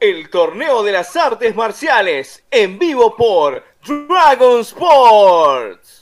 El torneo de las artes marciales en vivo por Dragon Sports.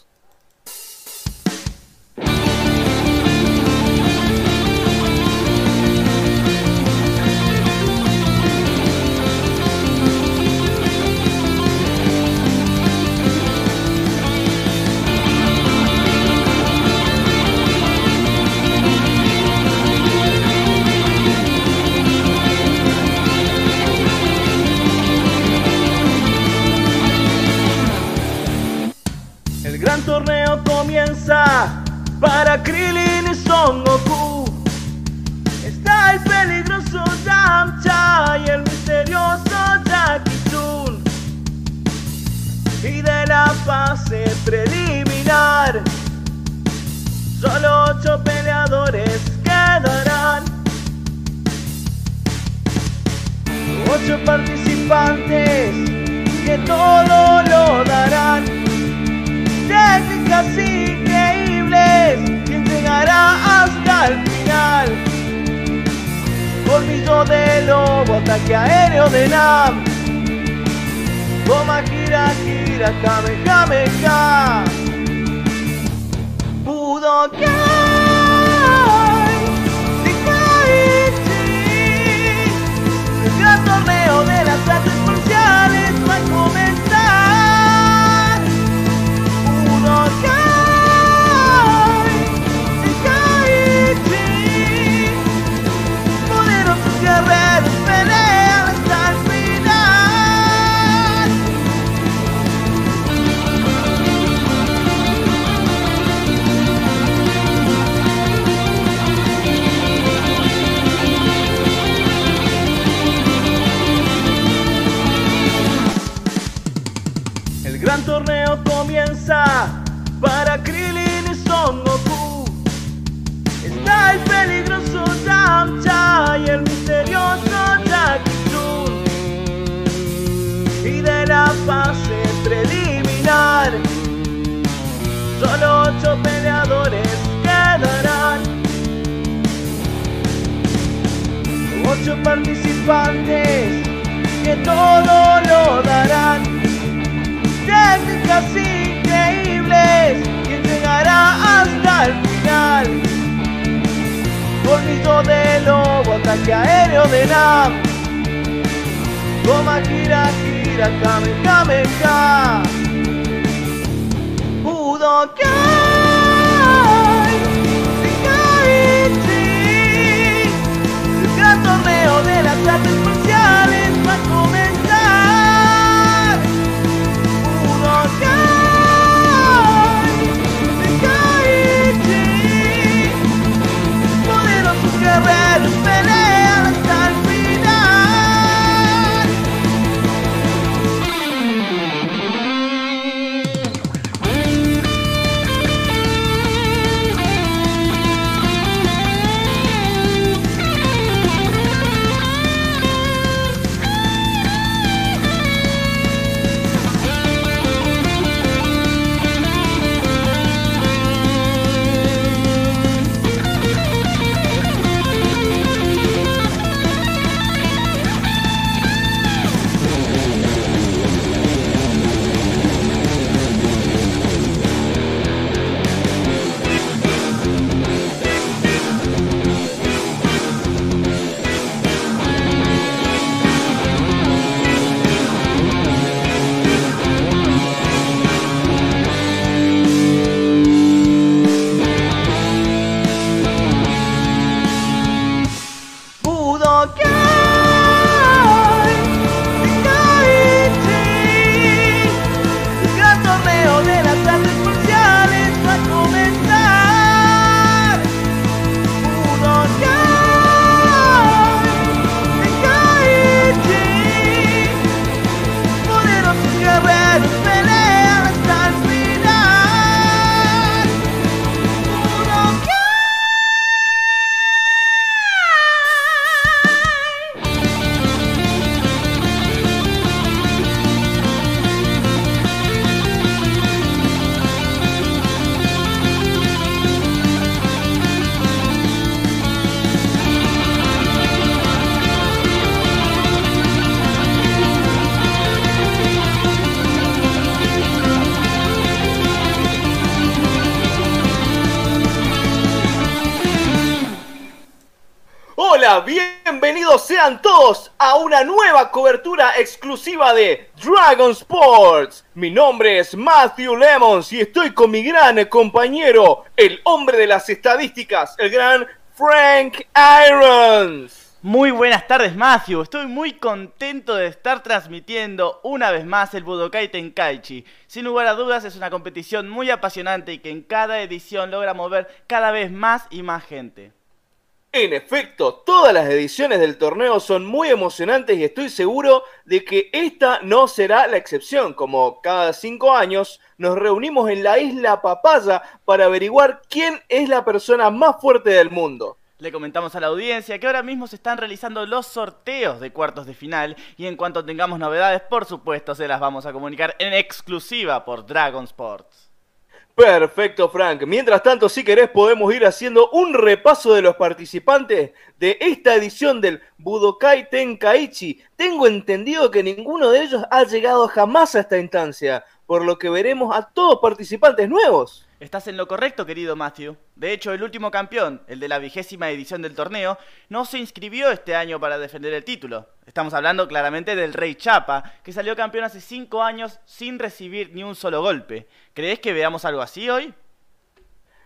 Todos a una nueva cobertura exclusiva de Dragon Sports. Mi nombre es Matthew Lemons y estoy con mi gran compañero, el hombre de las estadísticas, el gran Frank Irons. Muy buenas tardes Matthew, estoy muy contento de estar transmitiendo una vez más el Budokai Tenkaichi. Sin lugar a dudas es una competición muy apasionante y que en cada edición logra mover cada vez más y más gente. En efecto, todas las ediciones del torneo son muy emocionantes y estoy seguro de que esta no será la excepción. Como cada cinco años nos reunimos en la isla Papaya para averiguar quién es la persona más fuerte del mundo. Le comentamos a la audiencia que ahora mismo se están realizando los sorteos de cuartos de final y en cuanto tengamos novedades, por supuesto, se las vamos a comunicar en exclusiva por Dragon Sports. Perfecto, Frank. Mientras tanto, si querés, podemos ir haciendo un repaso de los participantes de esta edición del Budokai Tenkaichi. Tengo entendido que ninguno de ellos ha llegado jamás a esta instancia, por lo que veremos a todos participantes nuevos. Estás en lo correcto, querido Matthew. De hecho, el último campeón, el de la vigésima edición del torneo, no se inscribió este año para defender el título. Estamos hablando claramente del Rey Chapa, que salió campeón hace cinco años sin recibir ni un solo golpe. ¿Crees que veamos algo así hoy?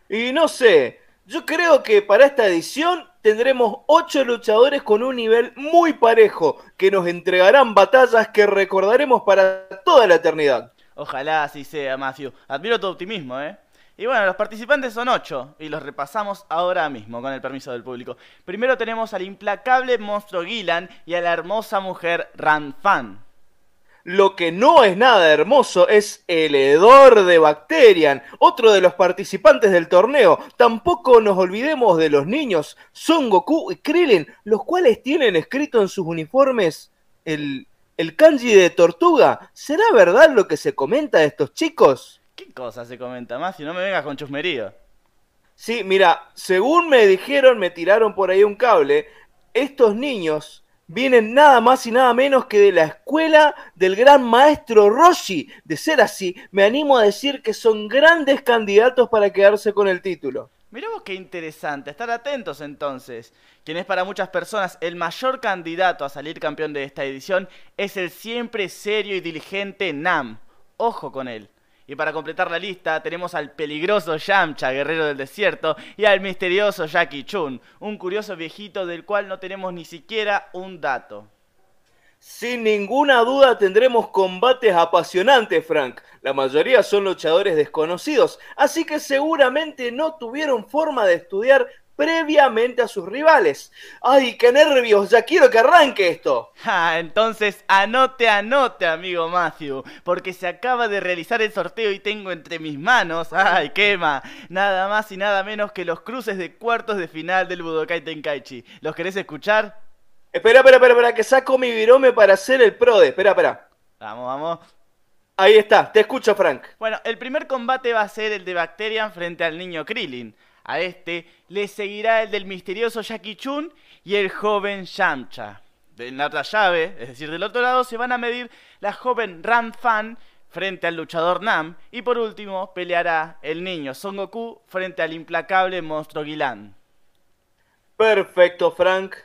Y no sé, yo creo que para esta edición tendremos ocho luchadores con un nivel muy parejo, que nos entregarán batallas que recordaremos para toda la eternidad. Ojalá así sea, Matthew. Admiro tu optimismo, ¿eh? Y bueno, los participantes son ocho y los repasamos ahora mismo con el permiso del público. Primero tenemos al implacable monstruo Gilan y a la hermosa mujer Ranfan. Lo que no es nada hermoso es el hedor de Bacterian, otro de los participantes del torneo. Tampoco nos olvidemos de los niños Son Goku y Krillin, los cuales tienen escrito en sus uniformes el, el kanji de tortuga. ¿Será verdad lo que se comenta de estos chicos? ¿Qué cosa se comenta más? Si no me vengas con chusmerío. Sí, mira, según me dijeron, me tiraron por ahí un cable, estos niños vienen nada más y nada menos que de la escuela del gran maestro Roshi. De ser así, me animo a decir que son grandes candidatos para quedarse con el título. Mirá vos qué interesante, estar atentos entonces. Quien es para muchas personas el mayor candidato a salir campeón de esta edición es el siempre serio y diligente Nam. Ojo con él. Y para completar la lista tenemos al peligroso Yamcha, guerrero del desierto, y al misterioso Jackie Chun, un curioso viejito del cual no tenemos ni siquiera un dato. Sin ninguna duda tendremos combates apasionantes, Frank. La mayoría son luchadores desconocidos, así que seguramente no tuvieron forma de estudiar previamente a sus rivales. ¡Ay, qué nervios! Ya quiero que arranque esto. Ah, entonces anote, anote, amigo Matthew, porque se acaba de realizar el sorteo y tengo entre mis manos, ¡ay, quema! Nada más y nada menos que los cruces de cuartos de final del Budokai Tenkaichi. ¿Los querés escuchar? Espera, espera, espera, espera, que saco mi virome para hacer el PRODE. Espera, espera. Vamos, vamos. Ahí está, te escucho, Frank. Bueno, el primer combate va a ser el de Bacterian frente al niño Krillin. A este le seguirá el del misterioso Jackie Chun y el joven Yamcha. En la otra llave, es decir, del otro lado, se van a medir la joven Ran Fan frente al luchador Nam. Y por último, peleará el niño Son Goku frente al implacable monstruo Gilan. Perfecto, Frank.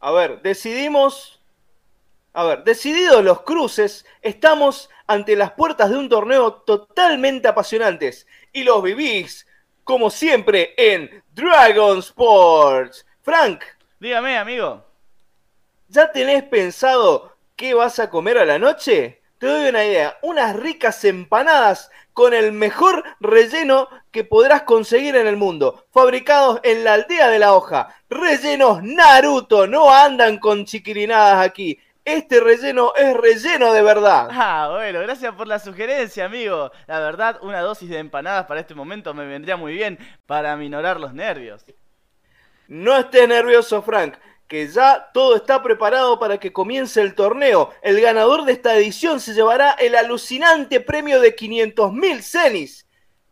A ver, decidimos... A ver, decididos los cruces, estamos ante las puertas de un torneo totalmente apasionantes. Y los vivís como siempre, en Dragon Sports. Frank. Dígame, amigo. ¿Ya tenés pensado qué vas a comer a la noche? Te doy una idea. Unas ricas empanadas con el mejor relleno que podrás conseguir en el mundo. Fabricados en la aldea de la hoja. Rellenos Naruto. No andan con chiquirinadas aquí. Este relleno es relleno de verdad. Ah, bueno, gracias por la sugerencia, amigo. La verdad, una dosis de empanadas para este momento me vendría muy bien para aminorar los nervios. No estés nervioso, Frank, que ya todo está preparado para que comience el torneo. El ganador de esta edición se llevará el alucinante premio de 500 mil cenis.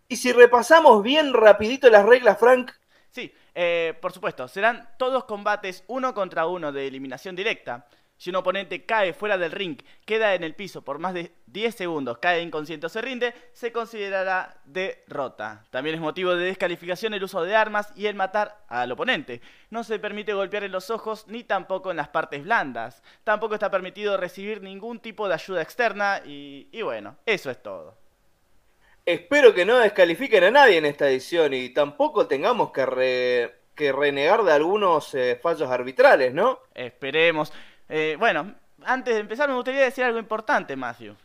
Y si repasamos bien rapidito las reglas, Frank. Sí, eh, por supuesto, serán todos combates uno contra uno de eliminación directa Si un oponente cae fuera del ring, queda en el piso por más de 10 segundos, cae inconsciente o se rinde, se considerará derrota. También es motivo de descalificación el uso de armas y el matar al oponente. No se permite golpear en los ojos ni tampoco en las partes blandas. Tampoco está permitido recibir ningún tipo de ayuda externa y, y bueno, eso es todo. Espero que no descalifiquen a nadie en esta edición y tampoco tengamos que, que renegar de algunos eh, fallos arbitrales, ¿no? Esperemos. Eh, bueno, antes de empezar me gustaría decir algo importante, Matthew.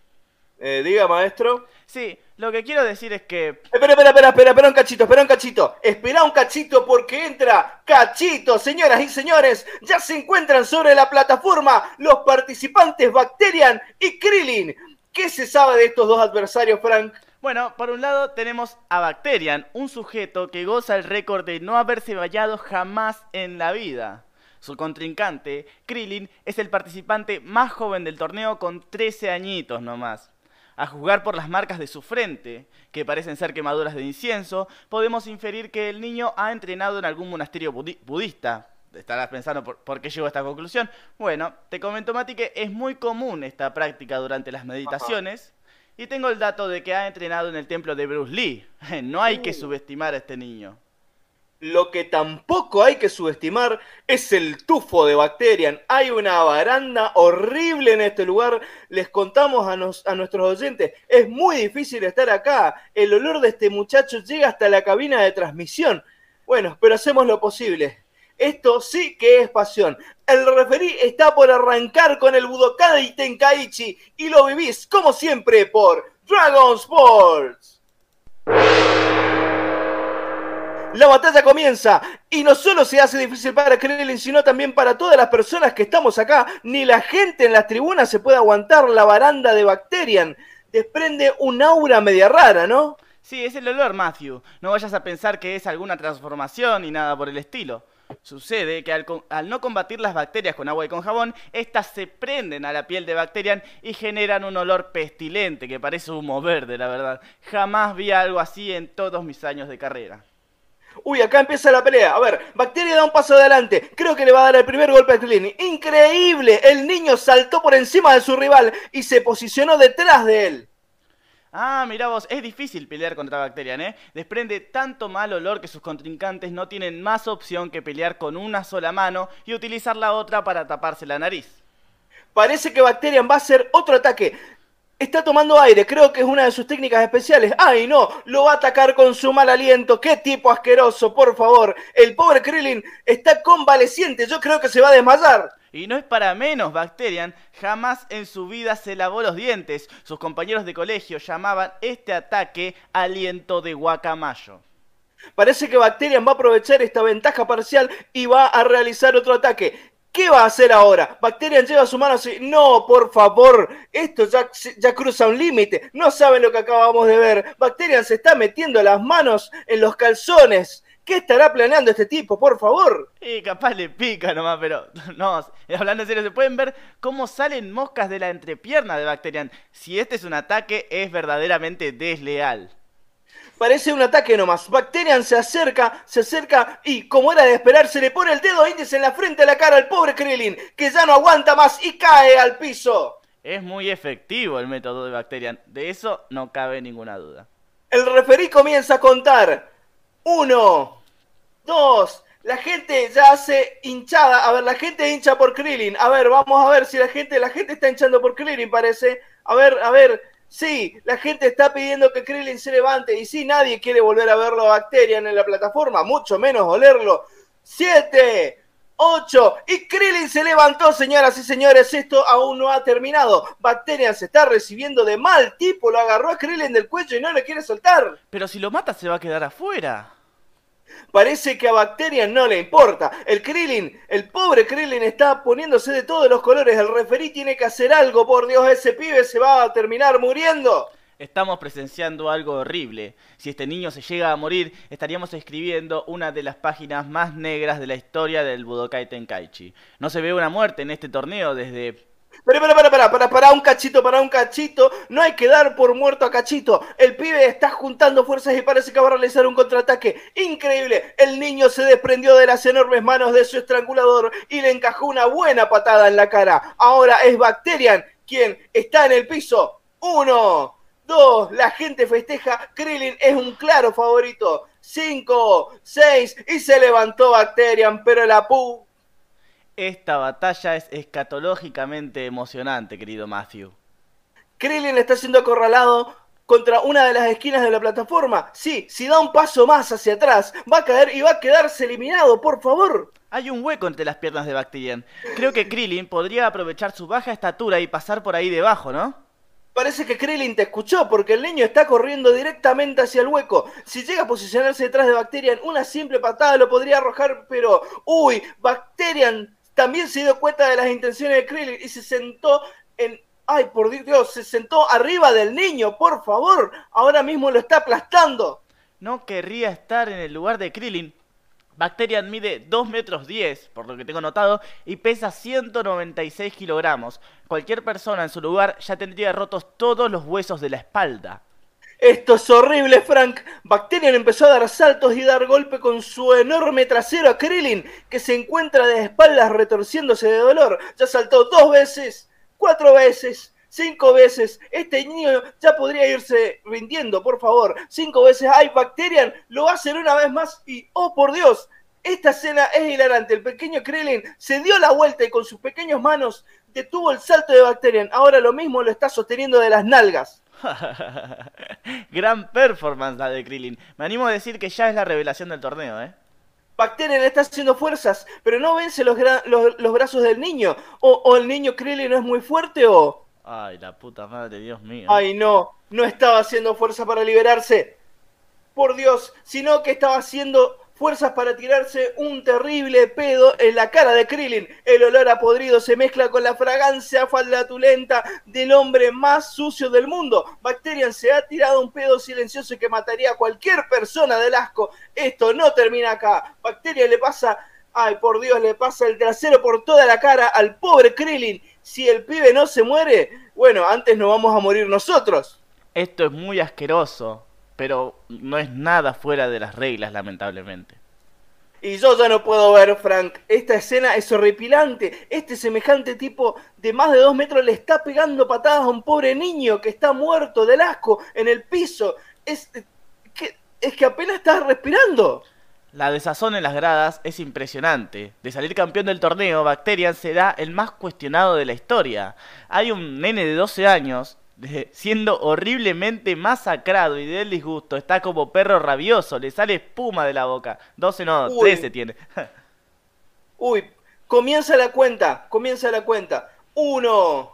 Eh, diga, maestro. Sí, lo que quiero decir es que... Espera, espera, espera, espera, espera un cachito, espera un cachito. Espera un cachito porque entra Cachito, señoras y señores. Ya se encuentran sobre la plataforma los participantes Bacterian y Krillin. ¿Qué se sabe de estos dos adversarios, Frank? Bueno, por un lado tenemos a Bacterian, un sujeto que goza el récord de no haberse vallado jamás en la vida. Su contrincante, Krillin, es el participante más joven del torneo con 13 añitos nomás. A juzgar por las marcas de su frente, que parecen ser quemaduras de incienso, podemos inferir que el niño ha entrenado en algún monasterio budista. Estarás pensando por, qué llego a esta conclusión. Bueno, te comento, Mati, que es muy común esta práctica durante las meditaciones. Y tengo el dato de que ha entrenado en el templo de Bruce Lee. No hay que subestimar a este niño. Lo que tampoco hay que subestimar es el tufo de Bacterian. Hay una baranda horrible en este lugar. Les contamos a, a, nuestros oyentes, es muy difícil estar acá. El olor de este muchacho llega hasta la cabina de transmisión. Bueno, pero hacemos lo posible. Esto sí que es pasión. El referí está por arrancar con el Budokai Tenkaichi y lo vivís como siempre por Dragon Sports. La batalla comienza y no solo se hace difícil para Krillin, sino también para todas las personas que estamos acá. Ni la gente en las tribunas se puede aguantar la baranda de Bacterian. Desprende un aura media rara, ¿no? Sí, es el olor, Matthew. No vayas a pensar que es alguna transformación ni nada por el estilo. Sucede que al, no combatir las bacterias con agua y con jabón, estas se prenden a la piel de Bacterian y generan un olor pestilente que parece humo verde, la verdad. Jamás vi algo así en todos mis años de carrera. Uy, acá empieza la pelea. A ver, Bacteria da un paso adelante. Creo que le va a dar el primer golpe a Krillin. ¡Increíble! El niño saltó por encima de su rival y se posicionó detrás de él. Ah, mira vos, es difícil pelear contra Bacterian, ¿eh? Desprende tanto mal olor que sus contrincantes no tienen más opción que pelear con una sola mano y utilizar la otra para taparse la nariz. Parece que Bacterian va a hacer otro ataque. Está tomando aire, creo que es una de sus técnicas especiales. ¡Ay, no! Lo va a atacar con su mal aliento. ¡Qué tipo asqueroso, por favor! El pobre Krillin está convaleciente. Yo creo que se va a desmayar. Y no es para menos, Bacterian jamás en su vida se lavó los dientes. Sus compañeros de colegio llamaban este ataque aliento de guacamayo. Parece que Bacterian va a aprovechar esta ventaja parcial y va a realizar otro ataque. ¿Qué va a hacer ahora? Bacterian lleva su mano así. No, por favor. Esto ya, ya cruza un límite. No saben lo que acabamos de ver. Bacterian se está metiendo las manos en los calzones. ¿Qué estará planeando este tipo, por favor? Y capaz le pica nomás, pero no, hablando en serio, se pueden ver cómo salen moscas de la entrepierna de Bacterian. Si este es un ataque, es verdaderamente desleal. Parece un ataque nomás. Bacterian se acerca, se acerca y, como era de esperar, se le pone el dedo índice en la frente de la cara al pobre Krillin, que ya no aguanta más y cae al piso. Es muy efectivo el método de Bacterian, de eso no cabe ninguna duda. El referí comienza a contar. Uno, dos, la gente ya hace hinchada. A ver, la gente hincha por Krillin. A ver, vamos a ver si la gente, la gente está hinchando por Krillin, parece. A ver, a ver. Sí, la gente está pidiendo que Krillin se levante. Y sí, nadie quiere volver a verlo a Bacterian en la plataforma, mucho menos olerlo. Siete, ocho, y Krillin se levantó, señoras y señores. Esto aún no ha terminado. Bacterian se está recibiendo de mal tipo. Lo agarró a Krillin del cuello y no le quiere soltar. Pero si lo mata, se va a quedar afuera. Parece que a Bacterian no le importa. El Krillin, el pobre Krillin está poniéndose de todos los colores. El referí tiene que hacer algo. Por Dios, ese pibe se va a terminar muriendo. Estamos presenciando algo horrible. Si este niño se llega a morir, estaríamos escribiendo una de las páginas más negras de la historia del Budokai Tenkaichi. No se ve una muerte en este torneo desde Pero, para, para, para, para, para un cachito, para un cachito. No hay que dar por muerto a cachito. El pibe está juntando fuerzas y parece que va a realizar un contraataque. Increíble. El niño se desprendió de las enormes manos de su estrangulador y le encajó una buena patada en la cara. Ahora es Bacterian quien está en el piso. Uno, dos, la gente festeja. Krillin es un claro favorito. Cinco, seis, y se levantó Bacterian, pero la pu esta batalla es escatológicamente emocionante, querido Matthew. Krillin está siendo acorralado contra una de las esquinas de la plataforma. Sí, si da un paso más hacia atrás, va a caer y va a quedarse eliminado, por favor. Hay un hueco entre las piernas de Bacterian. Creo que Krillin podría aprovechar su baja estatura y pasar por ahí debajo, ¿no? Parece que Krillin te escuchó porque el niño está corriendo directamente hacia el hueco. Si llega a posicionarse detrás de Bacterian, una simple patada lo podría arrojar, pero... ¡Uy! Bacterian también se dio cuenta de las intenciones de Krillin y se sentó en... ¡Ay, por Dios! Se sentó arriba del niño, por favor. Ahora mismo lo está aplastando. No querría estar en el lugar de Krillin. Bacterian mide 2 metros 10, por lo que tengo notado, y pesa 196 kilogramos. Cualquier persona en su lugar ya tendría rotos todos los huesos de la espalda. Esto es horrible, Frank. Bacterian empezó a dar saltos y dar golpe con su enorme trasero a Krillin, que se encuentra de espaldas retorciéndose de dolor. Ya saltó dos veces, cuatro veces, cinco veces. Este niño ya podría irse rindiendo, por favor. Cinco veces. ¡Ay, Bacterian! Lo va a hacer una vez más y, ¡oh, por Dios! Esta escena es hilarante. El pequeño Krillin se dio la vuelta y con sus pequeñas manos detuvo el salto de Bacterian. Ahora lo mismo lo está sosteniendo de las nalgas. Gran performance la de Krillin. Me animo a decir que ya es la revelación del torneo, ¿eh? Bacterian está haciendo fuerzas, pero no vence los, los, brazos del niño. O, el niño Krillin no es muy fuerte o... Ay, la puta madre, Dios mío. Ay, no, no estaba haciendo fuerza para liberarse. Por Dios, sino que estaba haciendo fuerzas para tirarse un terrible pedo en la cara de Krillin. El olor a podrido se mezcla con la fragancia faldatulenta del hombre más sucio del mundo. Bacterian se ha tirado un pedo silencioso que mataría a cualquier persona del asco. Esto no termina acá. Bacterian le pasa, ay por Dios, le pasa el trasero por toda la cara al pobre Krillin. Si el pibe no se muere, bueno, antes no vamos a morir nosotros. Esto es muy asqueroso pero no es nada fuera de las reglas, lamentablemente. Y yo ya no puedo ver, Frank. Esta escena es horripilante. Este semejante tipo de más de dos metros le está pegando patadas a un pobre niño que está muerto del asco en el piso. Es que, es que apenas está respirando. La desazón en las gradas es impresionante. De salir campeón del torneo, Bacterian será el más cuestionado de la historia. Hay un nene de 12 años siendo horriblemente masacrado y del disgusto. Está como perro rabioso, le sale espuma de la boca. 12 no, 13 tiene. Uy, comienza la cuenta, comienza la cuenta. Uno,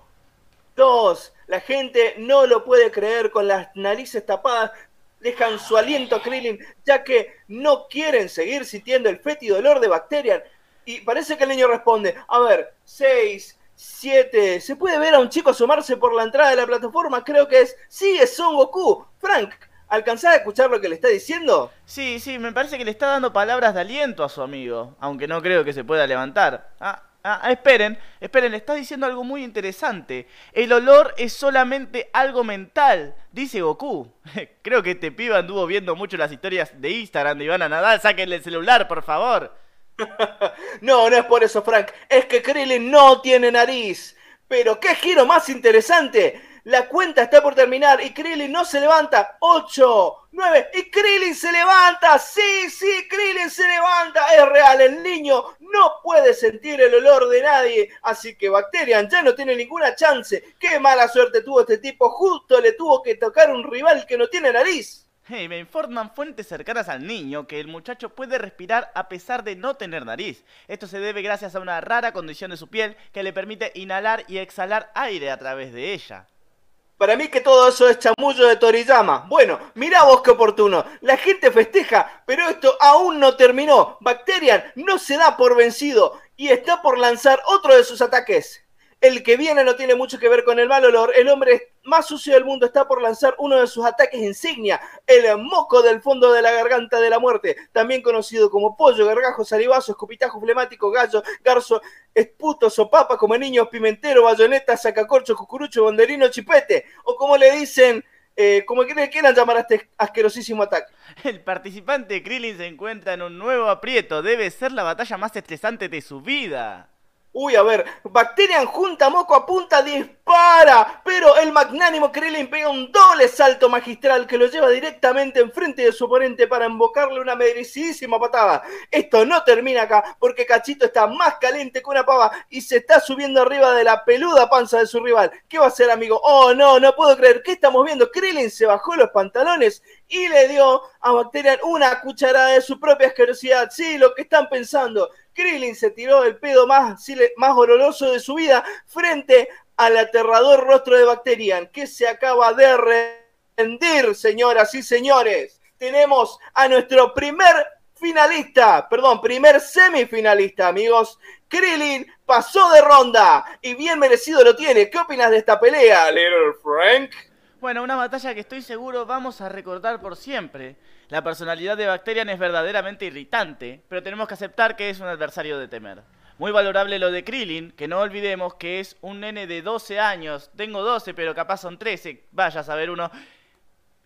dos, la gente no lo puede creer con las narices tapadas. Dejan su aliento a Krillin, ya que no quieren seguir sintiendo el fétido olor de Bacterian. Y parece que el niño responde, a ver, seis, 7. ¿Se puede ver a un chico asomarse por la entrada de la plataforma? Creo que es. Sí, es Son Goku. Frank, ¿alcanzás a escuchar lo que le está diciendo? Sí, sí, me parece que le está dando palabras de aliento a su amigo. Aunque no creo que se pueda levantar. Ah, ah, ah esperen, esperen, le está diciendo algo muy interesante. El olor es solamente algo mental, dice Goku. creo que este pibe anduvo viendo mucho las historias de Instagram de Ivana Nadal. Sáquenle el celular, por favor. no, no es por eso, Frank. Es que Krillin no tiene nariz. Pero qué giro más interesante. La cuenta está por terminar y Krillin no se levanta. 8, 9 y Krillin se levanta. Sí, sí, Krillin se levanta. Es real, el niño no puede sentir el olor de nadie. Así que Bacterian ya no tiene ninguna chance. Qué mala suerte tuvo este tipo. Justo le tuvo que tocar un rival que no tiene nariz. Hey, me informan fuentes cercanas al niño que el muchacho puede respirar a pesar de no tener nariz. Esto se debe gracias a una rara condición de su piel que le permite inhalar y exhalar aire a través de ella. Para mí que todo eso es chamullo de Toriyama. Bueno, mira vos qué oportuno. La gente festeja, pero esto aún no terminó. Bacterian no se da por vencido y está por lanzar otro de sus ataques. El que viene no tiene mucho que ver con el mal olor. El hombre más sucio del mundo está por lanzar uno de sus ataques insignia, el moco del fondo de la garganta de la muerte, también conocido como pollo, gargajo, salivazo, escupitajo, flemático, gallo, garzo, esputo, sopapa, como niños, pimentero, bayoneta, sacacorcho, cucurucho, banderino, chipete, o como le dicen eh, como que quieran llamar a este asquerosísimo ataque. El participante Krillin se encuentra en un nuevo aprieto. Debe ser la batalla más estresante de su vida. Uy, a ver, Bacterian junta moco a punta, dispara, pero el magnánimo Krillin pega un doble salto magistral que lo lleva directamente enfrente de su oponente para invocarle una merecidísima patada. Esto no termina acá, porque Cachito está más caliente que una pava y se está subiendo arriba de la peluda panza de su rival. ¿Qué va a hacer, amigo? Oh, no, no puedo creer. ¿Qué estamos viendo? Krillin se bajó los pantalones y le dio a Bacterian una cucharada de su propia asquerosidad. Sí, lo que están pensando. Krillin se tiró el pedo más, más horroroso de su vida frente al aterrador rostro de Bacterian, que se acaba de rendir, señoras y señores. Tenemos a nuestro primer finalista, perdón, primer semifinalista, amigos. Krillin pasó de ronda y bien merecido lo tiene. ¿Qué opinas de esta pelea, Little Frank? Bueno, una batalla que estoy seguro vamos a recordar por siempre. La personalidad de Bacterian es verdaderamente irritante, pero tenemos que aceptar que es un adversario de temer. Muy valorable lo de Krillin, que no olvidemos que es un nene de 12 años. Tengo 12, pero capaz son 13. Vaya a saber uno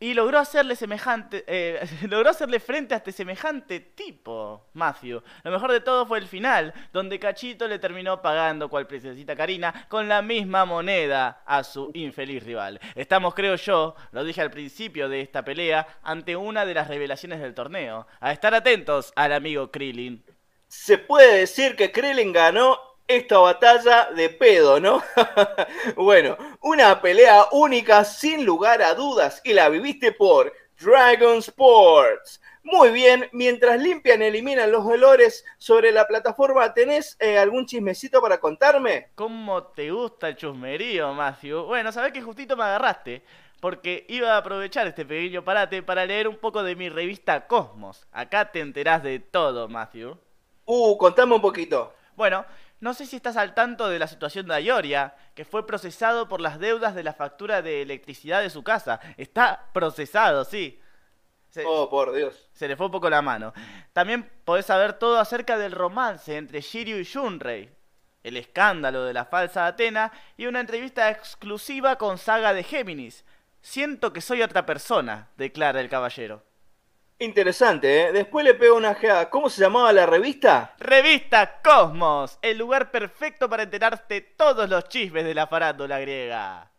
y logró hacerle semejante, eh, logró hacerle frente a este semejante tipo, Matthew. Lo mejor de todo fue el final, donde Cachito le terminó pagando cual princesita Karina con la misma moneda a su infeliz rival. Estamos, creo yo, lo dije al principio de esta pelea, ante una de las revelaciones del torneo. A estar atentos al amigo Krillin. Se puede decir que Krillin ganó esta batalla de pedo, ¿no? bueno, una pelea única sin lugar a dudas y la viviste por Dragon Sports. Muy bien, mientras limpian y eliminan los olores sobre la plataforma, ¿tenés eh, algún chismecito para contarme? ¿Cómo te gusta el chusmerío, Matthew? Bueno, sabés que justito me agarraste, porque iba a aprovechar este pequeño parate para leer un poco de mi revista Cosmos. Acá te enterás de todo, Matthew. Uh, contame un poquito. Bueno, no sé si estás al tanto de la situación de Ayoria, que fue procesado por las deudas de la factura de electricidad de su casa. Está procesado, sí. oh, por Dios. Se le fue un poco la mano. También podés saber todo acerca del romance entre Shiryu y Shunrei, el escándalo de la falsa Atena y una entrevista exclusiva con Saga de Géminis. Siento que soy otra persona, declara el caballero. Interesante, ¿eh? Después le pego una geada. ¿Cómo se llamaba la revista? Revista Cosmos, el lugar perfecto para enterarte todos los chismes de la farándula griega.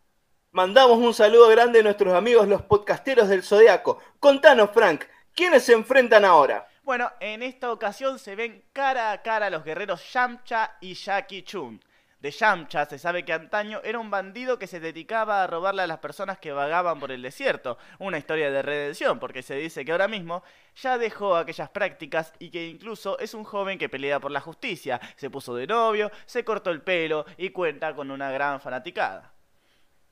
Mandamos un saludo grande a nuestros amigos los podcasteros del Zodiaco. Contanos, Frank, ¿quiénes se enfrentan ahora? Bueno, en esta ocasión se ven cara a cara los guerreros Yamcha y Jackie Chun de Yamcha se sabe que antaño era un bandido que se dedicaba a robarle a las personas que vagaban por el desierto. Una historia de redención, porque se dice que ahora mismo ya dejó aquellas prácticas y que incluso es un joven que pelea por la justicia. Se puso de novio, se cortó el pelo y cuenta con una gran fanaticada.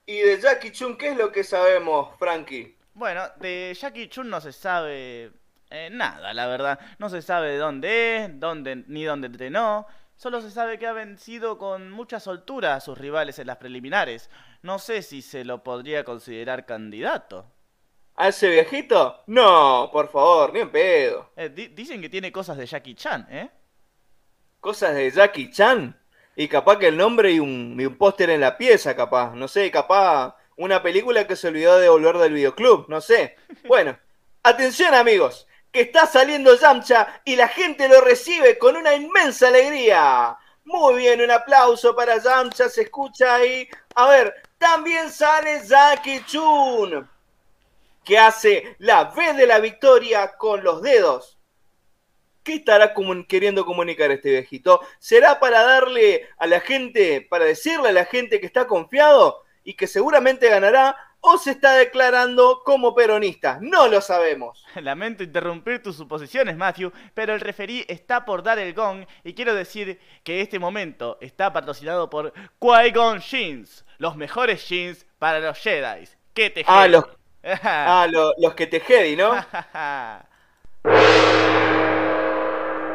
¿Y de Jackie Chun qué es lo que sabemos, Frankie? Bueno, de Jackie Chun no se sabe eh, nada, la verdad. No se sabe de dónde es, dónde, ni dónde entrenó. Solo se sabe que ha vencido con mucha soltura a sus rivales en las preliminares. No sé si se lo podría considerar candidato. ¿A ese viejito? No, por favor, ni en pedo. Eh, dicen que tiene cosas de Jackie Chan, ¿eh? ¿Cosas de Jackie Chan? Y capaz que el nombre y un, y un póster en la pieza, capaz. No sé, capaz una película que se olvidó de volver del videoclub, no sé. Bueno, atención amigos que está saliendo Yamcha y la gente lo recibe con una inmensa alegría. Muy bien, un aplauso para Yamcha, se escucha ahí. A ver, también sale Jackie Chun, que hace la V de la victoria con los dedos. ¿Qué estará queriendo comunicar este viejito? ¿Será para darle a la gente, para decirle a la gente que está confiado y que seguramente ganará? O se está declarando como peronista. No lo sabemos. Lamento interrumpir tus suposiciones, Matthew, pero el referí está por dar el gong y quiero decir que este momento está patrocinado por Qui-Gon Jeans, los mejores jeans para los Jedi. ¿Qué te Ah, los, ah, los que te Jedi, ¿no?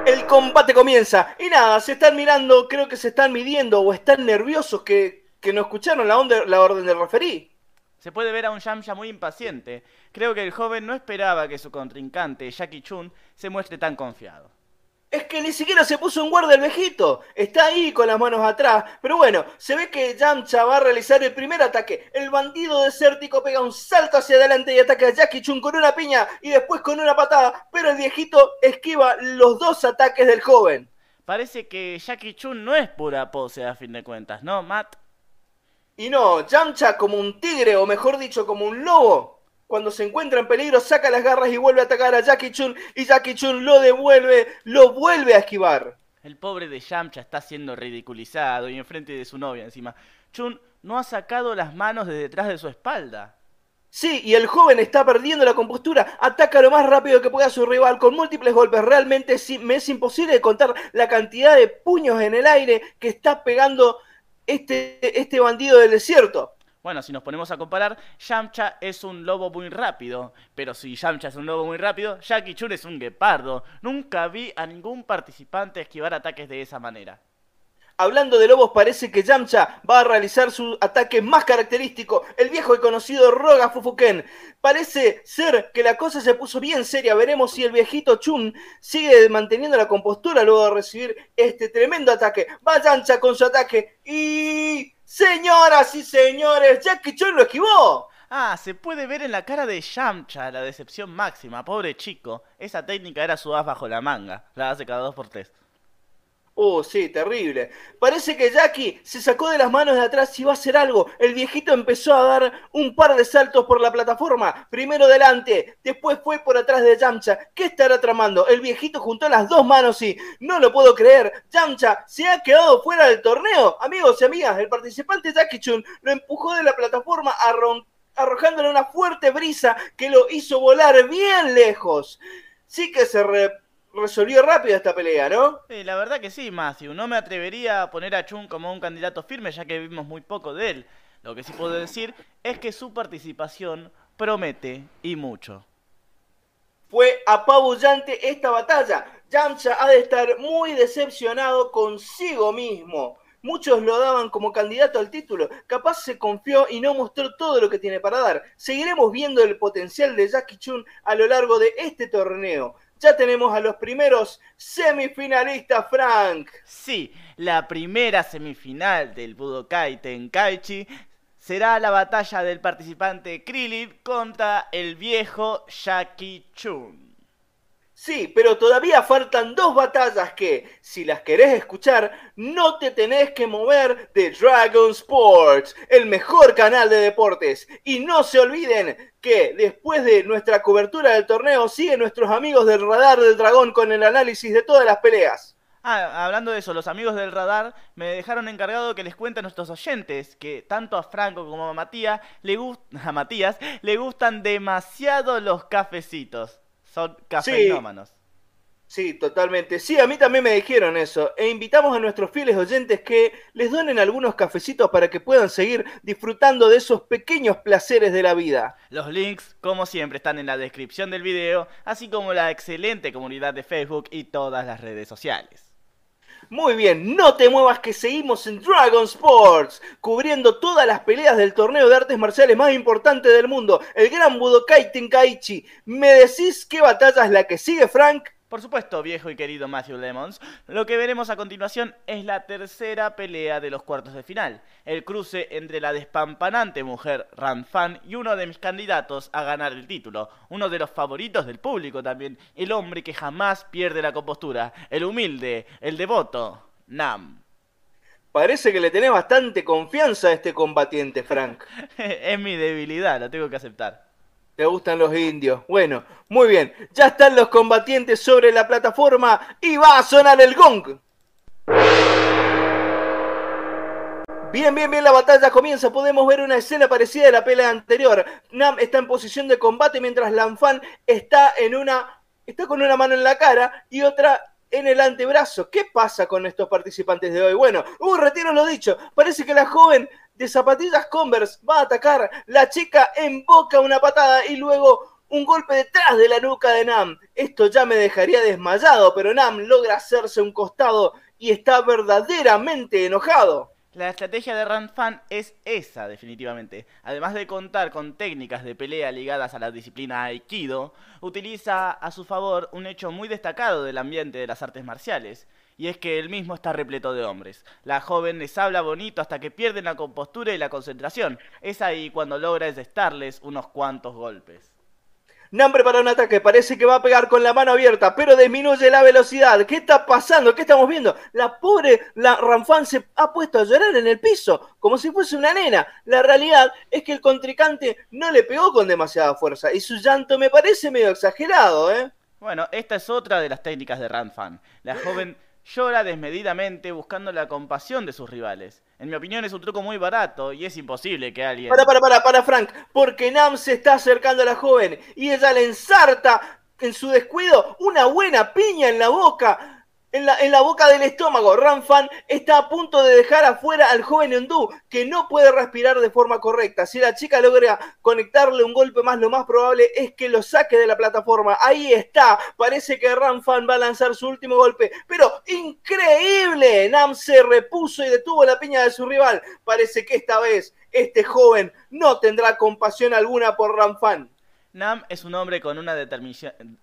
el combate comienza. Y nada, se están mirando, creo que se están midiendo o están nerviosos que, que no escucharon la, onda, la orden del referí. Se puede ver a un Yamcha muy impaciente. Creo que el joven no esperaba que su contrincante, Jackie Chun, se muestre tan confiado. Es que ni siquiera se puso en guardia el viejito. Está ahí con las manos atrás. Pero bueno, se ve que Yamcha va a realizar el primer ataque. El bandido desértico pega un salto hacia adelante y ataca a Jackie Chun con una piña y después con una patada. Pero el viejito esquiva los dos ataques del joven. Parece que Jackie Chun no es pura pose a fin de cuentas, ¿no, Matt? Y no, Yamcha como un tigre, o mejor dicho, como un lobo, cuando se encuentra en peligro, saca las garras y vuelve a atacar a Jackie Chun. Y Jackie Chun lo devuelve, lo vuelve a esquivar. El pobre de Yamcha está siendo ridiculizado y enfrente de su novia encima. Chun no ha sacado las manos de detrás de su espalda. Sí, y el joven está perdiendo la compostura. Ataca lo más rápido que pueda a su rival con múltiples golpes. Realmente me es imposible contar la cantidad de puños en el aire que está pegando este, este bandido del desierto. Bueno, si nos ponemos a comparar, Yamcha es un lobo muy rápido. Pero si Yamcha es un lobo muy rápido, Jackie Chun es un guepardo. Nunca vi a ningún participante esquivar ataques de esa manera. Hablando de lobos, parece que Yamcha va a realizar su ataque más característico, el viejo y conocido Roga Fufuken. Parece ser que la cosa se puso bien seria. Veremos si el viejito Chun sigue manteniendo la compostura luego de recibir este tremendo ataque. Va Yamcha con su ataque y Señoras y señores, Jackie Chun lo esquivó. Ah, se puede ver en la cara de Yamcha la decepción máxima, pobre chico. Esa técnica era su as bajo la manga, la hace cada dos por tres. Oh, sí, terrible. Parece que Jackie se sacó de las manos de atrás y va a hacer algo. El viejito empezó a dar un par de saltos por la plataforma. Primero delante, después fue por atrás de Yamcha. ¿Qué estará tramando? El viejito juntó las dos manos y no lo puedo creer. Yamcha se ha quedado fuera del torneo. Amigos y amigas, el participante Jackie Chun lo empujó de la plataforma arrojándole una fuerte brisa que lo hizo volar bien lejos. Sí que se re resolvió rápido esta pelea, ¿no? Sí, la verdad que sí, Matthew. No me atrevería a poner a Chun como un candidato firme, ya que vimos muy poco de él. Lo que sí puedo decir es que su participación promete y mucho. Fue apabullante esta batalla. Yamcha ha de estar muy decepcionado consigo mismo. Muchos lo daban como candidato al título. Capaz se confió y no mostró todo lo que tiene para dar. Seguiremos viendo el potencial de Jackie Chun a lo largo de este torneo ya tenemos a los primeros semifinalistas, Frank. Sí, la primera semifinal del Budokai Tenkaichi será la batalla del participante Krillin contra el viejo Jackie Chun. Sí, pero todavía faltan dos batallas que, si las querés escuchar, no te tenés que mover de Dragon Sports, el mejor canal de deportes. Y no se olviden que después de nuestra cobertura del torneo, siguen nuestros amigos del Radar del Dragón con el análisis de todas las peleas. Ah, hablando de eso, los amigos del radar me dejaron encargado que les cuente a nuestros oyentes que tanto a Franco como a Matías le, a Matías, le gustan demasiado los cafecitos. Son cafeinómanos. Sí. totalmente. Sí, a mí también me dijeron eso. E invitamos a nuestros fieles oyentes que les donen algunos cafecitos para que puedan seguir disfrutando de esos pequeños placeres de la vida. Los links, como siempre, están en la descripción del video, así como la excelente comunidad de Facebook y todas las redes sociales. Muy bien, no te muevas que seguimos en Dragon Sports, cubriendo todas las peleas del torneo de artes marciales más importante del mundo, el Gran Budokai Tenkaichi. ¿Me decís qué batalla es la que sigue, Frank? Por supuesto, viejo y querido Matthew Lemons, lo que veremos a continuación es la tercera pelea de los cuartos de final, el cruce entre la despampanante mujer Ranfan y uno de mis candidatos a ganar el título, uno de los favoritos del público también, el hombre que jamás pierde la compostura, el humilde, el devoto, Nam. Parece que le tenés bastante confianza a este combatiente, Frank. es mi debilidad, lo tengo que aceptar. ¿Te gustan los indios? Bueno, muy bien. Ya están los combatientes sobre la plataforma y va a sonar el gong. Bien, bien, bien, la batalla comienza. Podemos ver una escena parecida de la pelea anterior. Nam está en posición de combate mientras Lanfan está en una. está con una mano en la cara y otra en el antebrazo. ¿Qué pasa con estos participantes de hoy? Bueno, uh, retiro lo dicho. Parece que la joven de zapatillas Converse va a atacar. La chica emboca una patada y luego un golpe detrás de la nuca de Nam. Esto ya me dejaría desmayado, pero Nam logra hacerse un costado y está verdaderamente enojado. La estrategia de Ranfan es esa, definitivamente. Además de contar con técnicas de pelea ligadas a la disciplina Aikido, utiliza a su favor un hecho muy destacado del ambiente de las artes marciales, y es que él mismo está repleto de hombres. La joven les habla bonito hasta que pierden la compostura y la concentración. Es ahí cuando logra desestarles unos cuantos golpes. Nambre para un ataque, parece que va a pegar con la mano abierta, pero disminuye la velocidad. ¿Qué está pasando? ¿Qué estamos viendo? La pobre la Ranfan se ha puesto a llorar en el piso, como si fuese una nena. La realidad es que el contrincante no le pegó con demasiada fuerza y su llanto me parece medio exagerado, ¿eh? Bueno, esta es otra de las técnicas de Ranfan. La joven llora desmedidamente buscando la compasión de sus rivales. En mi opinión es un truco muy barato y es imposible que alguien... Para, para, para, para, Frank, porque Nam se está acercando a la joven y ella le ensarta en su descuido una buena piña en la boca en la, boca del estómago. Ranfan está a punto de dejar afuera al joven hindú que no puede respirar de forma correcta. Si la chica logra conectarle un golpe más, lo más probable es que lo saque de la plataforma. Ahí está. Parece que Ranfan va a lanzar su último golpe. Pero increíble. Nam se repuso y detuvo la piña de su rival. Parece que esta vez este joven no tendrá compasión alguna por Ranfan. Nam es un hombre con una,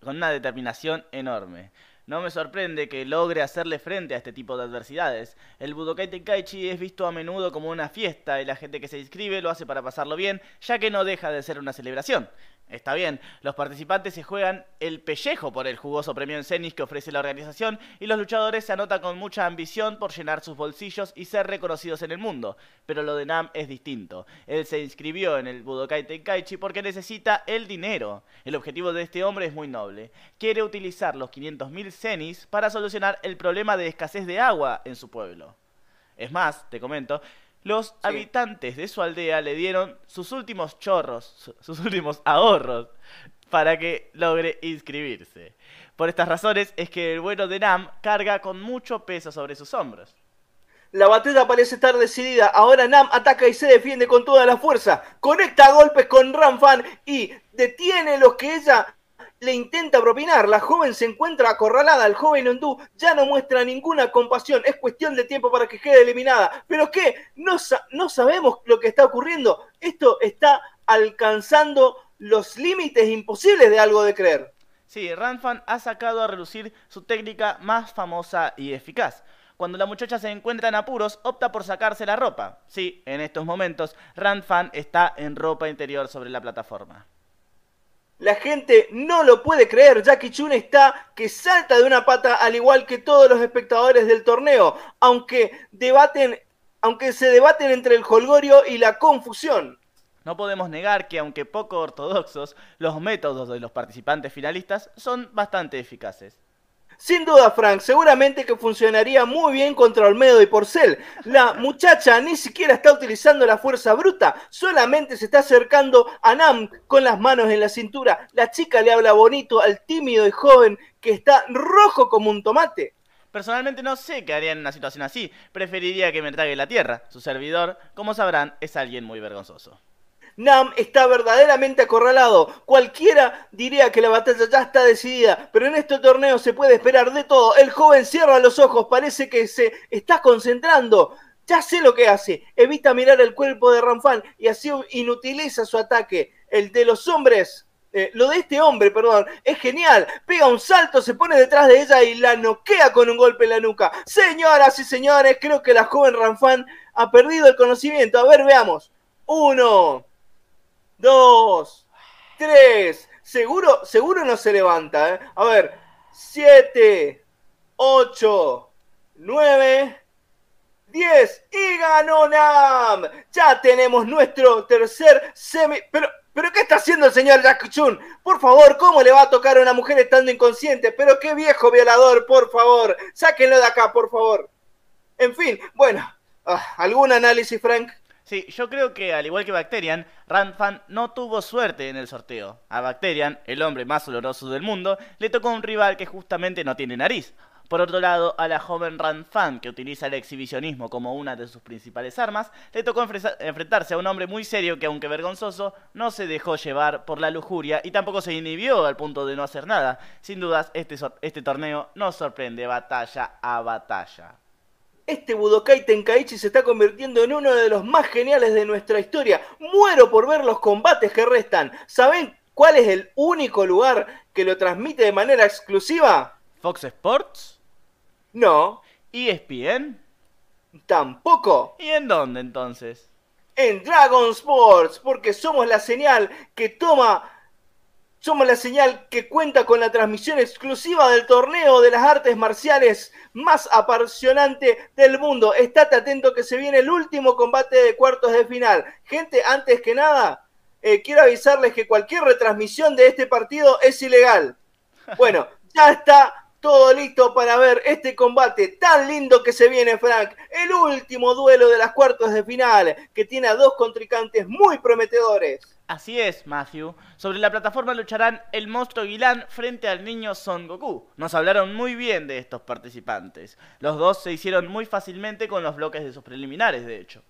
con una determinación enorme. No me sorprende que logre hacerle frente a este tipo de adversidades. El Budokai Tenkaichi es visto a menudo como una fiesta y la gente que se inscribe lo hace para pasarlo bien, ya que no deja de ser una celebración. Está bien, los participantes se juegan el pellejo por el jugoso premio en cenis que ofrece la organización y los luchadores se anotan con mucha ambición por llenar sus bolsillos y ser reconocidos en el mundo. Pero lo de Nam es distinto. Él se inscribió en el Budokai Tenkaichi porque necesita el dinero. El objetivo de este hombre es muy noble. Quiere utilizar los 500.000 cenis para solucionar el problema de escasez de agua en su pueblo. Es más, te comento, los habitantes de su aldea le dieron sus últimos chorros, sus últimos ahorros, para que logre inscribirse. Por estas razones es que el bueno de Nam carga con mucho peso sobre sus hombros. La batalla parece estar decidida. Ahora Nam ataca y se defiende con toda la fuerza. Conecta golpes con Ramfan y detiene los que ella le intenta propinar. La joven se encuentra acorralada. El joven hindú ya no muestra ninguna compasión. Es cuestión de tiempo para que quede eliminada. ¿Pero qué? No, no sabemos lo que está ocurriendo. Esto está alcanzando los límites imposibles de algo de creer. Sí, Ranfan ha sacado a relucir su técnica más famosa y eficaz. Cuando la muchacha se encuentra en apuros, opta por sacarse la ropa. Sí, en estos momentos, Ranfan está en ropa interior sobre la plataforma. La gente no lo puede creer. Jackie Chun está que salta de una pata al igual que todos los espectadores del torneo, aunque debaten, aunque se debaten entre el holgorio y la confusión. No podemos negar que, aunque poco ortodoxos, los métodos de los participantes finalistas son bastante eficaces. Sin duda, Frank, seguramente que funcionaría muy bien contra Olmedo y Porcel. La muchacha ni siquiera está utilizando la fuerza bruta, solamente se está acercando a Nam con las manos en la cintura. La chica le habla bonito al tímido y joven que está rojo como un tomate. Personalmente no sé qué haría en una situación así. Preferiría que me trague la tierra. Su servidor, como sabrán, es alguien muy vergonzoso. Nam está verdaderamente acorralado. Cualquiera diría que la batalla ya está decidida, pero en este torneo se puede esperar de todo. El joven cierra los ojos, parece que se está concentrando. Ya sé lo que hace. Evita mirar el cuerpo de Ranfan y así inutiliza su ataque. El de los hombres. Eh, lo de este hombre, perdón, es genial. Pega un salto, se pone detrás de ella y la noquea con un golpe en la nuca. Señoras y señores, creo que la joven Ranfan ha perdido el conocimiento. A ver, veamos. Uno, dos, tres. Seguro, seguro no se levanta. ¿eh? A ver, siete, ocho, nueve, diez. Y ganó Nam. Ya tenemos nuestro tercer semi. Pero, pero ¿qué está haciendo el señor Jack? Por favor, ¿cómo le va a tocar a una mujer estando inconsciente? Pero qué viejo violador, por favor. Sáquenlo de acá, por favor. En fin, bueno. Ah, ¿Algún análisis, Frank? Sí, yo creo que al igual que Bacterian, Ranfan no tuvo suerte en el sorteo. A Bacterian, el hombre más oloroso del mundo, le tocó un rival que justamente no tiene nariz. Por otro lado, a la joven Ranfan, que utiliza el exhibicionismo como una de sus principales armas, le tocó enfrentarse a un hombre muy serio que, aunque vergonzoso, no se dejó llevar por la lujuria y tampoco se inhibió al punto de no hacer nada. Sin dudas, este, este torneo nos sorprende batalla a batalla. Este Budokai Tenkaichi se está convirtiendo en uno de los más geniales de nuestra historia. Muero por ver los combates que restan. ¿Saben cuál es el único lugar que lo transmite de manera exclusiva? ¿Fox Sports? No. ¿ESPN? Tampoco. ¿Y en dónde entonces? En Dragon Sports, porque somos la señal que toma somos la señal que cuenta con la transmisión exclusiva del torneo de las artes marciales más apasionante del mundo. Estate atento que se viene el último combate de cuartos de final. Gente, antes que nada, eh, quiero avisarles que cualquier retransmisión de este partido es ilegal. Bueno, ya está todo listo para ver este combate tan lindo que se viene, Frank. El último duelo de las cuartos de final, que tiene a dos contrincantes muy prometedores. Así es, Matthew. Sobre la plataforma lucharán el monstruo Guilan frente al niño Son Goku. Nos hablaron muy bien de estos participantes. Los dos se hicieron muy fácilmente con los bloques de sus preliminares, de hecho.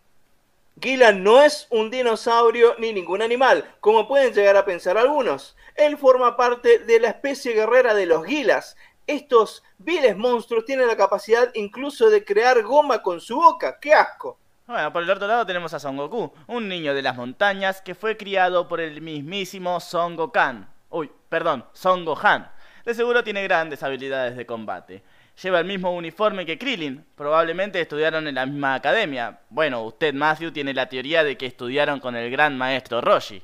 Gilan no es un dinosaurio ni ningún animal, como pueden llegar a pensar algunos. Él forma parte de la especie guerrera de los Gilas. Estos viles monstruos tienen la capacidad incluso de crear goma con su boca. ¡Qué asco! Bueno, por el otro lado tenemos a Son Goku, un niño de las montañas que fue criado por el mismísimo Son Gokan. Uy, perdón, Son Gohan. De seguro tiene grandes habilidades de combate. Lleva el mismo uniforme que Krillin. Probablemente estudiaron en la misma academia. Bueno, usted, Matthew, tiene la teoría de que estudiaron con el gran maestro Roshi.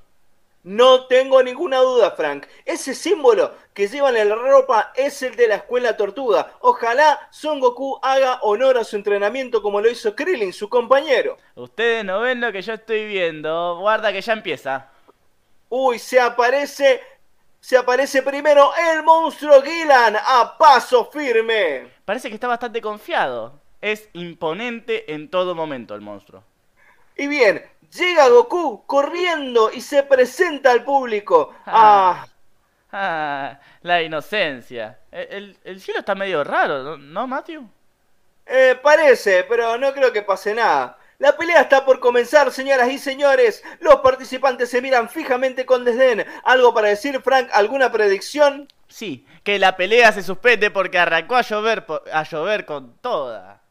No tengo ninguna duda, Frank. Ese símbolo que llevan en la ropa es el de la escuela tortuga. Ojalá Son Goku haga honor a su entrenamiento como lo hizo Krillin, su compañero. Ustedes no ven lo que yo estoy viendo. Guarda que ya empieza. Uy, se aparece. Se aparece primero el monstruo Gilan a paso firme. Parece que está bastante confiado. Es imponente en todo momento el monstruo. Y bien, Llega Goku corriendo y se presenta al público. Ah. ah la inocencia. El, cielo está medio raro, ¿no, Matthew? Eh, parece, pero no creo que pase nada. La pelea está por comenzar, señoras y señores. Los participantes se miran fijamente con desdén. ¿Algo para decir, Frank? ¿Alguna predicción? Sí, que la pelea se suspende porque arrancó a llover, a llover con toda.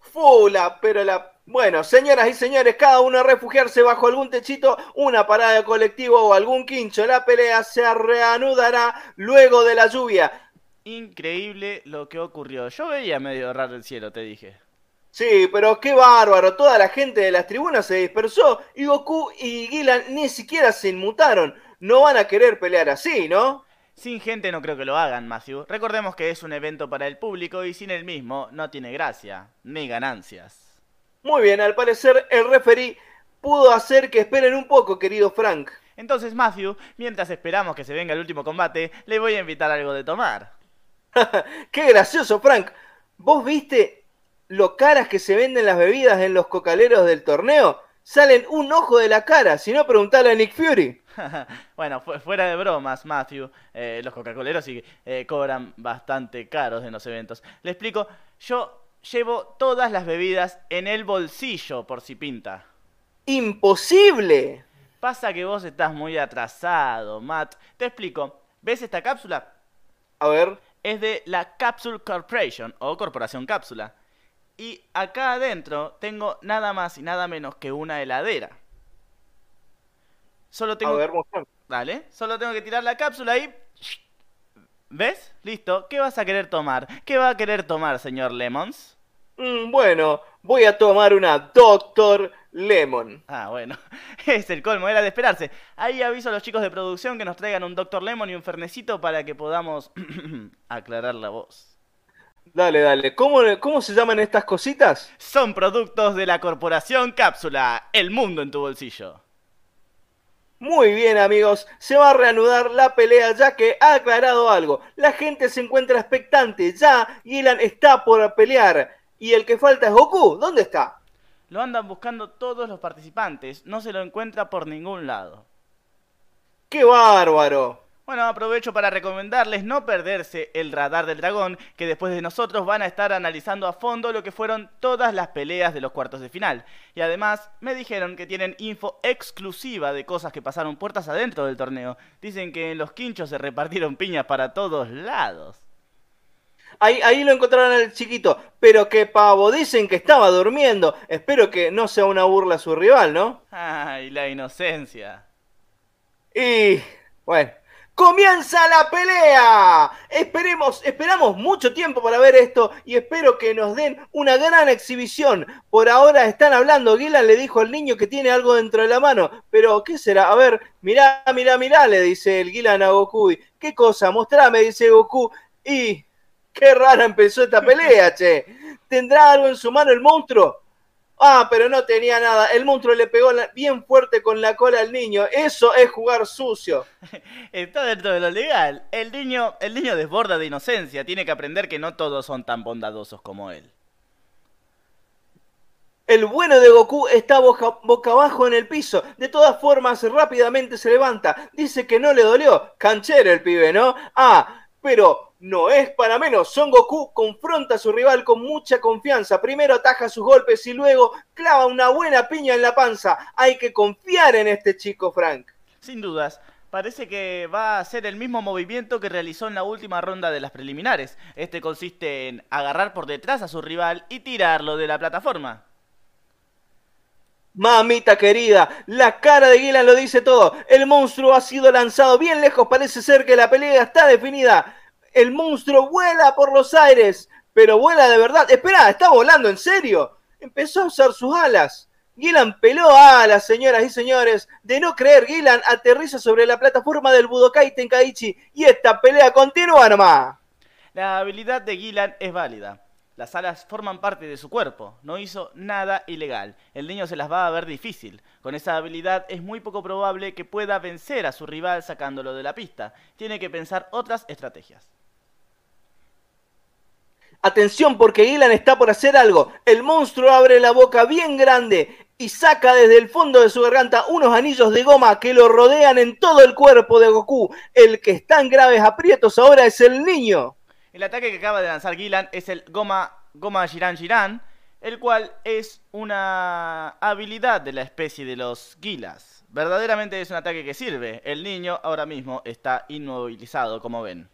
Fula, pero la bueno, señoras y señores, cada uno a refugiarse bajo algún techito, una parada de colectivo o algún quincho. La pelea se reanudará luego de la lluvia. Increíble lo que ocurrió. Yo veía medio raro el cielo, te dije. Sí, pero qué bárbaro. Toda la gente de las tribunas se dispersó y Goku y Gilan ni siquiera se inmutaron. No van a querer pelear así, ¿no? Sin gente no creo que lo hagan, Matthew. Recordemos que es un evento para el público y sin el mismo no tiene gracia, ni ganancias. Muy bien, al parecer el referí pudo hacer que esperen un poco, querido Frank. Entonces, Matthew, mientras esperamos que se venga el último combate, le voy a invitar algo de tomar. ¡Qué gracioso, Frank! ¿Vos viste lo caras que se venden las bebidas en los cocaleros del torneo? Salen un ojo de la cara, si no preguntale a Nick Fury. bueno, fuera de bromas, Matthew, eh, los coca-coleros sí eh, cobran bastante caros en los eventos. Le explico, yo llevo todas las bebidas en el bolsillo por si pinta. ¡Imposible! Pasa que vos estás muy atrasado, Matt. Te explico. ¿Ves esta cápsula? A ver. Es de la Capsule Corporation o Corporación Cápsula. Y acá adentro tengo nada más y nada menos que una heladera. Solo tengo. A ver, Dale. Solo tengo que tirar la cápsula y ¿Ves? Listo. ¿Qué vas a querer tomar? ¿Qué va a querer tomar, señor Lemons? Mm, bueno, voy a tomar una Doctor Lemon. Ah, bueno. Es el colmo, era de esperarse. Ahí aviso a los chicos de producción que nos traigan un Doctor Lemon y un fernecito para que podamos aclarar la voz. Dale, dale. ¿Cómo, ¿Cómo se llaman estas cositas? Son productos de la Corporación Cápsula. El mundo en tu bolsillo. Muy bien amigos, se va a reanudar la pelea ya que ha aclarado algo. La gente se encuentra expectante, ya Gilan está por pelear. Y el que falta es Goku, ¿dónde está? Lo andan buscando todos los participantes, no se lo encuentra por ningún lado. ¡Qué bárbaro! Bueno, aprovecho para recomendarles no perderse el radar del dragón, que después de nosotros van a estar analizando a fondo lo que fueron todas las peleas de los cuartos de final. Y además me dijeron que tienen info exclusiva de cosas que pasaron puertas adentro del torneo. Dicen que en los quinchos se repartieron piñas para todos lados. ahí, ahí lo encontraron al chiquito. Pero qué pavo, dicen que estaba durmiendo. Espero que no sea una burla a su rival, ¿no? Ay, la inocencia. Y bueno, ¡Comienza la pelea! Esperemos, esperamos mucho tiempo para ver esto y espero que nos den una gran exhibición. Por ahora están hablando, Gillan le dijo al niño que tiene algo dentro de la mano, pero ¿qué será? A ver, mirá, mirá, mirá, le dice el Gillan a Goku. ¿Qué cosa? Mostrame, dice Goku. Y qué rara empezó esta pelea, che. ¿Tendrá algo en su mano el monstruo? Ah, pero no tenía nada. El monstruo le pegó bien fuerte con la cola al niño. Eso es jugar sucio. Está dentro de lo legal. El niño, el niño desborda de inocencia. Tiene que aprender que no todos son tan bondadosos como él. El bueno de Goku está boca, boca, abajo en el piso. De todas formas, rápidamente se levanta. Dice que no le dolió. Canchero el pibe, ¿no? Ah, pero no es para menos. Son Goku confronta a su rival con mucha confianza. Primero ataja sus golpes y luego clava una buena piña en la panza. Hay que confiar en este chico, Frank. Sin dudas. Parece que va a hacer el mismo movimiento que realizó en la última ronda de las preliminares. Este consiste en agarrar por detrás a su rival y tirarlo de la plataforma. Mamita querida, la cara de Gillan lo dice todo. El monstruo ha sido lanzado bien lejos. Parece ser que la pelea está definida el monstruo vuela por los aires, pero vuela de verdad. Espera, está volando, ¿en serio? Empezó a usar sus alas. Gillan peló alas, señoras y señores. De no creer, Gillan aterriza sobre la plataforma del Budokai Tenkaichi y esta pelea continúa nomás. La habilidad de Gillan es válida. Las alas forman parte de su cuerpo. No hizo nada ilegal. El niño se las va a ver difícil. Con esa habilidad es muy poco probable que pueda vencer a su rival sacándolo de la pista. Tiene que pensar otras estrategias. Atención porque Gillan está por hacer algo. El monstruo abre la boca bien grande y saca desde el fondo de su garganta unos anillos de goma que lo rodean en todo el cuerpo de Goku. El que está en graves aprietos ahora es el niño. El ataque que acaba de lanzar Gillan es el Goma, Goma Jiran Jiran, el cual es una habilidad de la especie de los Gilas. Verdaderamente es un ataque que sirve. El niño ahora mismo está inmovilizado, como ven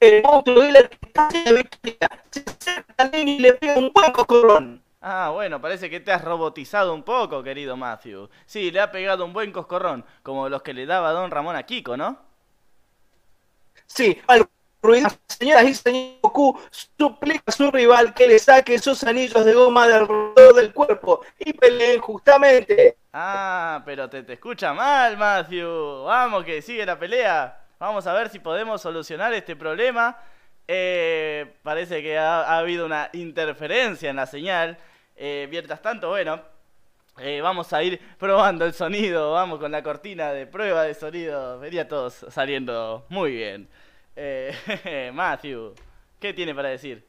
el monstruo de la se acerca niño y le pega un buen coscorrón. Ah, bueno, parece que te has robotizado un poco, querido Matthew. Sí, le ha pegado un buen coscorrón, como los que le daba Don Ramón a Kiko, ¿no? Sí, al ruido, señoras y señores, Goku suplica a su rival que le saque esos anillos de goma del alrededor del cuerpo y peleen justamente. Ah, pero te, te escucha mal, Matthew. Vamos, que sigue la pelea. Vamos a ver si podemos solucionar este problema. Eh, parece que ha, habido una interferencia en la señal. Eh, mientras tanto, bueno, eh, vamos a ir probando el sonido. Vamos con la cortina de prueba de sonido. Vería todos saliendo muy bien. Matthew, ¿qué tiene para decir?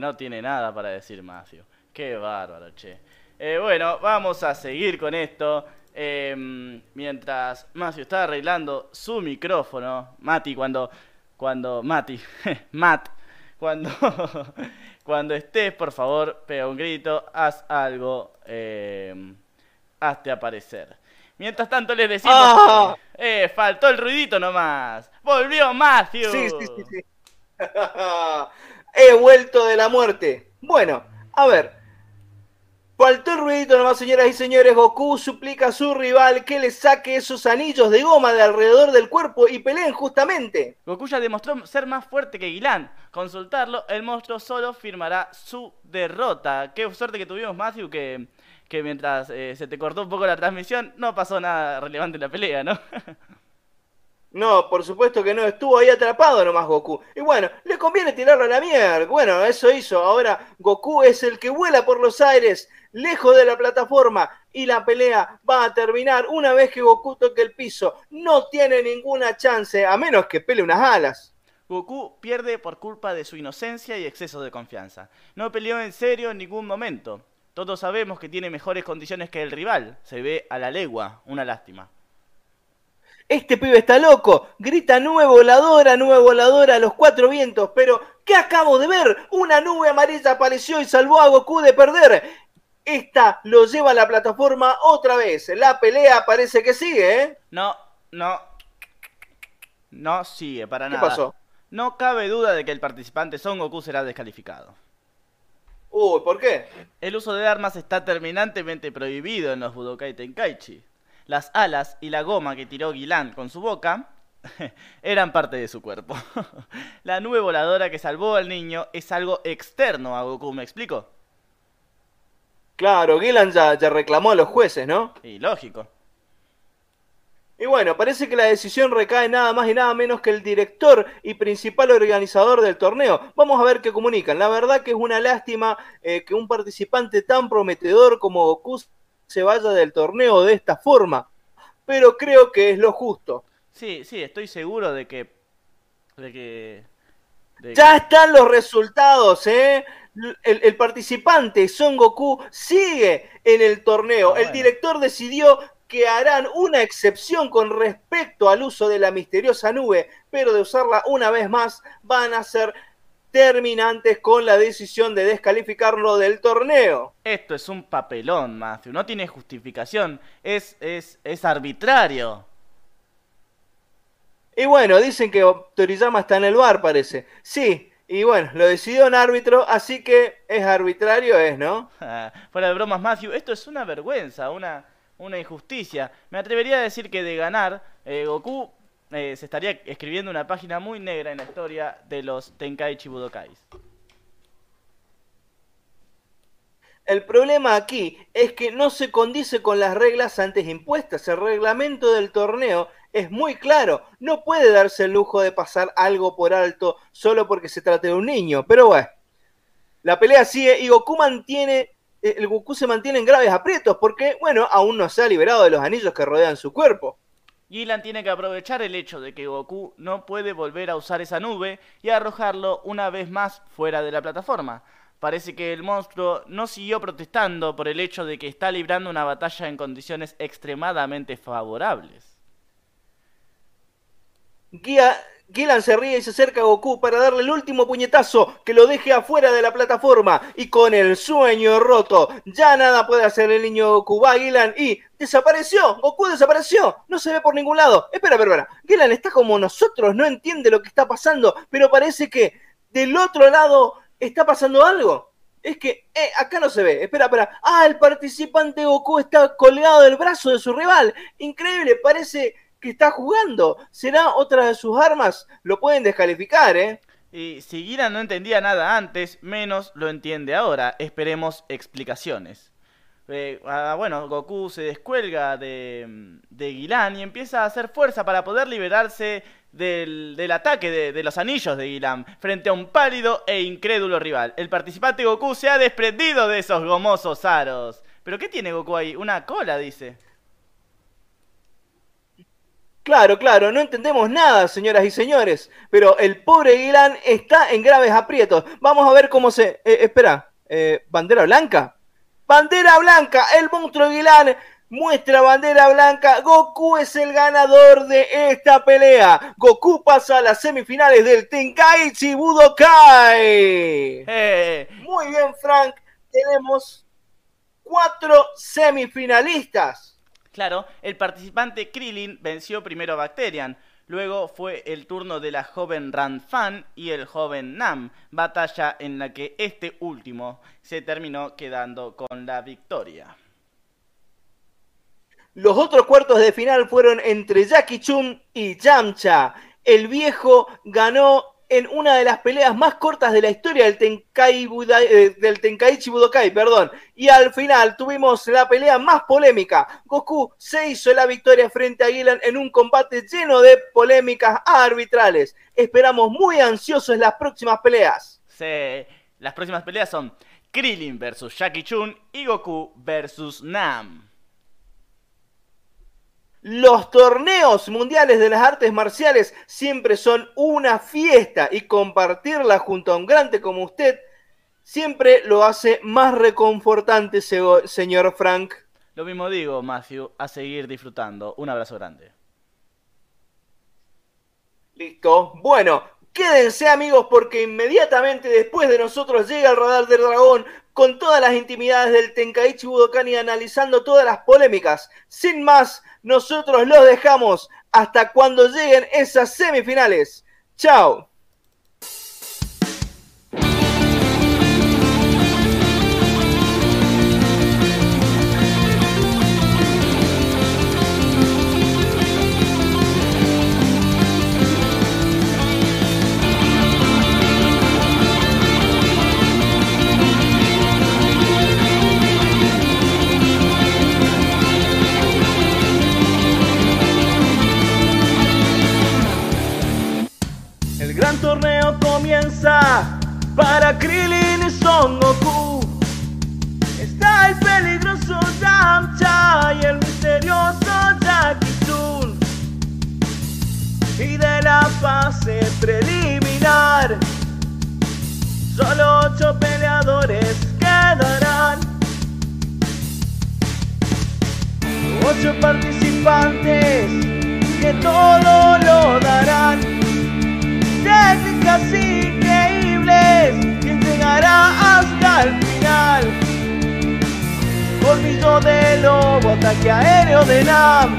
no tiene nada para decir Matthew. Qué bárbaro, che. Eh, bueno, vamos a seguir con esto. Em, mientras Macio está arreglando su micrófono, Mati, cuando. Cuando. Mati, Matt, cuando. cuando estés, por favor, pega un grito, haz algo, eh, hazte aparecer. Mientras tanto les decimos ¡Ah! eh, faltó el ruidito nomás. Volvió Matthew. Sí, sí, sí, sí. He vuelto de la muerte. Bueno, a ver, Faltó el ruidito nomás, señoras y señores. Goku suplica a su rival que le saque esos anillos de goma de alrededor del cuerpo y peleen justamente. Goku ya demostró ser más fuerte que Gilan. Consultarlo, el monstruo solo firmará su derrota. Qué suerte que tuvimos, Matthew, que, que mientras eh, se te cortó un poco la transmisión, no pasó nada relevante en la pelea, ¿no? No, por supuesto que no, estuvo ahí atrapado nomás Goku. Y bueno, le conviene tirarlo a la mierda. Bueno, eso hizo. Ahora Goku es el que vuela por los aires, lejos de la plataforma. Y la pelea va a terminar una vez que Goku toque el piso. No tiene ninguna chance, a menos que pele unas alas. Goku pierde por culpa de su inocencia y exceso de confianza. No peleó en serio en ningún momento. Todos sabemos que tiene mejores condiciones que el rival. Se ve a la legua. Una lástima. Este pibe está loco. Grita nube voladora, nube voladora a los cuatro vientos. Pero, ¿qué acabo de ver? Una nube amarilla apareció y salvó a Goku de perder. Esta lo lleva a la plataforma otra vez. La pelea parece que sigue, ¿eh? No, no. No sigue, para ¿Qué nada. pasó? No cabe duda de que el participante Son Goku será descalificado. Uy, ¿por qué? El uso de armas está terminantemente prohibido en los Budokai Tenkaichi. Las alas y la goma que tiró Guilan con su boca eran parte de su cuerpo. la nube voladora que salvó al niño es algo externo a Goku, ¿me explico? Claro, Gillan ya, ya reclamó a los jueces, ¿no? Y lógico. Y bueno, parece que la decisión recae nada más y nada menos que el director y principal organizador del torneo. Vamos a ver qué comunican. La verdad que es una lástima eh, que un participante tan prometedor como Goku se vaya del torneo de esta forma. Pero creo que es lo justo. Sí, sí, estoy seguro de que... De que... de Ya están los resultados, ¿eh? El, el participante Son Goku sigue en el torneo. El director decidió que harán una excepción con respecto al uso de la misteriosa nube, pero de usarla una vez más van a ser terminantes con la decisión de descalificarlo del torneo. Esto es un papelón, Matthew. No tiene justificación. Es, es, es arbitrario. Y bueno, dicen que Toriyama está en el bar, parece. Sí, y bueno, lo decidió un árbitro, así que es arbitrario, es, ¿no? Fuera de bromas, Matthew, esto es una vergüenza, una, una injusticia. Me atrevería a decir que de ganar, eh, Goku eh, se estaría escribiendo una página muy negra en la historia de los Tenkaichi Budokais. El problema aquí es que no se condice con las reglas antes impuestas. El reglamento del torneo es muy claro. No puede darse el lujo de pasar algo por alto solo porque se trate de un niño. Pero bueno, la pelea sigue y Goku mantiene, eh, el Goku se mantiene en graves aprietos porque, bueno, aún no se ha liberado de los anillos que rodean su cuerpo. Gilan tiene que aprovechar el hecho de que Goku no puede volver a usar esa nube y arrojarlo una vez más fuera de la plataforma. Parece que el monstruo no siguió protestando por el hecho de que está librando una batalla en condiciones extremadamente favorables. Guía, Gillan se ríe y se acerca a Goku para darle el último puñetazo que lo deje afuera de la plataforma. Y con el sueño roto, ya nada puede hacer el niño Goku. Va Gillan y desapareció. Goku desapareció. No se ve por ningún lado. Espera, espera, espera. Gillan está como nosotros, no entiende lo que está pasando. Pero parece que del otro lado está pasando algo. Es que eh, acá no se ve. Espera, espera. Ah, el participante Goku está colgado del brazo de su rival. Increíble, parece que está jugando. ¿Será otra de sus armas? Lo pueden descalificar, ¿eh? Y si no entendía nada antes, menos lo entiende ahora. Esperemos explicaciones. Eh, ah, bueno, Goku se descuelga de, de y empieza a hacer fuerza para poder liberarse del, del ataque de, de los anillos de Gilan frente a un pálido e incrédulo rival. El participante Goku se ha desprendido de esos gomosos aros. ¿Pero qué tiene Goku ahí? Una cola, dice. Claro, claro, no entendemos nada, señoras y señores. Pero el pobre Guilán está en graves aprietos. Vamos a ver cómo se. eh, espera, eh, ¿bandera blanca? ¡Bandera blanca! El monstruo Guilán muestra bandera blanca. Goku es el ganador de esta pelea. Goku pasa a las semifinales del Tenkaichi Budokai. ¡Eh! Muy bien, Frank. Tenemos cuatro semifinalistas. Claro, el participante Krillin venció primero a Bacterian. Luego fue el turno de la joven Ranfan y el joven Nam, batalla en la que este último se terminó quedando con la victoria. Los otros cuartos de final fueron entre Jackie Chun y Yamcha. El viejo ganó en una de las peleas más cortas de la historia del, Tenkai eh, Tenkaichi Budokai, perdón. Y al final tuvimos la pelea más polémica. Goku se hizo la victoria frente a Gillan en un combate lleno de polémicas arbitrales. Esperamos muy ansiosos las próximas peleas. Se- Las próximas peleas son Krillin versus Jackie Chun y Goku versus Nam. Los torneos mundiales de las artes marciales siempre son una fiesta y compartirla junto a un grande como usted siempre lo hace más reconfortante, señor Frank. Lo mismo digo, Matthew, a seguir disfrutando. Un abrazo grande. Listo. Bueno, quédense amigos porque inmediatamente después de nosotros llega el radar del dragón con todas las intimidades del Tenkaichi Budokan y analizando todas las polémicas. Sin más, nosotros los dejamos hasta cuando lleguen esas semifinales. ¡Chao! Krillin y Son Goku. Está el peligroso Yamcha y el misterioso Jackie Chun. Y de la fase preliminar, solo ocho peleadores quedarán. Ocho participantes que todo lo darán. Técnicas increíbles que llegará hasta el final. Colmillo de lobo, ataque aéreo de Nam.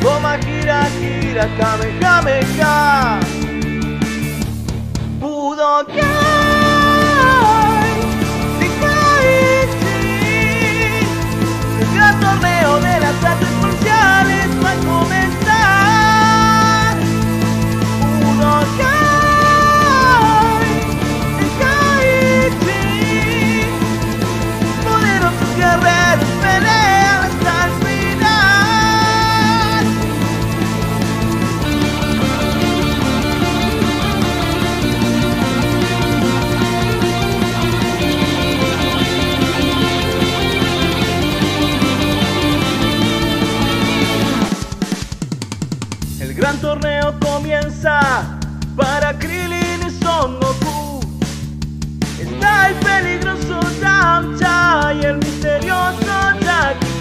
Toma Kira Kira, Kamehameha. Budokai, Tenkaichi. Comienza para Krillin y Son Goku. Está el peligroso Yamcha y el misterioso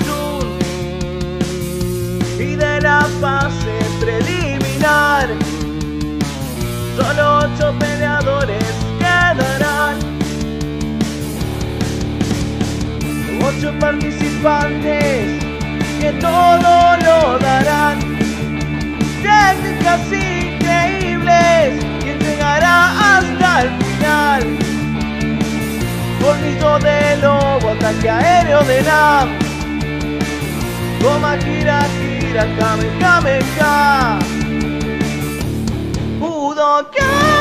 Chun. Y de la fase preliminar, solo ocho peleadores quedarán. Ocho participantes que todo lo darán técnicas increíbles que llegará hasta el final. Colmillo de lobo, ataque aéreo de Nam. Toma Kira Kira, Kamehameha. Budokai, Tenkaichi.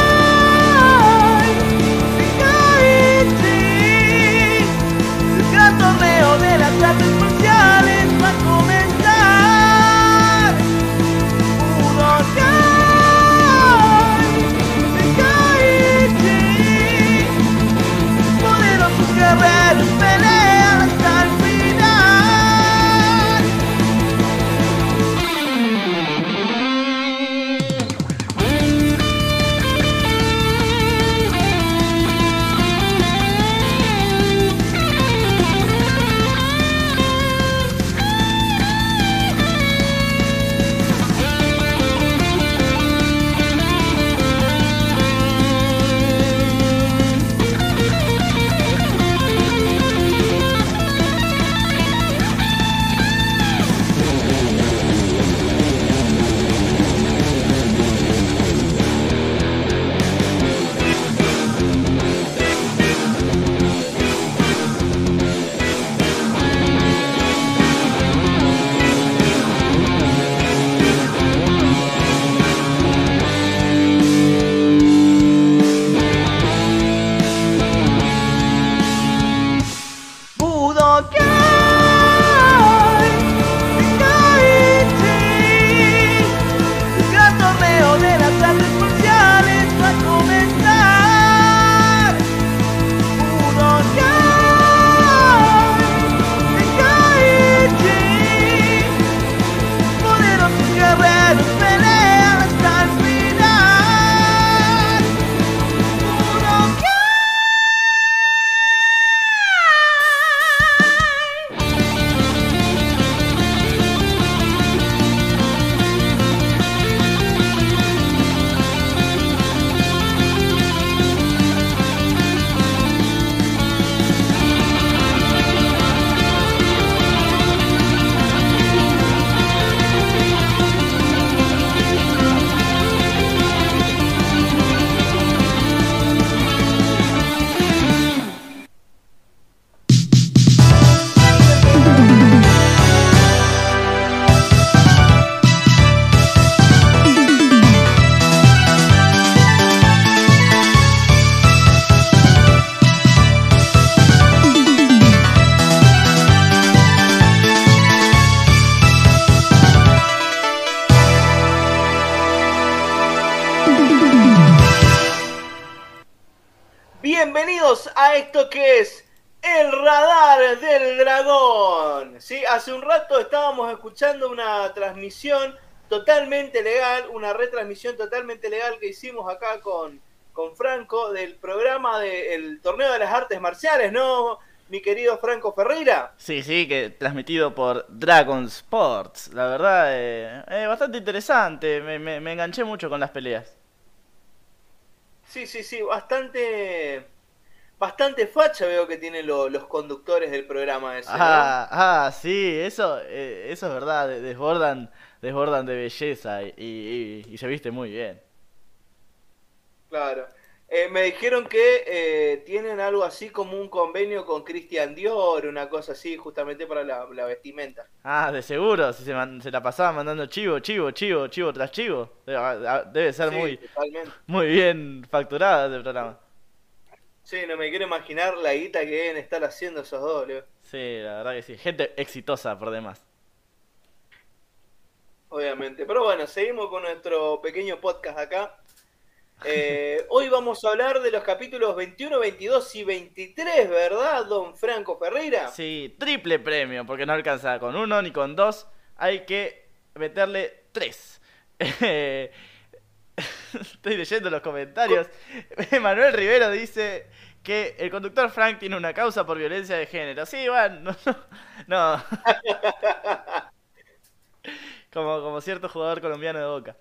Escuchando una transmisión totalmente legal, una retransmisión totalmente legal que hicimos acá con, con Franco del programa del torneo de las artes marciales, ¿no? Mi querido Franco Ferreira. Sí, sí, que transmitido por Dragon Sports. La verdad, eh, es bastante interesante. Me, me, me enganché mucho con las peleas. Sí, sí, sí, bastante bastante facha veo que tienen los conductores del programa ese. Ah, ah sí, eso, eh, eso es verdad, desbordan, desbordan de belleza y, y, se viste muy bien. Claro. Eh, me dijeron que eh, tienen algo así como un convenio con Christian Dior, una cosa así, justamente para la, vestimenta. Ah, de seguro, si se, se, la pasaba mandando chivo, chivo, chivo, chivo tras chivo. Debe, ser muy, muy bien facturada el programa. Sí, no me quiero imaginar la guita que deben estar haciendo esos dos, Leo. Sí, la verdad que sí. Gente exitosa por demás. Obviamente. Pero bueno, seguimos con nuestro pequeño podcast acá. Eh, hoy vamos a hablar de los capítulos 21, 22 y 23, ¿verdad, don Franco Ferreira? Sí, triple premio, porque no alcanza con uno ni con dos. Hay que meterle tres. Estoy leyendo los comentarios. Manuel Rivero dice que el conductor Frank tiene una causa por violencia de género. Sí, bueno, no. como, como cierto jugador colombiano de Boca.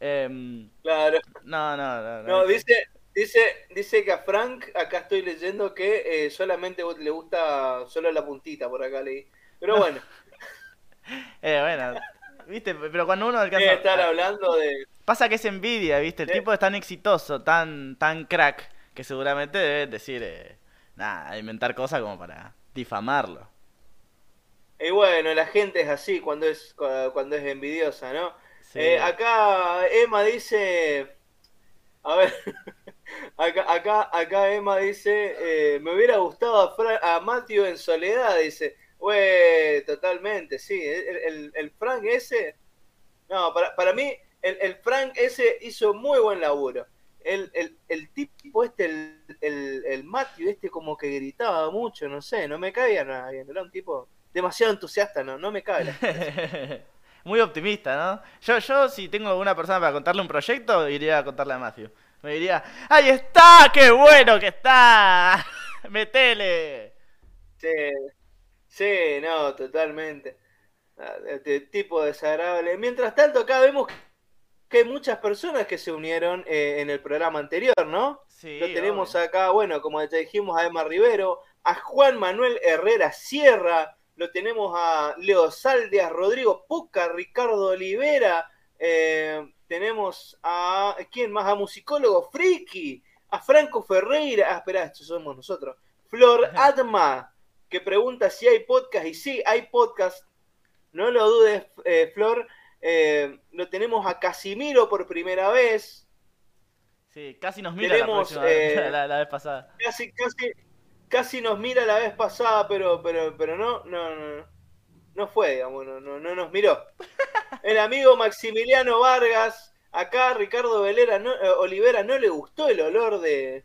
Em, claro. No, no, no. No, dice, dice, dice que a Frank, acá estoy leyendo que eh, solamente le gusta solo la puntita, por acá leí. Pero bueno. eh, bueno, viste, pero cuando uno alcanza... estar hablando de... Pasa que es envidia, viste, el tipo es tan exitoso, tan, tan crack, que seguramente debe decir, eh, nada, inventar cosas como para difamarlo. Y bueno, la gente es así cuando es, cuando es envidiosa, ¿no? Eh, acá Emma dice... A ver, acá, acá, acá Emma dice, eh, me hubiera gustado a, a Matthew en soledad, dice. Güey, totalmente, sí. El, el, Frank ese. No, para, para mí, el, el, Frank ese hizo muy buen laburo. El, el, el tipo este, el, el, el Matthew este como que gritaba mucho, no sé, no me caía nada bien. Era un tipo demasiado entusiasta, no, no me cae. muy optimista, ¿no? Yo, yo si tengo alguna persona para contarle un proyecto, iría a contarle a Matthew. Me diría, ¡ahí está! ¡Qué bueno que está! ¡Metele! Sí. Sí, no, totalmente. Ah, este tipo desagradable. Mientras tanto, acá vemos que hay muchas personas que se unieron eh, en el programa anterior, ¿no? Sí. Lo tenemos acá, bueno, como ya dijimos, a Emma Rivero, a Juan Manuel Herrera Sierra, lo tenemos a Leo Saldias, Rodrigo Puca, Ricardo Olivera, eh, tenemos a, ¿quién más? A Musicólogo Friki, a Franco Ferreira, ah, espera, estos somos nosotros, Flor Adma, que pregunta si hay podcast. Y sí, hay podcast. No lo dudes, eh, Flor. Eh, lo tenemos a Casimiro por primera vez. Sí, casi nos mira eh, la, vez pasada. Casi, casi, casi nos mira la vez pasada, pero, pero, pero no, no, no, no fue, digamos, no, no, no nos miró. El amigo Maximiliano Vargas, acá Ricardo Velera, no, Olivera, no le gustó el olor de.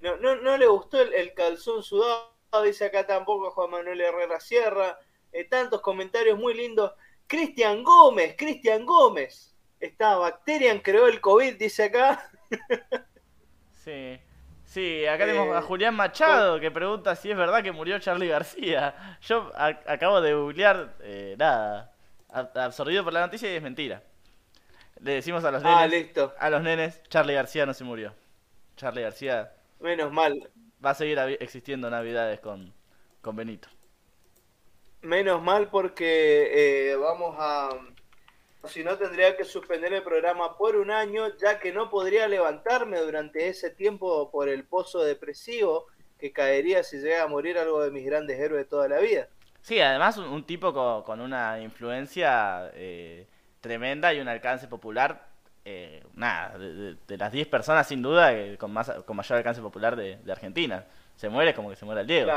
No, no, no le gustó el calzón sudado dice acá tampoco Juan Manuel Herrera Sierra. Eh, tantos comentarios muy lindos. Cristian Gómez, Cristian Gómez. Esta bacteria creó el COVID, dice acá. sí. Sí, acá tenemos a eh, Julián Machado que pregunta si es verdad que murió Charlie García. Yo acabo de googlear, eh, nada, absorbido por la noticia y es mentira. Le decimos a los ah, nenes, a los nenes, Charlie García no se murió. Charlie García. Menos mal, va a seguir existiendo Navidades con, con Benito. Menos mal porque eh, vamos a... Si no, tendría que suspender el programa por un año, ya que no podría levantarme durante ese tiempo por el pozo depresivo que caería si llega a morir algo de mis grandes héroes de toda la vida. Sí, además un, tipo con, una influencia eh, tremenda y un alcance popular eh, nada, de, las 10 personas sin duda con, más, con mayor alcance popular de, Argentina. Se muere como que se muere el Diego.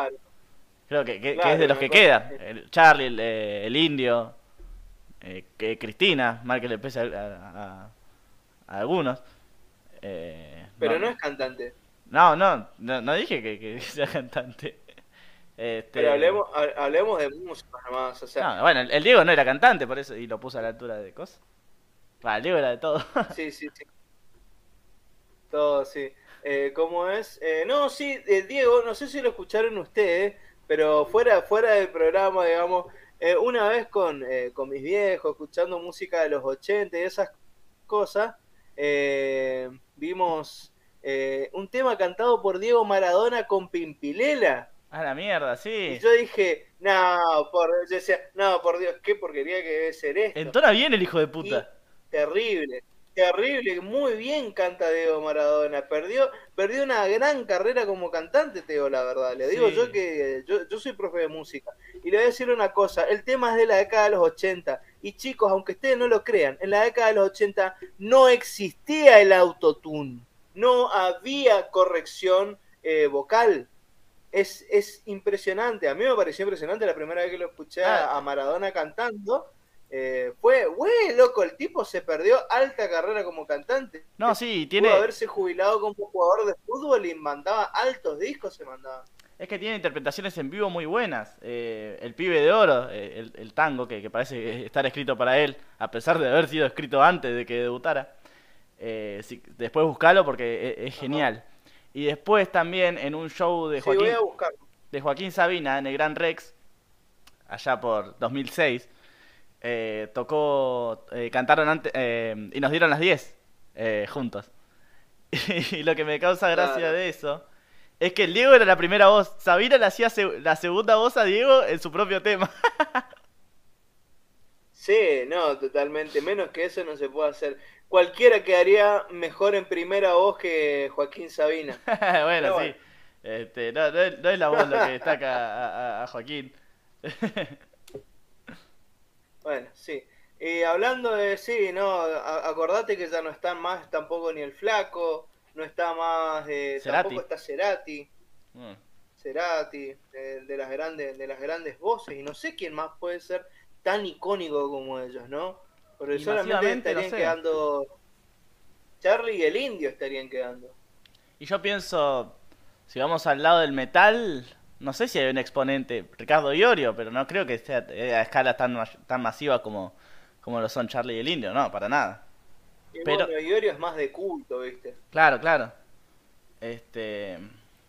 Creo que, es de los que quedan. El Charlie, el, eh, indio, eh, que Cristina, mal que le pese a, algunos. Pero no. es cantante. No, no, no, no dije que, que sea cantante. Este... Pero hablemos, hablemos de música nomás, o sea... No, bueno, el, Diego no era cantante, por eso, y lo puse a la altura de cosas. el Diego era de todo. sí, sí, sí. Todo, sí. Eh, ¿Cómo es? Eh, no, sí, eh, Diego, no sé si lo escucharon ustedes, pero fuera, fuera del programa, digamos, eh, una vez con, con mis viejos, escuchando música de los 80 y esas cosas, vimos un tema cantado por Diego Maradona con Pimpilela. A la mierda, sí. Y yo dije, no, por, yo decía, no, por Dios, qué porquería que debe ser esto. Entona bien el hijo de puta. terrible, terrible, muy bien canta Diego Maradona. Perdió, perdió una gran carrera como cantante, Teo, la verdad. Le digo yo que yo, yo soy profe de música. Y le voy a decir una cosa, el tema es de la década de los 80. Y chicos, aunque ustedes no lo crean, en la década de los 80 no existía el autotune. No había corrección eh, vocal es, es impresionante. A mí me pareció impresionante la primera vez que lo escuché a, ah. Maradona cantando. Eh, fue, güey, loco, el tipo se perdió alta carrera como cantante. No, sí, tiene. Pudo haberse jubilado como jugador de fútbol y mandaba altos discos, se mandaba. Es que tiene interpretaciones en vivo muy buenas. Eh, el pibe de oro, eh, el, tango, que, parece estar escrito para él, a pesar de haber sido escrito antes de que debutara. después buscalo porque e, es, genial. Y después también en un show de Joaquín, de Joaquín Sabina en el Gran Rex, allá por 2006, eh, tocó, eh, cantaron antes, eh, y nos dieron las 10 juntos. y lo que me causa gracia de eso es que el Diego era la primera voz, Sabina le hacía la segunda voz a Diego en su propio tema. sí, no, totalmente, menos que eso no se puede hacer cualquiera quedaría mejor en primera voz que Joaquín Sabina. bueno, sí. Este, no, es, la voz lo que destaca a, Joaquín. Bueno, sí. Y hablando de, sí, no, acordate que ya no están más tampoco ni el flaco, no está más, eh, tampoco está Cerati. Mm. Cerati, de, las grandes, de las grandes voces, y no sé quién más puede ser tan icónico como ellos, ¿no? Porque solamente estarían quedando. Charlie y el indio estarían quedando. Y yo pienso, si vamos al lado del metal, no sé si hay un exponente, Ricardo Iorio, pero no creo que sea a escala tan, tan masiva como, como lo son Charlie y el indio, no, para nada. pero Iorio es más de culto, ¿viste? Claro, claro. Este,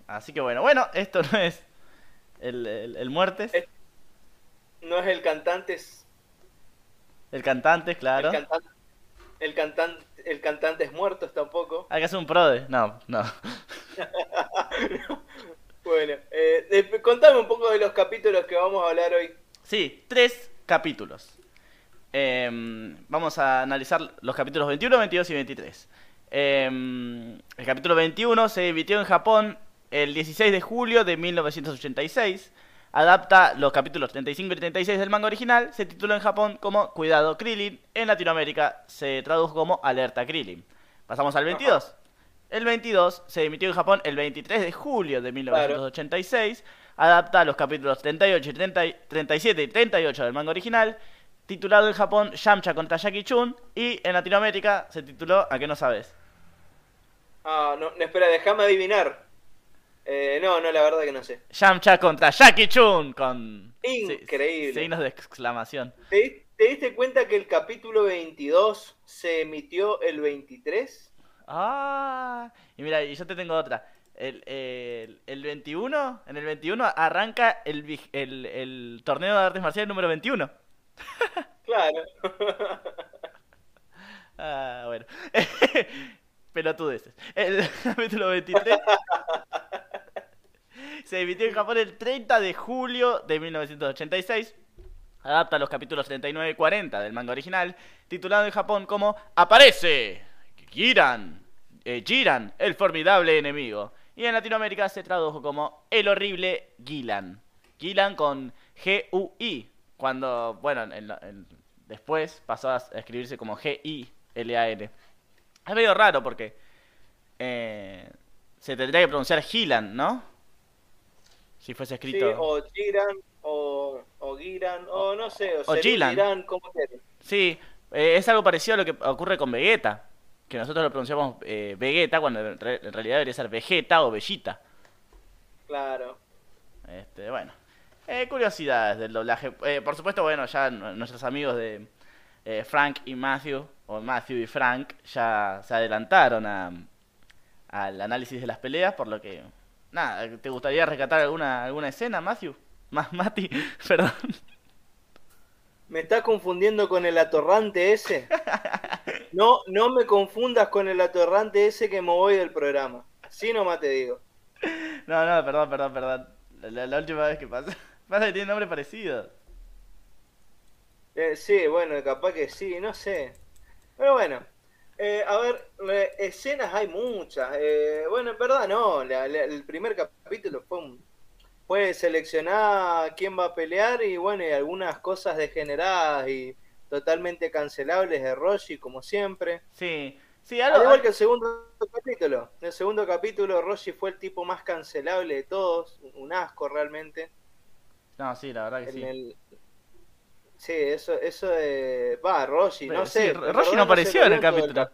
así que bueno, bueno, esto no es el, el, Muertes. no es el cantante el cantante, claro. El cantante, el cantante, es muerto tampoco. Hay que hacer un prode. No, no. bueno, eh, contame un poco de los capítulos que vamos a hablar hoy. Sí, tres capítulos. Em, vamos a analizar los capítulos 21, 22 y 23. Em, el capítulo 21 se emitió en Japón el 16 de julio de 1986 adapta los capítulos 35 y 36 del manga original, se tituló en Japón como Cuidado Krillin, en Latinoamérica se tradujo como Alerta Krillin. Pasamos al 22. El 22 se emitió en Japón el 23 de julio de 1986, adapta los capítulos 38 y 37 y 38 del manga original, titulado en Japón Yamcha contra Jackie Chun, y en Latinoamérica se tituló ¿A qué no sabes? Ah, no, espera, déjame adivinar. Eh, no, no, la verdad que no sé. Yamcha contra Jackie Chun con Increíble. signos de exclamación. ¿Te, diste cuenta que el capítulo 22 se emitió el 23? Ah, y mira, y yo te tengo otra. El, el, 21, en el 21 arranca el, el, el torneo de artes marciales número 21. Claro. ah, bueno. Pelotudeces. El capítulo 23 se emitió en Japón el 30 de julio de 1986. Adapta los capítulos 39 y 40 del manga original, titulado en Japón como Aparece Giran, eh, Giran, el formidable enemigo. Y en Latinoamérica se tradujo como El horrible Gilan. Gilan con G-U-I. Cuando, bueno, después pasó a escribirse como G-I-L-A-N. Es medio raro porque eh, se tendría que pronunciar Gilan, ¿no? Si fuese escrito. Sí, o Giran, o, o Giran, o no sé, o, o Giran, Sí, eh, es algo parecido a lo que ocurre con Vegeta. Que nosotros lo pronunciamos eh, Vegeta, cuando en, realidad debería ser Vegeta o Bellita. Claro. Este, bueno. Eh, curiosidades del doblaje. Eh, por supuesto, bueno, ya nuestros amigos de Frank y Matthew, o Matthew y Frank, ya se adelantaron a, al análisis de las peleas, por lo que... Nada, ¿te gustaría rescatar alguna, alguna escena, Matthew? Más Mati, perdón. ¿Me estás confundiendo con el atorrante ese? No, no me confundas con el atorrante ese que me voy del programa. Así nomás te digo. No, no, perdón, perdón, perdón. La, última vez que pasa. Pasa que tiene nombre parecido. Eh, sí, bueno, capaz que sí, no sé. Pero bueno. Eh, a ver, escenas hay muchas. Eh, bueno, en verdad no. el primer capítulo fue un puede seleccionar quién va a pelear y bueno, y algunas cosas degeneradas y totalmente cancelables de Roshi, como siempre. Sí, sí, algo, Al igual que el segundo capítulo. En el segundo capítulo Roshi fue el tipo más cancelable de todos, un asco realmente. No, sí, la verdad que sí. Sí, eso, eso de... Va, Roshi, no sé. Roshi no apareció en el capítulo.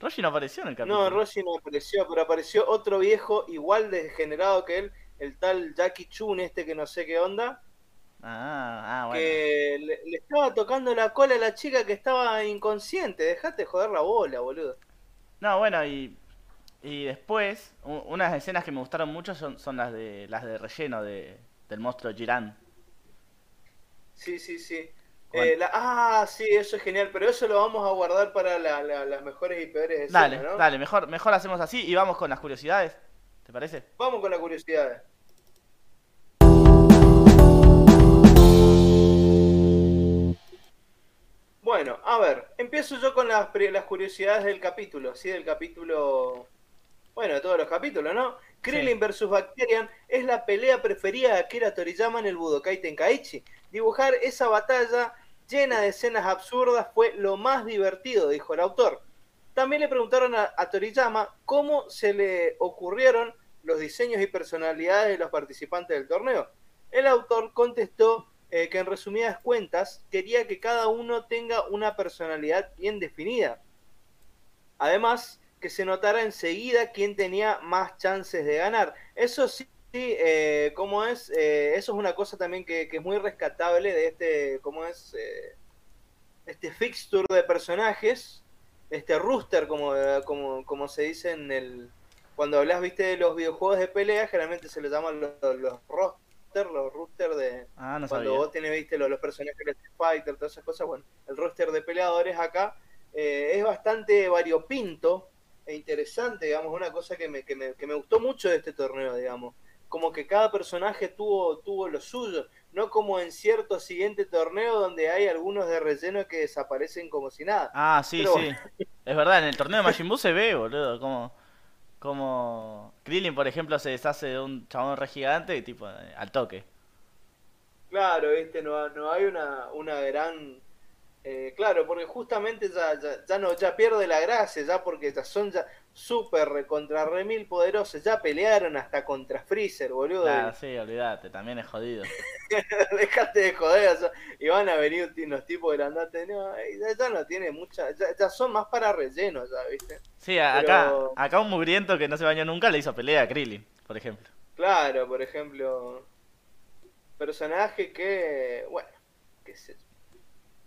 Roshi no apareció en el capítulo. No, Roshi no apareció, pero apareció otro viejo igual de degenerado que él, el tal Jackie Chun este que no sé qué onda. Ah, ah bueno. Que le, estaba tocando la cola a la chica que estaba inconsciente. Dejate joder la bola, boludo. No, bueno, y, y después, unas escenas que me gustaron mucho son, son las de las de relleno de, del monstruo Girán. Sí, sí, sí. Eh, ah, sí, eso es genial, pero eso lo vamos a guardar para las mejores y peores escenas, Dale, dale, mejor, mejor hacemos así y vamos con las curiosidades. ¿Te parece? Vamos con las curiosidades. Bueno, a ver, empiezo yo con las, las curiosidades del capítulo, ¿sí? Del capítulo, bueno, de todos los capítulos, ¿no? Krillin vs Bacterian es la pelea preferida de Akira Toriyama en el Budokai Tenkaichi. Dibujar esa batalla llena de escenas absurdas fue lo más divertido, dijo el autor. También le preguntaron a, Toriyama cómo se le ocurrieron los diseños y personalidades de los participantes del torneo. El autor contestó eh, que en resumidas cuentas quería que cada uno tenga una personalidad bien definida. Además, que se notara enseguida quién tenía más chances de ganar. Eso sí, eh, como es, eh, eso es una cosa también que, que, es muy rescatable de este, cómo es, este fixture de personajes este rooster, como, como, como se dice en el... Cuando hablas, viste, de los videojuegos de pelea, generalmente se les llaman los, los roster, los rooster de... Ah, no cuando vos tenés, viste, los, personajes de Street Fighter, todas esas cosas, bueno, el roster de peleadores acá eh, es bastante variopinto e interesante, digamos, una cosa que me, que me, que me gustó mucho de este torneo, digamos como que cada personaje tuvo, tuvo lo suyo, no como en cierto siguiente torneo donde hay algunos de relleno que desaparecen como si nada. Ah, sí, sí. Es verdad, en el torneo de Majin Buu se ve, boludo, como, como Krillin, por ejemplo, se deshace de un chabón re gigante y tipo, eh, al toque. Claro, viste, no, no hay una, una gran... Eh, claro, porque justamente ya, ya, ya, no ya pierde la gracia, ya porque ya son ya super recontra remil poderosos. Ya pelearon hasta contra Freezer, boludo. Ah, sí, olvídate, también es jodido. Dejate de joder, y van a venir unos tipos grandotes. No, ya, no tiene mucha. Ya, son más para relleno, ya, ¿viste? Sí, acá, acá un mugriento que no se bañó nunca le hizo pelea a Krillin, por ejemplo. Claro, por ejemplo. Personaje que. Bueno, qué sé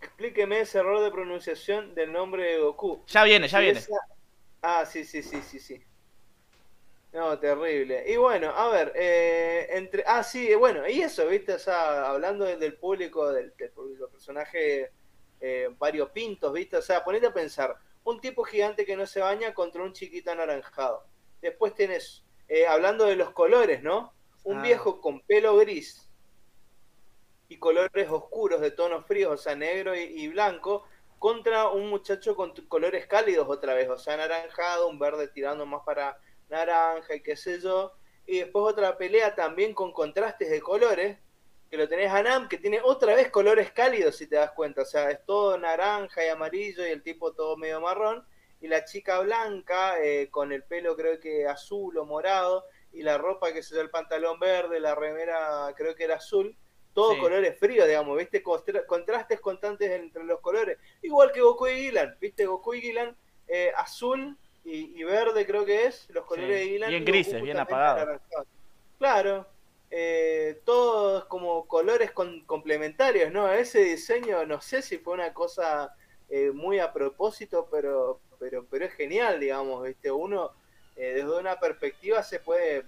Explíqueme ese error de pronunciación del nombre de Goku. Ya viene, ya viene. Ah, sí, sí, sí, sí, sí. No, terrible. Y bueno, a ver, eh, entre... Ah, sí, bueno, y eso, ¿viste? O sea, hablando del, público, del, personaje eh, variopintos, ¿viste? O sea, ponete a pensar, un tipo gigante que no se baña contra un chiquito anaranjado. Después tienes, eh, hablando de los colores, ¿no? Un ah. viejo con pelo gris y colores oscuros de tonos fríos, o sea, negro y blanco, contra un muchacho con colores cálidos otra vez, o sea, anaranjado, un verde tirando más para naranja y qué sé yo. Y después otra pelea también con contrastes de colores, que lo tenés a Nam, que tiene otra vez colores cálidos, si te das cuenta. O sea, es todo naranja y amarillo y el tipo todo medio marrón. Y la chica blanca, eh, con el pelo creo que azul o morado, y la ropa que se el pantalón verde, la remera creo que era azul todos colores fríos, digamos, ¿viste? Contrastes constantes entre los colores. Igual que Goku y Gilan, ¿viste? Goku y Gilan eh, azul y, verde creo que es, los colores de Dylan. Bien grises, bien apagados. Claro, eh, todos como colores complementarios, ¿no? Ese diseño, no sé si fue una cosa eh, muy a propósito, pero, pero, pero es genial, digamos, ¿viste? Uno eh, desde una perspectiva se puede,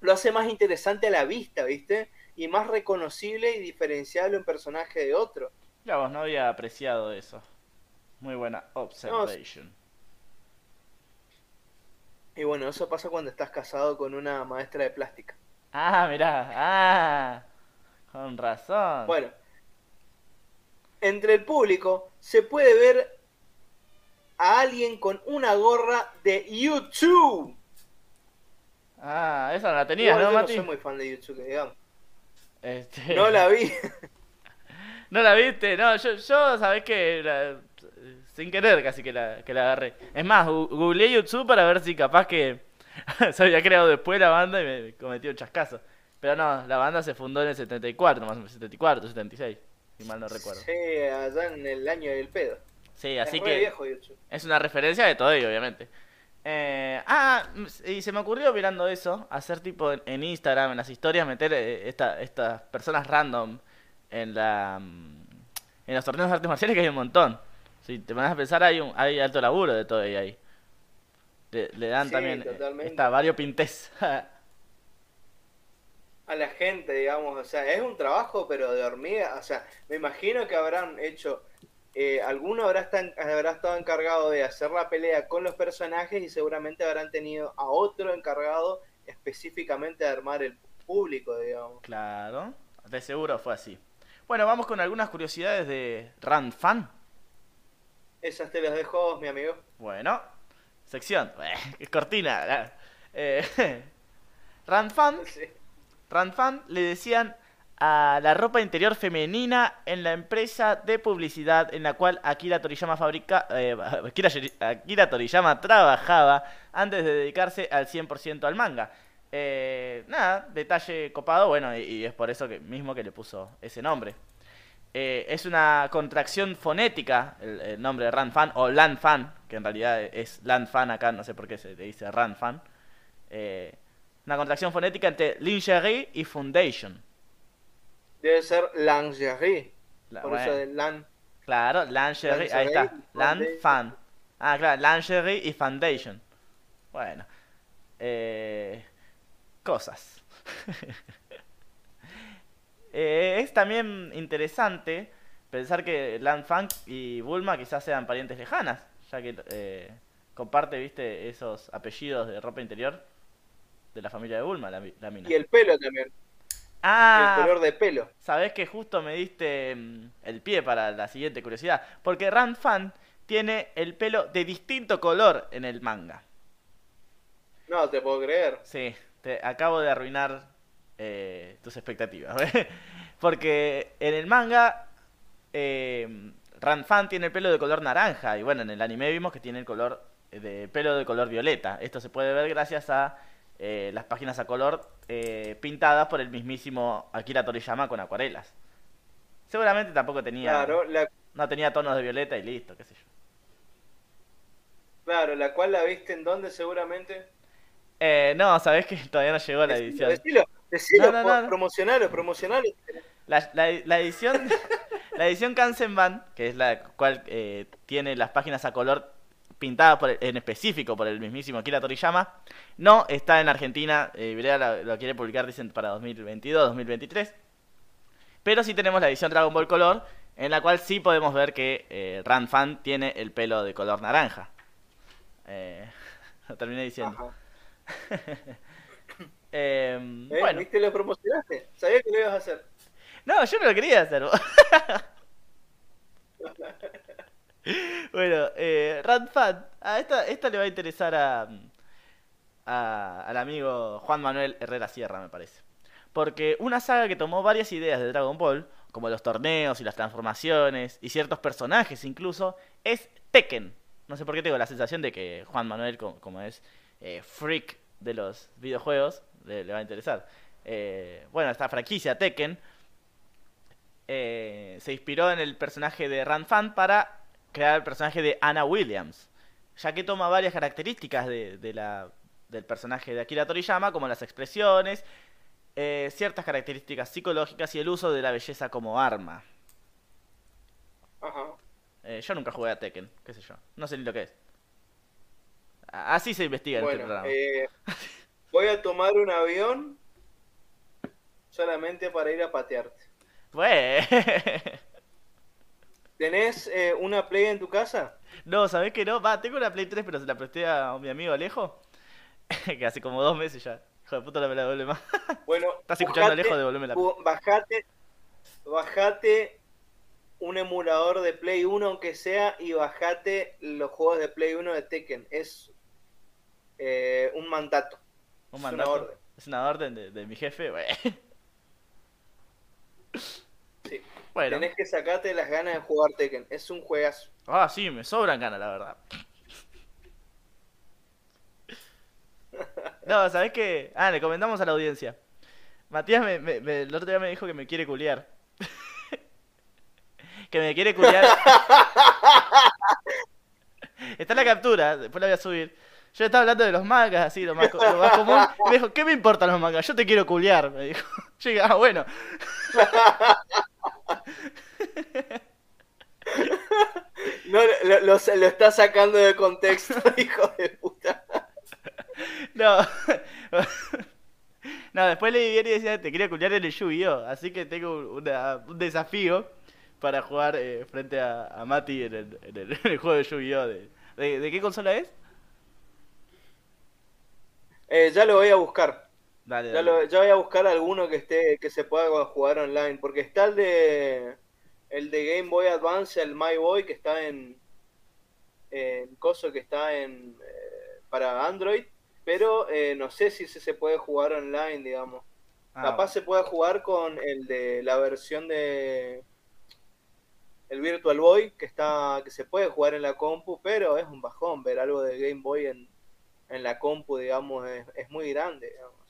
lo hace más interesante a la vista, ¿viste? Y más reconocible y diferenciable un personaje de otro. Ya vos no había apreciado eso. Muy buena observation. y bueno, eso pasa cuando estás casado con una maestra de plástica. Ah, mirá, ah, con razón. Bueno, entre el público se puede ver a alguien con una gorra de YouTube. Ah, esa la tenías, ¿no, yo Mati? no soy muy fan de YouTube, digamos. Este... No la vi. ¿No la viste? No, yo, yo sabés que sin querer casi que la, que la agarré. Es más, googleé YouTube para ver si capaz que se había creado después la banda y me cometió un chascazo. Pero no, la banda se fundó en el 74, más o menos, 74, 76, si mal no recuerdo. Sí, allá en el año del pedo. Sí, así que es una referencia de todo ello, obviamente. Eh, ah, y se me ocurrió mirando eso, hacer tipo en, Instagram, en las historias, meter eh, esta, estas personas random en la mm, en los torneos de artes marciales que hay un montón. Si te pones a pensar, hay, un, hay alto laburo de todo ello ahí. Le, dan también esta variopintés. a la gente, digamos, o sea, es un trabajo pero de hormiga, o sea, me imagino que habrán hecho, eh, alguno habrá, habrá estado encargado de hacer la pelea con los personajes y seguramente habrán tenido a otro encargado específicamente de armar el público, digamos. Claro, de seguro fue así. Bueno, vamos con algunas curiosidades de Run Fan. Esas te las dejo, mi amigo. Bueno, sección, es cortina. Eh, Ranfan, Ranfan le decían a la ropa interior femenina en la empresa de publicidad en la cual Akira Toriyama fabrica, eh, Akira, Toriyama trabajaba antes de dedicarse al 100% al manga. Eh, nada, detalle copado, bueno, y, es por eso que mismo que le puso ese nombre. Eh, es una contracción fonética el, nombre de Ranfan o Lanfan, que en realidad es Lanfan acá, no sé por qué se le dice Ranfan. Una contracción fonética entre lingerie y foundation. Debe ser lingerie. por eso de lan. Claro, lingerie, ahí está. Lanfan. Ah, claro, lingerie y foundation. Bueno. Eh, cosas. Eh, es también interesante pensar que Lan Fang y Bulma quizás sean parientes lejanas, ya que eh, comparte, viste, esos apellidos de ropa interior de la familia de Bulma, la, mina. Y el pelo también. Ah, el color de pelo. Sabes que justo me diste mm, el pie para la siguiente curiosidad, porque Ran Fan tiene el pelo de distinto color en el manga. No te puedo creer. Sí, te acabo de arruinar eh, tus expectativas. Porque en el manga, eh, Ranfan tiene el pelo de color naranja. Y bueno, en el anime vimos que tiene el color de pelo de color violeta. Esto se puede ver gracias a eh, las páginas a color eh, pintadas por el mismísimo Akira Toriyama con acuarelas. Seguramente tampoco tenía. No tenía tonos de violeta y listo, qué sé yo. Claro, la cual la viste en dónde seguramente. Eh, no, sabés que todavía no llegó la edición. Decilo, promocionalo, promocionalo. La, la, edición, la edición Kansenban, que es la cual eh, tiene las páginas a color pintadas por, en específico por el mismísimo Akira Toriyama, no está en Argentina. Eh, lo, quiere publicar, dicen, para 2022, 2023. Pero sí tenemos la edición Dragon Ball Color, en la cual sí podemos ver que eh, Ran Fan tiene el pelo de color naranja. Eh, lo terminé diciendo. Em, eh, bueno. ¿Viste lo promocionaste? Sabía que lo ibas a hacer. No, yo no lo quería hacer. bueno, eh, Fan. Ah, esta, esta le va a interesar a, a, al amigo Juan Manuel Herrera Sierra, me parece. Porque una saga que tomó varias ideas de Dragon Ball, como los torneos y las transformaciones, y ciertos personajes incluso, es Tekken. No sé por qué tengo la sensación de que Juan Manuel, como, es eh, freak de los videojuegos, le, va a interesar. Eh, bueno, esta franquicia Tekken eh, se inspiró en el personaje de Ran Fan para crear el personaje de Anna Williams. ya que toma varias características de, de la, del personaje de Akira Toriyama, como las expresiones, eh, ciertas características psicológicas y el uso de la belleza como arma. Ajá. Eh, yo nunca jugué a Tekken, qué sé yo. No sé ni lo que es. Así se investiga en este programa. eh, voy a tomar un avión solamente para ir a patearte. Pues... ¿Tenés eh, una Play en tu casa? no, ¿sabés que no? Va, tengo una Play 3, pero se la presté a mi amigo Alejo. que hace como dos meses ya. Hijo de puta, no me la devuelve más. Bueno, Estás escuchando buscate- Alejo, devolveme la bu- bajate, bajate un emulador de Play 1 aunque sea y bajate los juegos de Play 1 de Tekken. Es eh, un mandato. Un Es una orden. Es una orden de, de mi jefe. Bueno. Sí. Bueno. Tenés que sacarte las ganas de jugar Tekken. Es un juegazo. Ah, sí, me sobran ganas, la verdad. No, ¿sabés qué? Ah, le comentamos a la audiencia. Matías me, me- me- el otro día me dijo que me quiere culiar. que me quiere culiar. Está en la captura, después la voy a subir. Yo estaba hablando de los mangas, así, lo más, lo más común. Y me dijo, ¿qué me importan los mangas? Yo te quiero culiar, me dijo. Yo dije, ah, bueno. No, lo, lo, lo está sacando de contexto, hijo de puta. No. No, después leí bien y decía, te quería culiar en el Yu-Gi-Oh! Así que tengo una- un desafío para jugar eh, frente a, a Mati en el, en el- en el juego de Yu-Gi-Oh! De, de, de qué consola es? Eh, ya lo voy a buscar. Dale, Ya, dale. lo, ya voy a buscar alguno que esté que se pueda jugar online. Porque está el de el de Game Boy Advance, el My Boy, que está en en coso que está en eh, para Android. Pero eh, no sé si ese se puede jugar online, digamos. Ah, Capaz se puede jugar con el de la versión de el Virtual Boy que está que se puede jugar en la compu, pero es un bajón ver algo de Game Boy en, en la compu, digamos, es, es muy grande, digamos,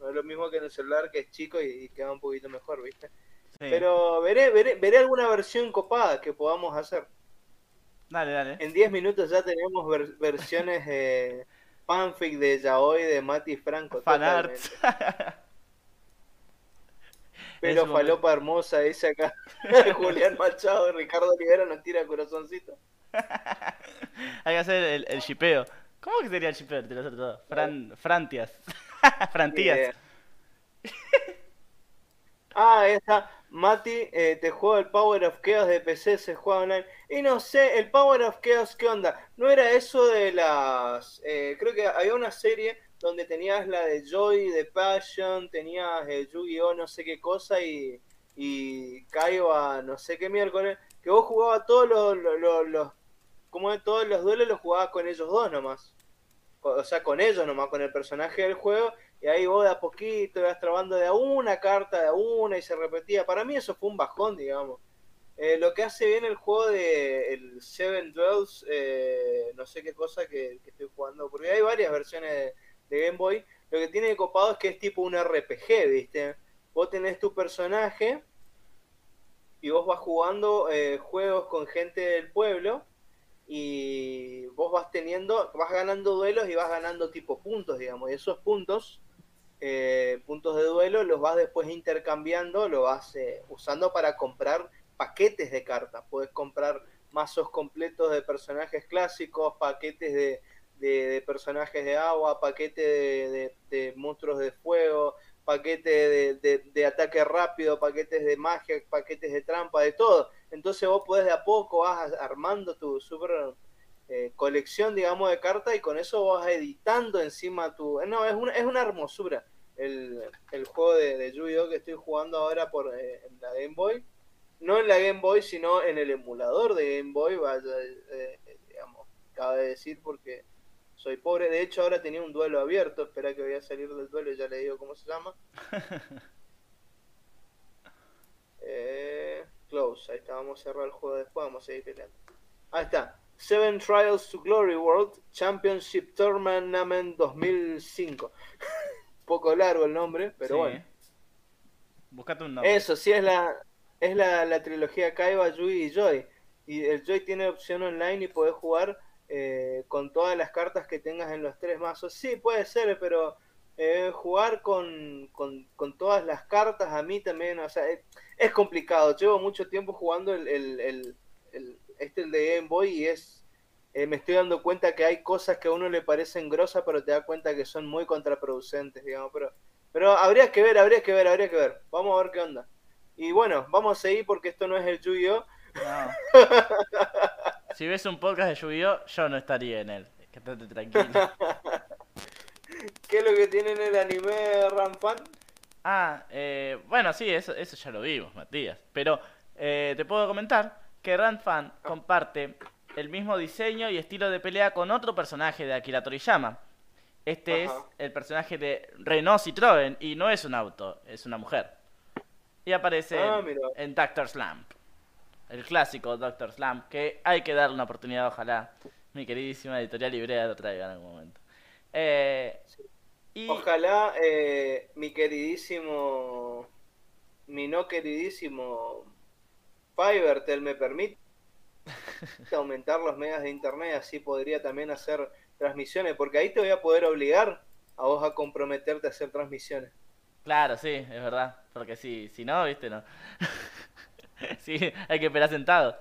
no es lo mismo que en el celular que es chico y, y queda un poquito mejor, ¿viste? sí. Pero veré, veré veré alguna versión copada que podamos hacer. Dale, dale. En 10 minutos ya tenemos ver- versiones eh, fanfic de Yaoi de Mati Franco. Fanart. Pero falopa hermosa, dice acá Julián Machado, Ricardo Olivera nos tira corazoncito. Hay que hacer el, el shipeo. ¿Cómo que sería el shipeo de los otros dos? Fran, Frantias. Frantías. Eh, ah, esa. Mati, eh, te juego el Power of Chaos de PC, se juega online. Y no sé, el Power of Chaos, ¿qué onda? ¿No era eso de las... eh, creo que había una serie donde tenías la de Joy, de Passion, tenías el Yu-Gi-Oh, no sé qué cosa, y, y Kaiba, no sé qué miércoles, que vos jugabas todos los, los- como de todos los duelos los jugabas con ellos dos nomás. O sea, con ellos nomás, con el personaje del juego, y ahí vos de a poquito ibas trabando de a una carta, de a una, y se repetía. Para mí eso fue un bajón, digamos. Eh, lo que hace bien el juego de el Seven Duels, eh, no sé qué cosa que, que estoy jugando, porque hay varias versiones de, de Game Boy. Lo que tiene de copado es que es tipo un RPG, ¿viste? Vos tenés tu personaje y vos vas jugando eh, juegos con gente del pueblo y vos vas teniendo, vas ganando duelos y vas ganando tipo puntos, digamos, y esos puntos, eh, puntos de duelo, los vas después intercambiando, lo vas eh, usando para comprar paquetes de cartas, puedes comprar mazos completos de personajes clásicos, paquetes de, de, personajes de agua, paquetes de, de- monstruos de fuego, paquetes de, de- de ataque rápido, paquetes de magia, paquetes de trampa, de todo. Entonces vos podés de a poco vas armando tu super eh, colección, digamos, de cartas y con eso vas editando encima tu... No, es una, es una hermosura el, el juego de, de Yu-Gi-Oh que estoy jugando ahora por eh, en la Game Boy. No en la Game Boy, sino en el emulador de Game Boy, vaya, eh, eh, digamos, cabe decir porque soy pobre. De hecho, ahora tenía un duelo abierto. Espera que voy a salir del duelo y ya le digo cómo se llama. Eh, close, ahí está, vamos a cerrar el juego después, vamos a seguir peleando. Ahí está. Seven Trials to Glory World Championship Tournament 2005. Poco largo el nombre, pero Sí. bueno. Buscate un nombre. Eso, sí, es la, es la, la trilogía Kaiba, Yui y Joy. Y el Joy tiene opción online y podés jugar eh, con todas las cartas que tengas en los tres mazos. Sí, puede ser, pero eh, jugar con, con, con, todas las cartas a mí también, o sea, es, complicado. Llevo mucho tiempo jugando el, el, el, este el de Game Boy y es eh, me estoy dando cuenta que hay cosas que a uno le parecen grosas, pero te da cuenta que son muy contraproducentes, digamos, pero pero habría que ver, habría que ver, habría que ver. Vamos a ver qué onda. Y bueno, vamos a seguir porque esto no es el Yu-Gi-Oh! No. si ves un podcast de Yu-Gi-Oh! yo no estaría en él. Quédate tranquilo. ¿Qué es lo que tiene en el anime Fan? Ah, eh, bueno, sí, eso, eso ya lo vimos, Matías. Pero eh, te puedo comentar que Fan comparte el mismo diseño y estilo de pelea con otro personaje de Akira Toriyama. Este es el personaje de Renault Citroën y no es un auto, es una mujer. Y aparece ah, en, Doctor Slump. El clásico Doctor Slump, que hay que darle una oportunidad, ojalá. Mi queridísima editorial Librea lo traiga en algún momento. Eh, ojalá eh, mi queridísimo, mi no queridísimo Fivertel me permite aumentar los megas de internet, así podría también hacer transmisiones, porque ahí te voy a poder obligar a vos a comprometerte a hacer transmisiones. Claro, sí, es verdad, porque si, si no, viste, no. sí, hay que esperar sentado.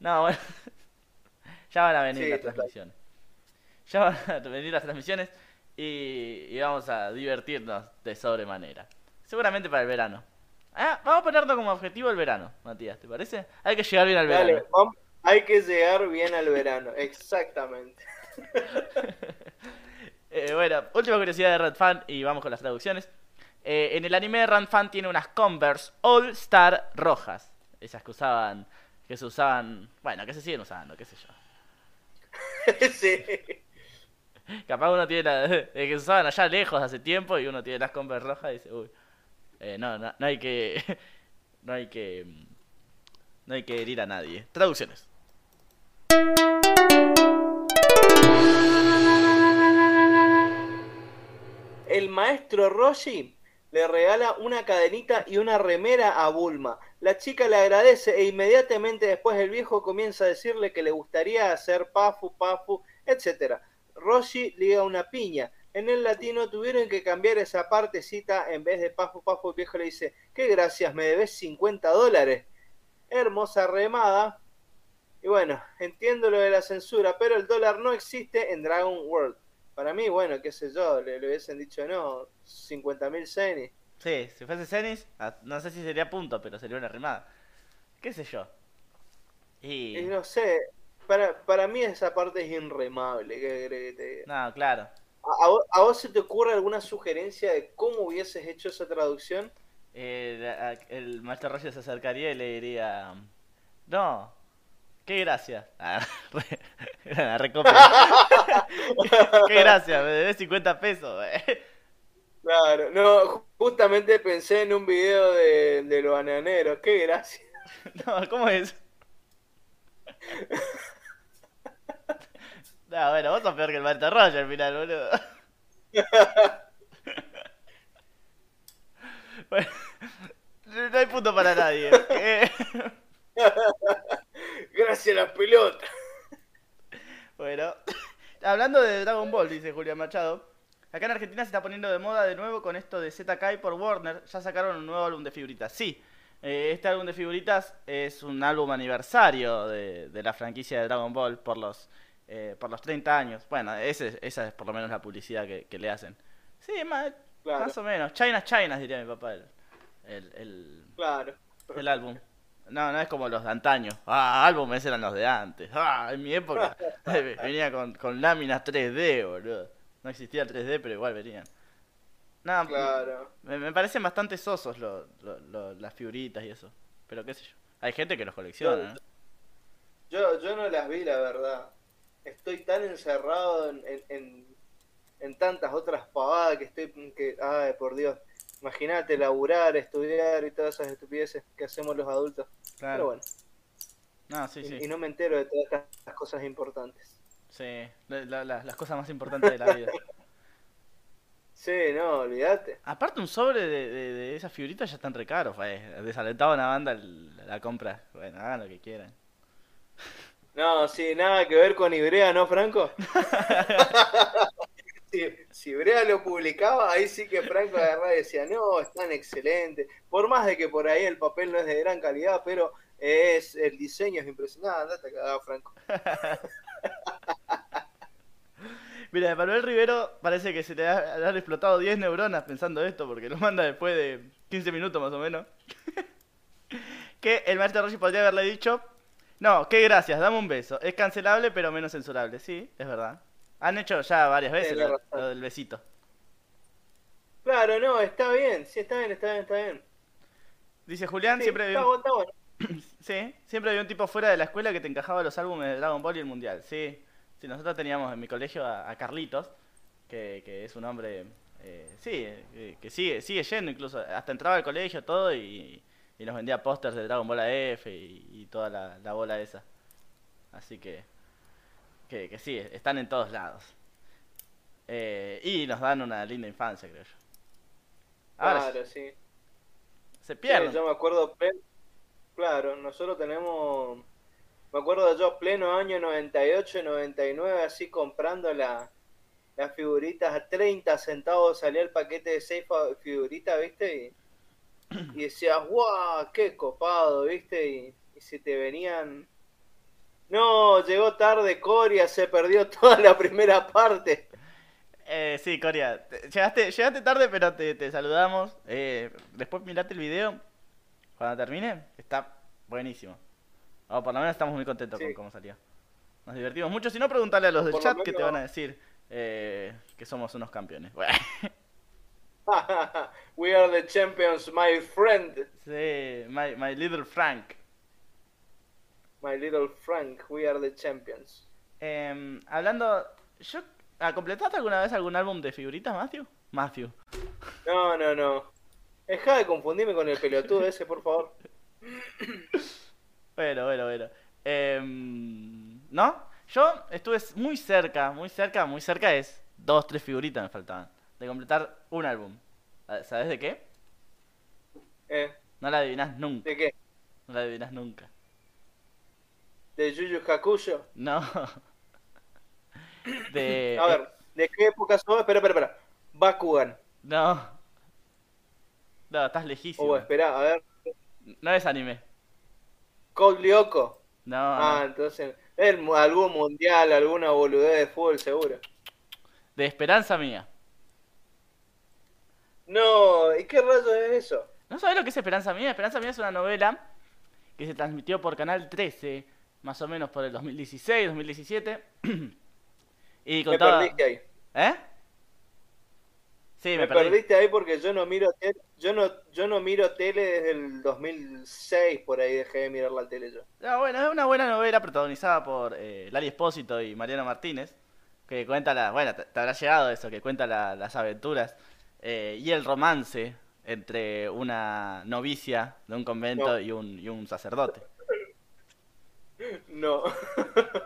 No, bueno. ya van a venir las transmisiones. Ya van a venir las transmisiones y, vamos a divertirnos de sobremanera. Seguramente para el verano. Ah, vamos a ponerlo como objetivo el verano, Matías, ¿te parece? Hay que llegar bien al verano. hay que llegar bien al verano, exactamente. Eh, bueno, última curiosidad de Red Fan y vamos con las traducciones. Eh, en el anime de Red Fan tiene unas Converse All Star rojas. Esas que usaban, que se usaban, bueno, que se siguen usando, qué sé yo. sí. Capaz uno tiene la, que se usaban allá lejos hace tiempo y uno tiene las Converse rojas y dice, uy, eh, no, no, no hay que, no hay que, no hay que herir a nadie. Traducciones. el maestro Roshi le regala una cadenita y una remera a Bulma. La chica le agradece e inmediatamente después el viejo comienza a decirle que le gustaría hacer pafu, pafu, etc. Roshi liga una piña. En el latino tuvieron que cambiar esa partecita en vez de pafu, pafu. El viejo le dice, qué gracias, me debes 50 dólares. Hermosa remada. Y bueno, entiendo lo de la censura, pero el dólar no existe en Dragon World. Para mí, bueno, qué sé yo, le, hubiesen dicho no, 50.000 cenis. Sí, si fuese cenis, ah, no sé si sería punto, pero sería una rimada. ¿Qué sé yo? Y... no sé, para, para mí esa parte es inremable. ¿qué No, claro. ¿A, vos, se te ocurre alguna sugerencia de cómo hubieses hecho esa traducción? Eh, el maestro Roger se acercaría y le diría: No, Qué gracia. Ah, Qué gracia, me debes 50 pesos. Claro, no, justamente pensé en un video de, de los bananeros. Qué gracia. No, ¿cómo es? No, bueno, vos sos peor que el Marta Roger al final, boludo. Bueno, no hay punto para nadie. Gracias a la pelota. Bueno, hablando de Dragon Ball, dice Julián Machado. Acá en Argentina se está poniendo de moda de nuevo con esto de ZK por Warner. Ya sacaron un nuevo álbum de figuritas. Sí, eh, este álbum de figuritas es un álbum aniversario de, la franquicia de Dragon Ball por los, eh, por los 30 años. Bueno, ese, esa es por lo menos la publicidad que, le hacen. Sí, más, más o menos. China China, diría mi papá. El, el, claro. el álbum. No, no es como los de antaño. Ah, álbumes eran los de antes. Ah, en mi época venía con, con láminas 3D, boludo. No existía el 3D, pero igual venían. No, claro. me, me, parecen bastante sosos las figuritas y eso. Pero qué sé yo. Hay gente que los colecciona. Yo, yo no las vi, la verdad. Estoy tan encerrado en, en, en tantas otras pavadas que estoy... que Ay, por Dios Imagínate laburar, estudiar y todas esas estupideces que hacemos los adultos. Claro. Pero bueno. No, sí, y, sí. y, no me entero de todas estas cosas importantes. Sí, las cosas más importantes de la vida. sí, no, olvídate. Aparte un sobre de, de, esas figuritas ya están re caros, eh. Desalentaba una banda la compra. Bueno, hagan lo que quieran. No, sí, nada que ver con Ibrea, ¿no, Franco? si, si Ibrea lo publicaba, ahí sí que Franco agarraba y decía, no, están excelentes. Por más de que por ahí el papel no es de gran calidad, pero es el diseño es impresionante. Andate cagado, Franco. Mira, Manuel Rivero parece que se ha- han explotado 10 neuronas pensando esto, porque lo manda después de 15 minutos más o menos. que el maestro Rossi podría haberle dicho, no, qué gracias, dame un beso. Es cancelable pero menos censurable. Sí, es verdad. Han hecho ya varias veces lo, del besito. Claro, no, está bien, sí, está bien, está bien, está bien. Dice Julián, Sí, siempre está, bueno. sí, siempre había un tipo fuera de la escuela que te encajaba los álbumes de Dragon Ball y el Mundial. Sí, sí nosotros teníamos en mi colegio a, a Carlitos, que, que es un hombre, eh, sí, eh, que sigue, sigue yendo incluso, hasta entraba al colegio todo y, y nos vendía pósters de Dragon Ball AF y, y toda la, la bola esa. Así que, que, que sí, están en todos lados. Eh, y nos dan una linda infancia, creo yo. Ahora Claro, sí. se Sí, pierden. yo me acuerdo, claro, nosotros tenemos, me acuerdo yo pleno año 98, 99, así comprando la, las figuritas a 30 centavos salía el paquete de 6 figuritas, ¿viste? Y, y decías, ¡guau! ¡Qué copado! ¿Viste? Y, y se te venían... No, llegó tarde Coria, se perdió toda la primera parte. Eh, sí, Coria, te- llegaste, llegaste tarde, pero te, te saludamos. Eh, después mirate el video cuando termine, está buenísimo. O por lo menos estamos muy contentos Sí. con cómo salió. Nos divertimos mucho. Si no, preguntale a los del Por lo chat que te van a decir eh, que somos unos campeones. We are the champions, my friend. sí, my, my little Frank. My little Frank, we are the champions. Em, hablando, yo, ah, ¿completaste alguna vez algún álbum de figuritas, Matthew? Matthew. No, no, no. Deja de confundirme con el pelotudo ese, por favor. Bueno, bueno, bueno. Em, ¿No? Yo estuve muy cerca, muy cerca, muy cerca es dos, tres figuritas me faltaban. De completar un álbum. ¿Sabes de qué? Eh, No la adivinas nunca. ¿De qué? No la adivinas nunca. ¿De Yuyu Hakusho? No. De. A ver, ¿de qué época sos? Espera, espera, espera. Bakugan. No. No, estás lejísimo. Oh, espera, a ver. No es anime. Code Lyoko. No, Ah, no. entonces. El, algún mundial, alguna boludez de fútbol, seguro. De Esperanza Mía. No, ¿y qué rayos es eso? ¿No sabes lo que es Esperanza Mía? Esperanza Mía es una novela que se transmitió por Canal 13, más o menos por el 2016, 2017. y Me contaba... perdiste ahí. ¿Eh? Sí, me, Me perdí. perdiste ahí porque yo no miro tele, yo no, yo no miro tele desde el 2006, por ahí dejé de mirar la tele yo. Ah, bueno, es una buena novela protagonizada por eh, Lali Espósito y Mariano Martínez, que cuenta la, bueno, te, te habrá llegado eso, que cuenta la- las aventuras eh, y el romance entre una novicia de un convento No. y, un, y un sacerdote. No.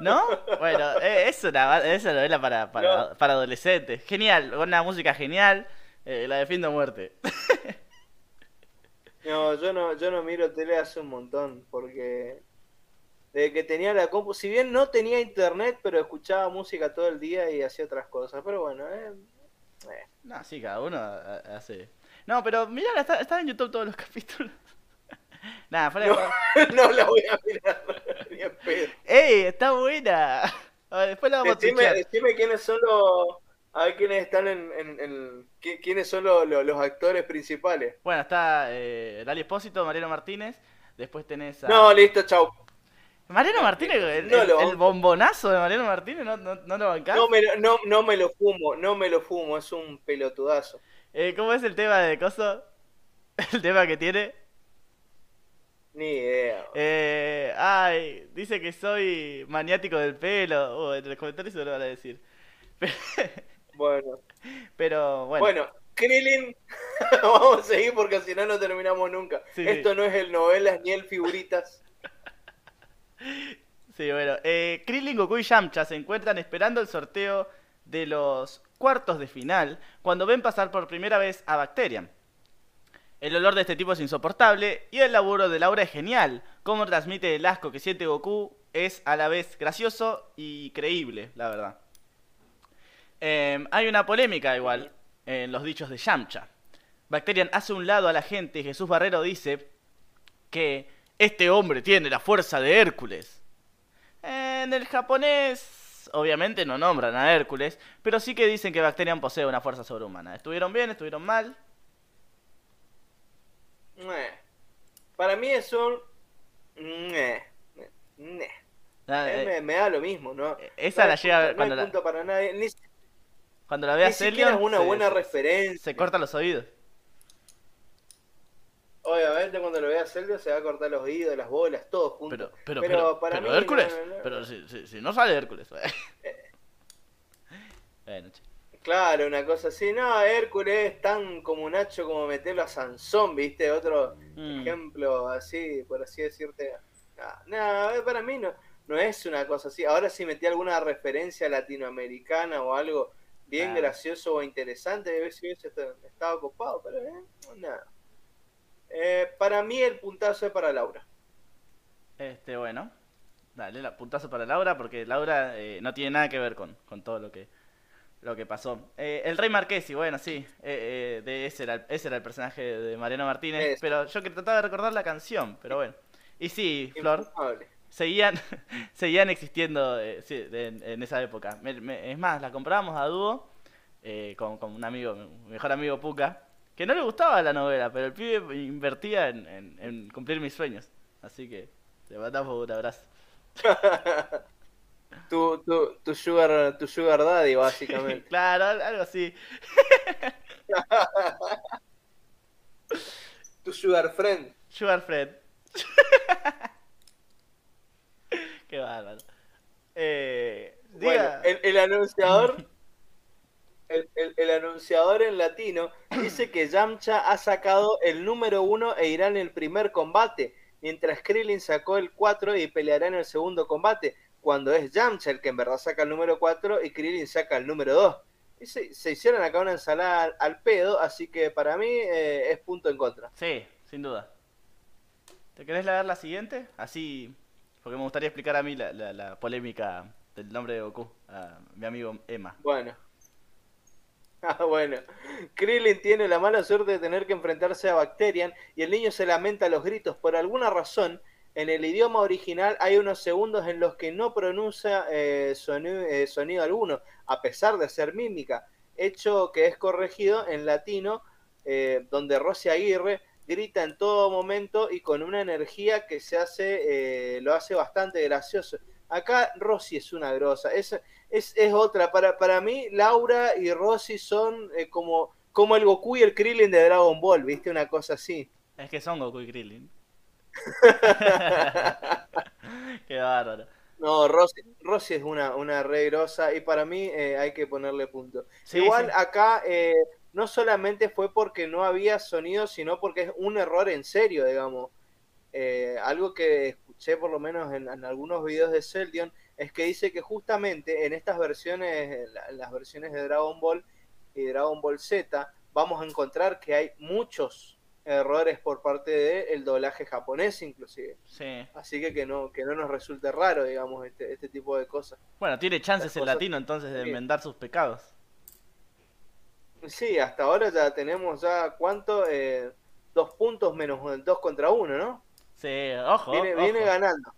¿No? Bueno, eh, es una, es una novela para, para, No. para adolescentes. Genial, una música genial, eh, la defiendo a muerte. No, yo no, yo no miro tele hace un montón, porque desde que tenía la compu, si bien no tenía internet, pero escuchaba música todo el día y hacía otras cosas, pero bueno, eh, eh. No, sí, cada uno ha- hace... No, pero mira, está, están en YouTube todos los capítulos. Nada, fuera de No, no la voy a mirar ni en pedo. ¡Ey! Está buena. A ver, después la vamos a Decime, tuitear. decime quiénes son los, a ver quiénes están en, en, en- qui- quiénes son los, los- los actores principales. Bueno, está eh, Lali Espósito, Mariano Martínez. Después tenés a. No, listo, chau. Mariano Martínez, el, No el- lo- el bombonazo de Mariano Martínez, ¿no, no, no lo bancás? No me, lo- no, no me lo fumo, no me lo fumo, es un pelotudazo. Eh, ¿Cómo es el tema de Coso? El tema que tiene. Ni idea. Eh, ay, dice que soy maniático del pelo. Oh, en los comentarios se lo van a decir. Bueno, Pero bueno. bueno, Krillin, vamos a seguir porque si no, no terminamos nunca. Sí, Esto sí. no es el novelas ni el figuritas. Sí, bueno. Eh, Krillin, Goku y Yamcha se encuentran esperando el sorteo de los cuartos de final cuando ven pasar por primera vez a Bacterian. El olor de este tipo es insoportable y el laburo de Laura es genial. Cómo transmite el asco que siente Goku es a la vez gracioso y creíble, la verdad. Em, hay una polémica igual en los dichos de Yamcha. Bacterian hace un lado a la gente y Jesús Barrero dice que este hombre tiene la fuerza de Hércules. En el japonés, obviamente no nombran a Hércules, pero sí que dicen que Bacterian posee una fuerza sobrehumana. ¿Estuvieron bien? ¿Estuvieron mal? Para mí es un... Ah, eh, me, da lo mismo, ¿no? Esa la llega a ver cuando la... para nadie. cuando la veas Ni es una buena referencia. Se corta los oídos. Obviamente cuando lo vea Selvio se va a cortar los oídos, las bolas, todo junto. Pero, pero, para mí, Hércules. pero si, si, no sale Hércules. bueno, claro, una cosa así. No, Hércules es tan como Nacho como meterlo a Sansón, ¿viste? Otro mm. ejemplo así, por así decirte. No, no, para mí no, no es una cosa así. Ahora si metí alguna referencia latinoamericana o algo bien gracioso o interesante, debe si hubiese estado ocupado, pero eh, nada. Eh, para mí el puntazo es para Laura. Este, bueno. Dale, la puntazo para Laura, porque Laura eh, no tiene nada que ver con, con todo lo que, lo que pasó. Eh, el Rey Marquesi, bueno, sí, de ese, era, ese era el personaje de Mariano Martínez, pero yo que trataba de recordar la canción, pero bueno. Y sí, Flor, seguían, seguían existiendo en, esa época. es más, la comprábamos a dúo con, con un amigo, mi mejor amigo Puca, que no le gustaba la novela, pero el pibe invertía en, cumplir mis sueños. Así que te mandamos un abrazo. tu, tu, tu, sugar, tu sugar daddy, básicamente. claro, algo así. tu sugar friend. Sugar friend. Qué bárbaro. Eh, bueno, el anunciador el, anunciador en latino dice que Yamcha ha sacado el número uno e irá en el primer combate, mientras Krillin sacó el 4 y peleará en el segundo combate, cuando es Yamcha el que en verdad saca el número 4 y Krillin saca el número 2. Y se, hicieron acá una ensalada al, pedo, así que para mí eh, es punto en contra. Sí, sin duda. ¿Te querés leer la siguiente? Así, porque me gustaría explicar a mí la, la polémica del nombre de Goku, a mi amigo Emma. Bueno. Ah, bueno. Krillin tiene la mala suerte de tener que enfrentarse a Bacterian y el niño se lamenta a los gritos. Por alguna razón, en el idioma original hay unos segundos en los que no pronuncia eh, eh, sonido, alguno, a pesar de ser mímica, hecho que es corregido en latino, eh, donde Rosy Aguirre grita en todo momento y con una energía que se hace, lo hace bastante gracioso. Acá Rosy es una grosa. Es, es, otra. Para, para mí, Laura y Rosy son eh, como, como el Goku y el Krillin de Dragon Ball, ¿viste? Una cosa así. Es que son Goku y Krillin. Qué bárbaro. No, Rosy, Rosy es una, una re grosa y para mí eh, hay que ponerle punto. Igual acá eh, no solamente fue porque no había sonido, sino porque es un error en serio, digamos. Algo que escuché por lo menos en, en algunos videos de Celdion es que dice que justamente en estas versiones, las versiones de Dragon Ball y Dragon Ball Z, vamos a encontrar que hay muchos errores por parte del doblaje japonés inclusive. Sí. Así que que no, que no nos resulte raro, digamos, este, este tipo de cosas. Bueno, tiene chances el latino entonces de enmendar sus pecados. Sí, hasta ahora ya tenemos ya cuánto, eh, dos puntos menos dos contra uno, ¿no? Sí, ojo. Viene, viene ganando.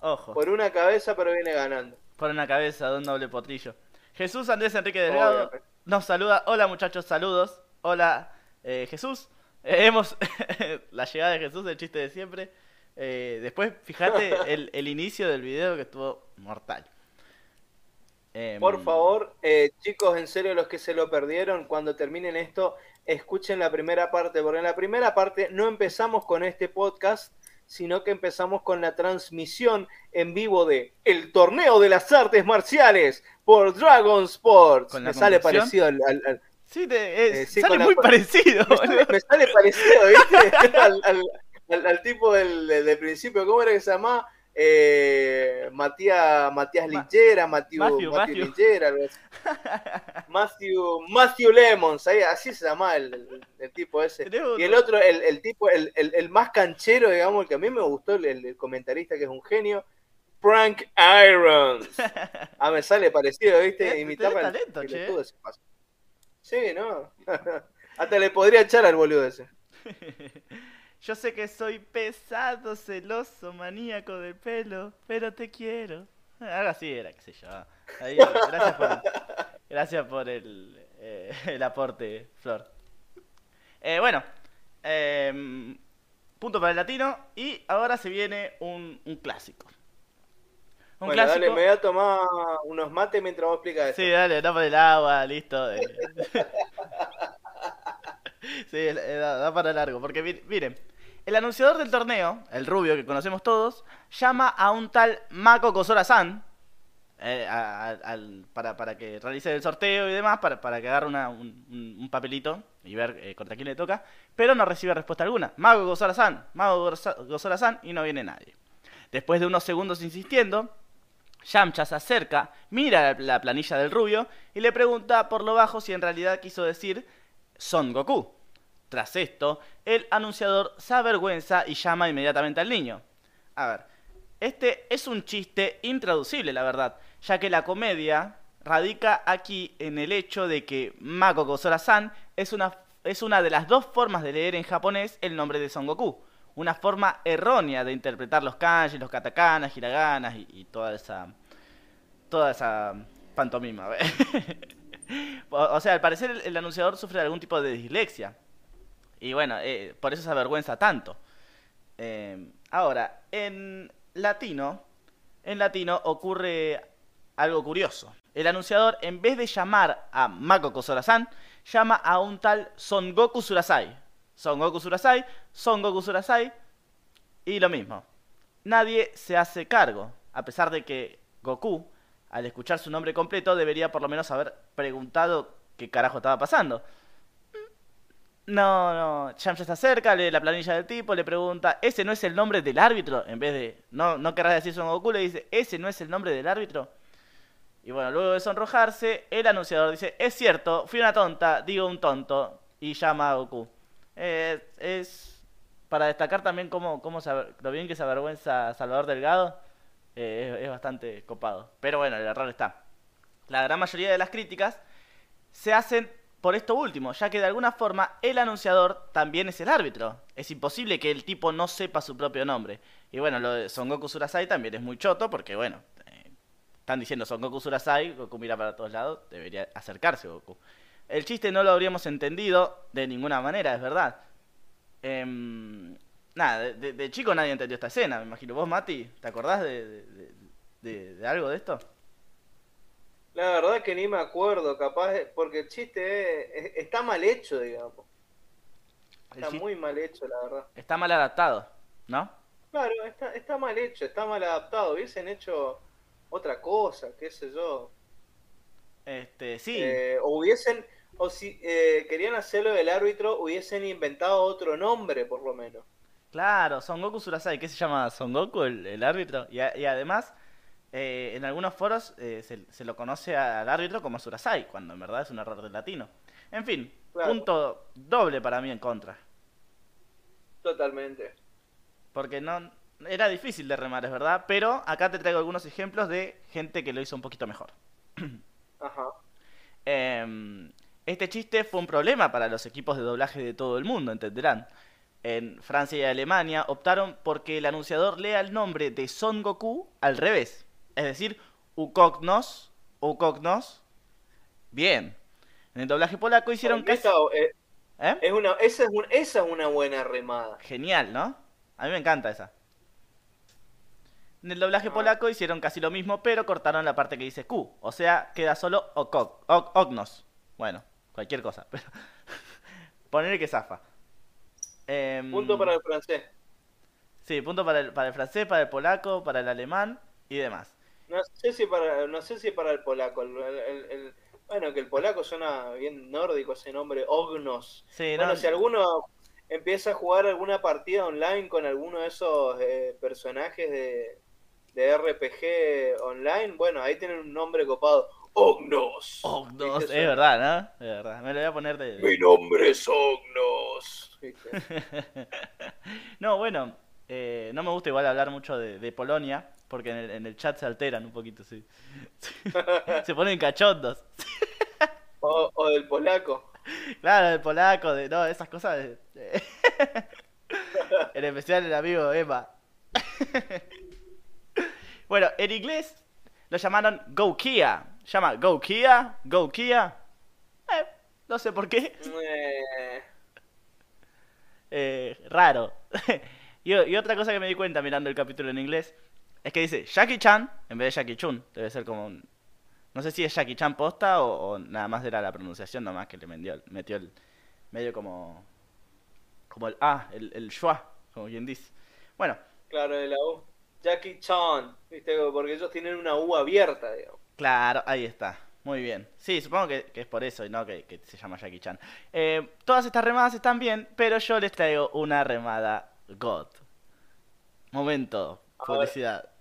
Ojo. Por una cabeza, pero viene ganando. Por una cabeza de un doble potrillo. Jesús Andrés Enrique Delgado nos saluda. Hola muchachos, saludos. Hola eh, Jesús. Eh, hemos la llegada de Jesús, el chiste de siempre. Eh, después, fíjate el, el, inicio del video que estuvo mortal. Em, Por favor, chicos, en serio, los que se lo perdieron, cuando terminen esto, escuchen la primera parte, porque en la primera parte no empezamos con este podcast, sino que empezamos con la transmisión en vivo de El Torneo de las Artes Marciales por Dragon Sports. Me sale parecido al... Sí, eh, sale muy parecido. Me sale, parecido, ¿viste? al, tipo del, del, principio, ¿cómo era que se llamaba? Eh, Matías, Matías Lingera, Matthew, Matthew, Matthew, Matthew, Matthew Lemons, así se llama el, tipo ese. Y el otro, el, tipo, el, más canchero, digamos, el que a mí me gustó, el, comentarista que es un genio, Frank Irons. Ah, me sale parecido, ¿viste? Al talento, che. ese paso. Sí, ¿no? Hasta le podría echar al boludo ese. Yo sé que soy pesado, celoso, maníaco del pelo, pero te quiero. Algo así era, qué sé yo. Ahí, gracias por, gracias por el, eh, el aporte, Flor. Eh, bueno, em, punto para el latino. Y ahora se viene un, un clásico. Un bueno, dale, me voy a tomar unos mates mientras vos explicas esto. Sí, dale, no por el agua, listo. sí, da, para largo. Porque mi- miren, el anunciador del torneo, el rubio que conocemos todos, llama a un tal Mako Kosora-san eh, para, para que realice el sorteo y demás, para, para que agarre un, papelito y ver eh, quién le toca, pero no recibe respuesta alguna. Mako Kosora-san, Mako Kosora-san y no viene nadie. Después de unos segundos insistiendo, Yamcha se acerca, mira la planilla del rubio y le pregunta por lo bajo si en realidad quiso decir Son Goku. Tras esto, el anunciador se avergüenza y llama inmediatamente al niño. A ver, este es un chiste intraducible, la verdad, ya que la comedia radica aquí en el hecho de que Mako Kosora-san es una, es una de las dos formas de leer en japonés el nombre de Son Goku. Una forma errónea de interpretar los kanji, los katakanas, hiraganas y, toda esa toda esa pantomima. o sea, al parecer el, el anunciador sufre de algún tipo de dislexia. Y bueno, eh, por eso se avergüenza tanto. Eh, ahora, en latino, en latino ocurre algo curioso. El anunciador, en vez de llamar a Mako Kosora-san, llama a un tal Son Goku Surasai. Son Goku Surasai, Son Goku Surasai, y lo mismo. Nadie se hace cargo, a pesar de que Goku, al escuchar su nombre completo, debería por lo menos haber preguntado qué carajo estaba pasando. No, no, Yamcha se acerca, lee la planilla del tipo, le pregunta, ¿ese no es el nombre del árbitro? En vez de, no, no querrás decir Son Goku, le dice, ¿ese no es el nombre del árbitro? Y bueno, luego de sonrojarse, el anunciador dice, es cierto, fui una tonta, digo un tonto, y llama a Goku. Es para destacar también cómo, cómo se lo bien que se avergüenza Salvador Delgado, eh, es, es bastante copado. Pero bueno, el error está. La gran mayoría de las críticas se hacen por esto último, ya que de alguna forma el anunciador también es el árbitro. Es imposible que el tipo no sepa su propio nombre. Y bueno, lo de Son Goku Surasai también es muy choto, porque bueno, eh, están diciendo Son Goku Surasai, Goku mira para todos lados, debería acercarse Goku. El chiste no lo habríamos entendido de ninguna manera, es verdad. Em, nada, de, de- chico nadie entendió esta escena, me imagino. ¿Vos, Mati, te acordás de- de algo de esto? La verdad que ni me acuerdo, capaz, porque el chiste es- es- está mal hecho, digamos. Está chiste muy mal hecho, la verdad. está mal adaptado, ¿no? Claro, está, está mal hecho, está mal adaptado. Hubiesen hecho otra cosa, qué sé yo. Este, sí. Eh, o hubiesen, o si eh, querían hacerlo del árbitro, hubiesen inventado otro nombre, por lo menos. Claro, Son Goku Surasai, ¿qué se llama Son Goku, el, el árbitro? Y, a- y además, eh, en algunos foros eh, se, se lo conoce al árbitro como Surasai, cuando en verdad es un error del latino. En fin, Claro. punto doble para mí en contra. Totalmente. Porque no era difícil de remar, es verdad, pero acá te traigo algunos ejemplos de gente que lo hizo un poquito mejor. Ajá. Em, este chiste fue un problema para los equipos de doblaje de todo el mundo, entenderán. En Francia y Alemania optaron porque el anunciador lea el nombre de Son Goku al revés. Es decir, Ukoknos, Ukoknos. Bien. En el doblaje polaco hicieron casi... Eh, ¿Eh? es una, esa, es un- esa es una buena remada. Genial, ¿no? A mí me encanta esa. En el doblaje Ah. polaco hicieron casi lo mismo, pero cortaron la parte que dice Q. O sea, queda solo Ok- Oknos. Bueno, cualquier cosa. Pero... Poner que zafa. Em, Punto para el francés. Sí, punto para el, para el francés, para el polaco, para el alemán y demás. No sé si para, no sé si para el polaco. el- el- el- bueno, que el polaco suena bien nórdico ese nombre, Ognos. Sí, Bueno, no, si alguno empieza a jugar alguna partida online con alguno de esos eh, personajes de, de RPG online, bueno, ahí tienen un nombre copado. Ognos. ¿Viste? es verdad, ¿no? Es verdad. Me lo voy a poner de... Mi nombre es Ognos. No, bueno, eh, no me gusta igual hablar mucho de, de Polonia, Porque en el, en el chat se alteran un poquito, sí. se ponen cachondos. O, o del polaco. Claro, el polaco, de no, esas cosas. de- de- en especial el amigo Emma. bueno, en inglés lo llamaron Go Kia. Llama Go Kia, Go Kia. Eh, no sé por qué. Eh, Eh, raro. y, y otra cosa que me di cuenta mirando el capítulo en inglés es que dice Jackie Chan en vez de Jackie Chun. Debe ser como un. No sé si es Jackie Chan posta o, o nada más era la pronunciación nomás que le metió, metió el. medio como. como el A, el, el schwa, como quien dice. Bueno, claro, de la U. Jackie Chan, ¿viste? Porque ellos tienen una U abierta, digamos. Claro, ahí está. Muy bien. Sí, supongo que, que es por eso y no que, que se llama Jackie Chan. Eh, todas estas remadas están bien, pero yo les traigo una remada God. Momento, publicidad.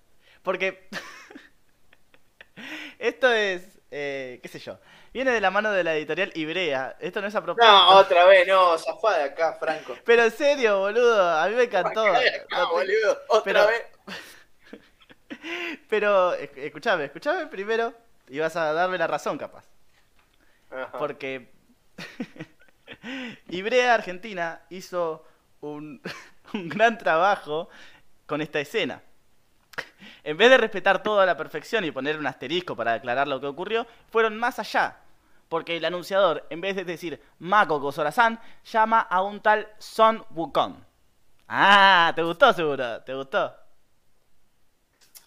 Porque esto es, eh, qué sé yo, viene de la mano de la editorial Ibrea. Esto no es a propósito. No, otra vez, no, zafá de acá, Franco. Pero en serio, boludo, a mí me encantó. Acá, No boludo, otra pero- vez. Pero, esc- escuchame, escuchame primero y vas a darme la razón capaz. Ajá. Porque Ibrea Argentina hizo un, un gran trabajo con esta escena. En vez de respetar todo a la perfección y poner un asterisco para aclarar lo que ocurrió, fueron más allá. Porque el anunciador, en vez de decir Mako Kosorasan, llama a un tal Son Wukong. Ah, ¿te gustó seguro? ¿Te gustó?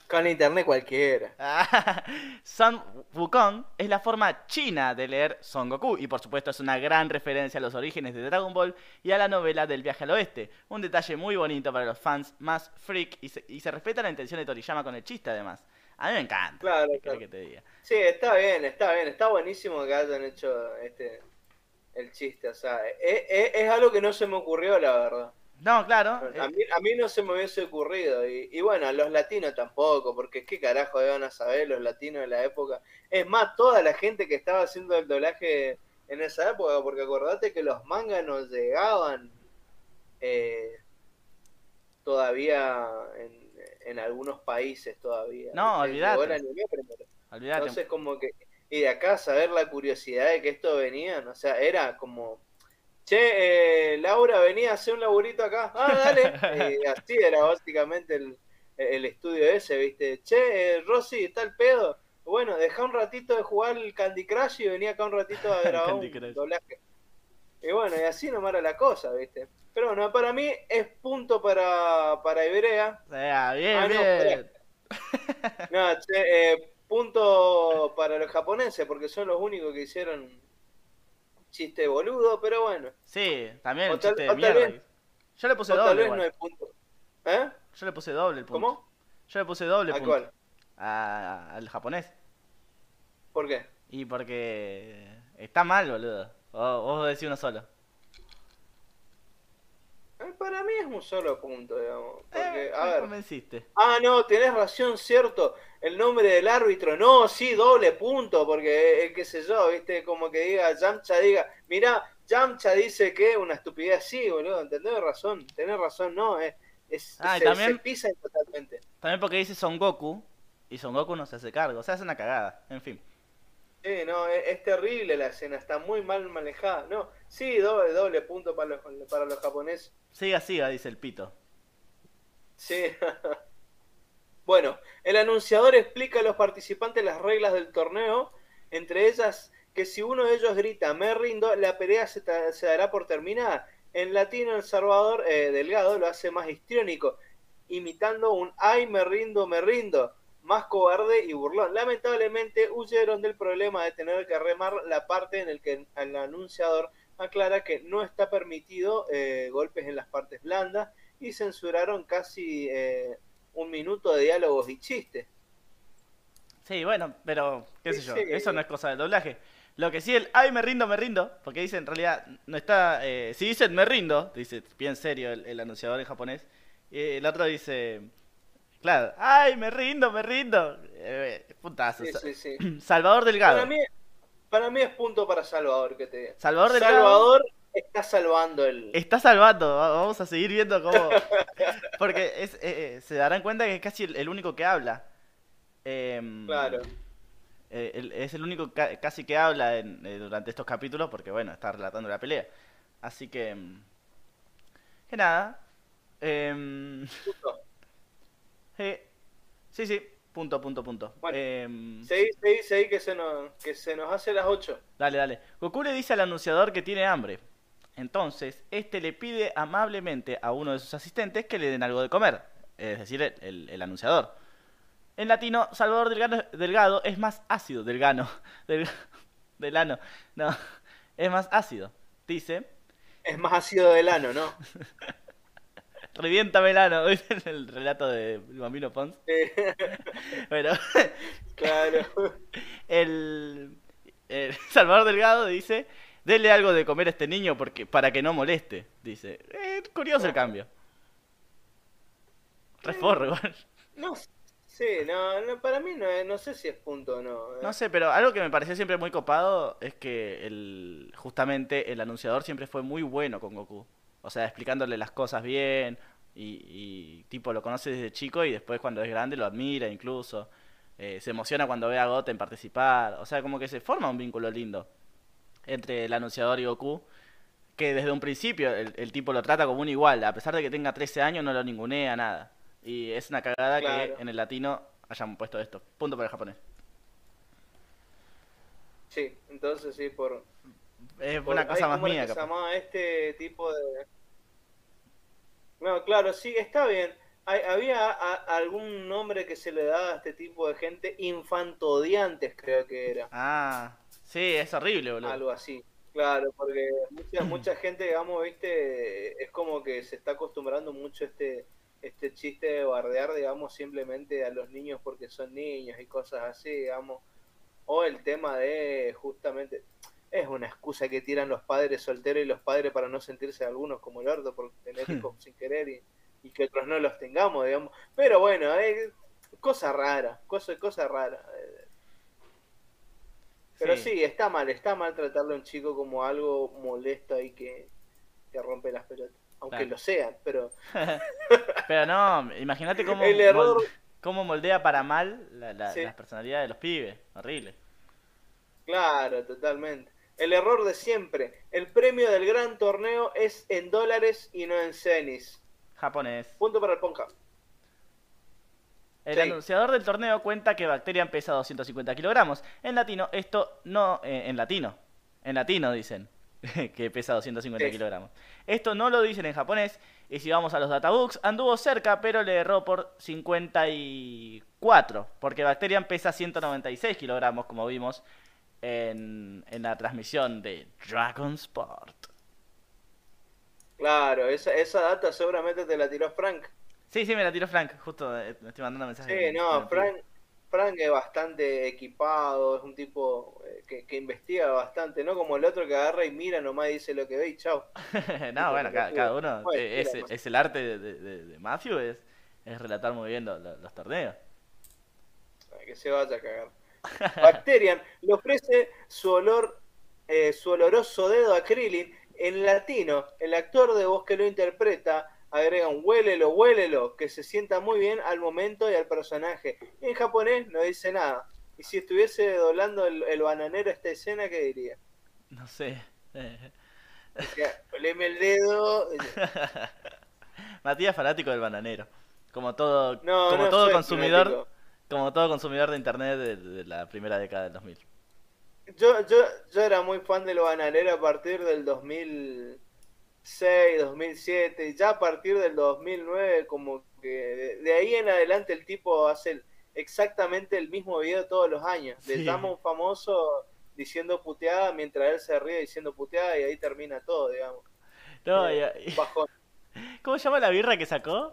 Con internet cualquiera. Son Wukong es la forma china de leer Son Goku y por supuesto es una gran referencia a los orígenes de Dragon Ball y a la novela del viaje al oeste. Un detalle muy bonito para los fans más freak y se, y se respeta la intención de Toriyama con el chiste además. A mí me encanta. Claro, ¿qué claro. querés que te diga? Sí, está bien, está bien, está buenísimo que hayan hecho este el chiste, o sea, es, es- es algo que no se me ocurrió, la verdad. No, claro. A eh, mí, a mí no se me hubiese ocurrido, y, y bueno, a los latinos tampoco, porque qué carajo iban a saber los latinos de la época. Es más, toda la gente que estaba haciendo el doblaje en esa época, porque acordate que los mangas nos llegaban eh, todavía en, en algunos países todavía. No, primero. olvídate. Entonces como que, y de acá saber la curiosidad de que esto venían, o sea, era como, che, eh, Laura venía a hacer un laburito acá, ah, dale, y así era básicamente el, el estudio ese, viste, che, eh, Rosy, ¿está el pedo? Bueno, deja un ratito de jugar el Candy Crush y venía acá un ratito a grabar un doblaje. Y bueno, y así nomás era la cosa, viste. Pero bueno, para mí es punto para, para Ibrea, Ah, bien, Ah, no, bien. no, che, eh, punto para los japoneses, porque son los únicos que hicieron chiste boludo, pero bueno. Sí, también el tal- chiste de tal mierda. vez- Yo le puse tal doble vez igual. no hay punto. ¿Eh? Yo le puse doble el punto. ¿Cómo? Yo le puse doble ¿A punto. cuál? A- al japonés. ¿Por qué? Y porque está mal, boludo. O vos decís uno solo. Eh, Para mí es un solo punto, digamos. Porque, Eh, a me ver. convenciste. Ah, no, tenés razón, cierto. El nombre del árbitro, no, sí, doble punto, porque, eh, qué sé yo, viste, como que diga, Yamcha diga, mirá, Yamcha dice que una estupidez así, boludo, tenés razón, tenés razón, no, es, es- Ah, se, también- se pisan totalmente. También porque dice Son Goku y Son Goku no se hace cargo. O sea, es una cagada. En fin. Sí, no, es, es terrible la escena, está muy mal manejada, no, sí, doble, doble punto para los, para los japoneses. Siga, siga, dice el pito. Sí. bueno, el anunciador explica a los participantes las reglas del torneo, entre ellas que si uno de ellos grita me rindo, la pelea se, se dará por terminada. En latino, El Salvador eh, Delgado lo hace más histriónico, imitando un ay me rindo, me rindo, más cobarde y burlón. Lamentablemente huyeron del problema de tener que remar la parte en el que el anunciador aclara que no está permitido eh, golpes en las partes blandas y censuraron casi eh, un minuto de diálogos y chistes. Sí, bueno, pero qué sé Sí, yo. sí. Eso no es cosa del doblaje. Lo que sí, el ay, me rindo, me rindo. Porque dice en realidad, no está. eh, si dicen me rindo, dice bien serio el, el anunciador en japonés. Y el otro dice. Claro, ay, me rindo, me rindo. Eh, puntazo. Sí, sí, sí. Salvador Delgado. Para mí, para mí es punto para Salvador que te diga. Salvador Delgado. Salvador está salvando el. Está salvando, va- vamos a seguir viendo cómo. Porque es, eh, eh, se darán cuenta que es casi el, único que habla. Em, Claro. eh, el- es el único ca- casi que habla en- eh, durante estos capítulos porque, bueno, está relatando la pelea. Así que. em, Que nada. Em, Justo. Eh, sí, sí, punto, punto, punto. Bueno, Em, Seguí, seguí, seguí que se nos, que se nos hace las 8. Dale, dale. Goku le dice al anunciador que tiene hambre. Entonces, este le pide amablemente a uno de sus asistentes que le den algo de comer. Es decir, el, el- el anunciador. En latino, Salvador Delgado, Delgado es más ácido. Delgano. Del, delano. No. Es más ácido. Dice. Es más ácido del ano, ¿no? Revienta Melano. ¿Viste el relato de Bambino Pons? Eh, Bueno. claro. el, el Salvador Delgado dice, dele algo de comer a este niño porque, para que no moleste. Dice, eh, curioso el cambio. Reforro igual. No sé, no, no, para mí no, es- no sé si es punto o no. eh. No sé, pero algo que me pareció siempre muy copado es que el, justamente el anunciador siempre fue muy bueno con Goku. O sea, explicándole las cosas bien y, y, tipo lo conoce desde chico y después cuando es grande lo admira incluso. Eh, se emociona cuando ve a Goten participar. O sea, como que se forma un vínculo lindo entre el anunciador y Goku. Que desde un principio el, el tipo lo trata como un igual. A pesar de que tenga 13 años no lo ningunea, nada. Y es una cagada Claro. que en el latino hayan puesto esto. Punto para el japonés. Sí, entonces sí, por... Es por- una cosa ay, más ¿cómo era mía, que se llamaba este tipo de... No, claro, sí, está bien. Hay- había a- algún nombre que se le daba a este tipo de gente, infantodiantes creo que era. Ah, sí, es horrible, boludo. Algo así. Claro, porque mucha, mucha gente, digamos, viste, es como que se está acostumbrando mucho este, este chiste de bardear, digamos, simplemente a los niños porque son niños y cosas así, digamos. O el tema de justamente, es una excusa que tiran los padres solteros y los padres para no sentirse algunos como el orto por tener hijos sin querer y, y que otros no los tengamos, digamos. Pero bueno, es cosa rara, cosa, cosa rara. eh, pero sí. está mal, está mal tratarlo a un chico como algo molesto y que, que rompe las pelotas. Aunque Claro. lo sean, pero Pero no, imagínate cómo, El error- mol- cómo moldea para mal la, la- Sí. las personalidades de los pibes. Horrible. claro, totalmente. El error de siempre. El premio del gran torneo es en dólares y no en cenis. Japonés. Punto para el Ponja. El Sí. anunciador del torneo cuenta que Bacterian pesa 250 kilogramos. En latino, esto no. eh, en latino. En latino dicen que pesa 250 Sí. kilogramos. Esto no lo dicen en japonés. Y si vamos a los databooks, anduvo cerca, pero le erró por 54. Porque Bacterian pesa 196 kilogramos, como vimos en, en la transmisión de Dragon Sport. Claro, esa, esa data seguramente te la tiró Frank. Sí, sí, me la tiró Frank. Justo eh, me estoy mandando mensajes. Sí, no, Frank, Frank es bastante equipado, es un tipo eh, que, que investiga bastante, no como el otro que agarra y mira nomás y dice lo que ve y chao. no, bueno, cada, cada uno. Bueno, eh, es, es el arte de, de- de- Matthew, es, es relatar muy bien lo- lo- los torneos. Que se vaya a cagar. Bacterian le ofrece su olor, eh, su oloroso dedo a Krillin en latino. El actor de voz que lo interpreta agrega un huélelo, huélelo, que se sienta muy bien al momento y al personaje. Y en japonés no dice nada. Y si estuviese doblando el, el bananero esta escena, ¿qué diría? No sé. eh, oleme el dedo. Matías fanático del bananero. Como todo, No, como no todo consumidor, fanático. Como todo consumidor de internet de, de la primera década del 2000. Yo, yo, yo era muy fan de los bananeros a partir del 2006, 2007, ya a partir del 2009, como que de, de ahí en adelante el tipo hace exactamente el mismo video todos los años. Le Sí. llama a un famoso diciendo puteada mientras él se ríe diciendo puteada y ahí termina todo, digamos. No, Eh, y- y-. ¿Cómo se llama la birra que sacó?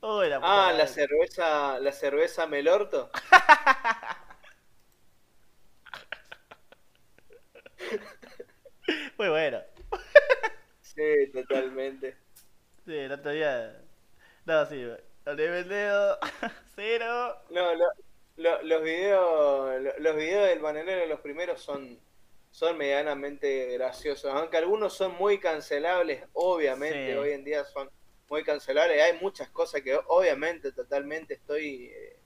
Oh, la Ah, la cerveza, la cerveza Melorto. Muy bueno. Sí, totalmente. Sí, el otro día. No, sí, oleme el dedo. Cero. No, lo- lo- los videos, lo- los videos del bananero, los primeros son, son medianamente graciosos, aunque algunos son muy cancelables, obviamente, hoy en día son muy cancelables, hay muchas cosas que obviamente totalmente estoy eh,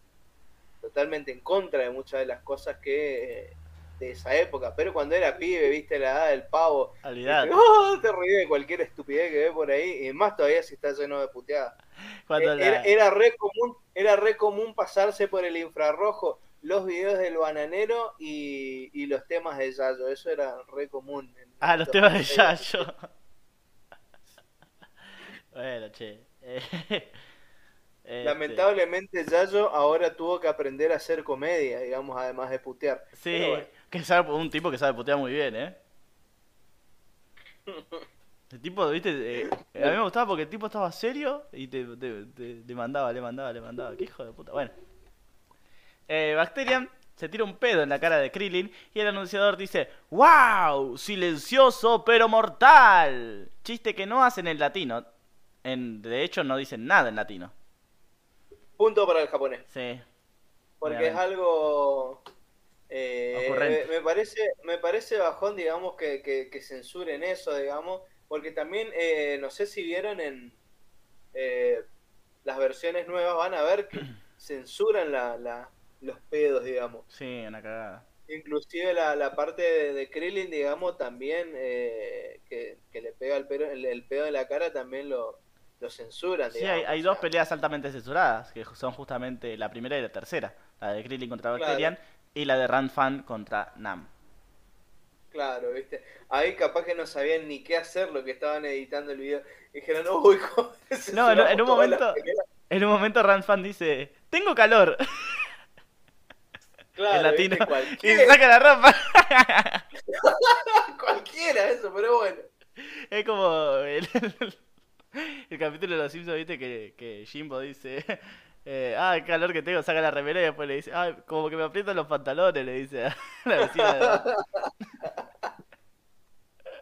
totalmente en contra de muchas de las cosas que eh, de esa época, pero cuando era pibe, viste la edad del pavo, oh, te ríes de cualquier estupidez que ve por ahí, y más todavía si está lleno de puteadas. Eh, era, re común, era re común pasarse por el infrarrojo los videos del bananero y, los temas de Yayo. Eso era re común. Ah, los temas de Yayo. Bueno, che. Este. Lamentablemente Yayo ahora tuvo que aprender a hacer comedia, digamos, además de putear. Sí, que sabe un tipo que sabe putear muy bien, ¿eh? El tipo, viste, eh, a mí me gustaba porque el tipo estaba serio y te, le mandaba, le mandaba, le mandaba. Qué hijo de puta. Bueno, eh, Bacterian se tira un pedo en la cara de Krillin y el anunciador dice, ¡Wow! Silencioso pero mortal. Chiste que no hacen en latino. En, de hecho, no dicen nada en latino. Punto para el japonés. Sí. Porque es algo... Eh, me, parece, me parece bajón, digamos, que, que, censuren eso, digamos, porque también, eh, no sé si vieron en las versiones nuevas, van a ver que censuran la, los pedos, digamos. Sí, una cagada. Inclusive la, la parte de, Krillin, digamos, también eh, que, le pega el, pedo, el, pedo en la cara, también lo, lo censuran. Sí, hay, dos peleas altamente censuradas, que son justamente la primera y la tercera. La de Krillin contra Bacterian y la de Ranfan contra Nam. Claro, viste. Ahí capaz que no sabían ni qué hacer lo que estaban editando el video. dijeron, uy, No, en, un momento, en un momento Ranfan dice, tengo calor. Claro, latino. Y saca la ropa. cualquiera eso, pero bueno. Es como el, el, capítulo de los Simpsons, viste, que, que Jimbo dice, eh, ah, el calor que tengo, saca la remera y después le dice, ah, como que me aprietan los pantalones, le dice a la vecina. De...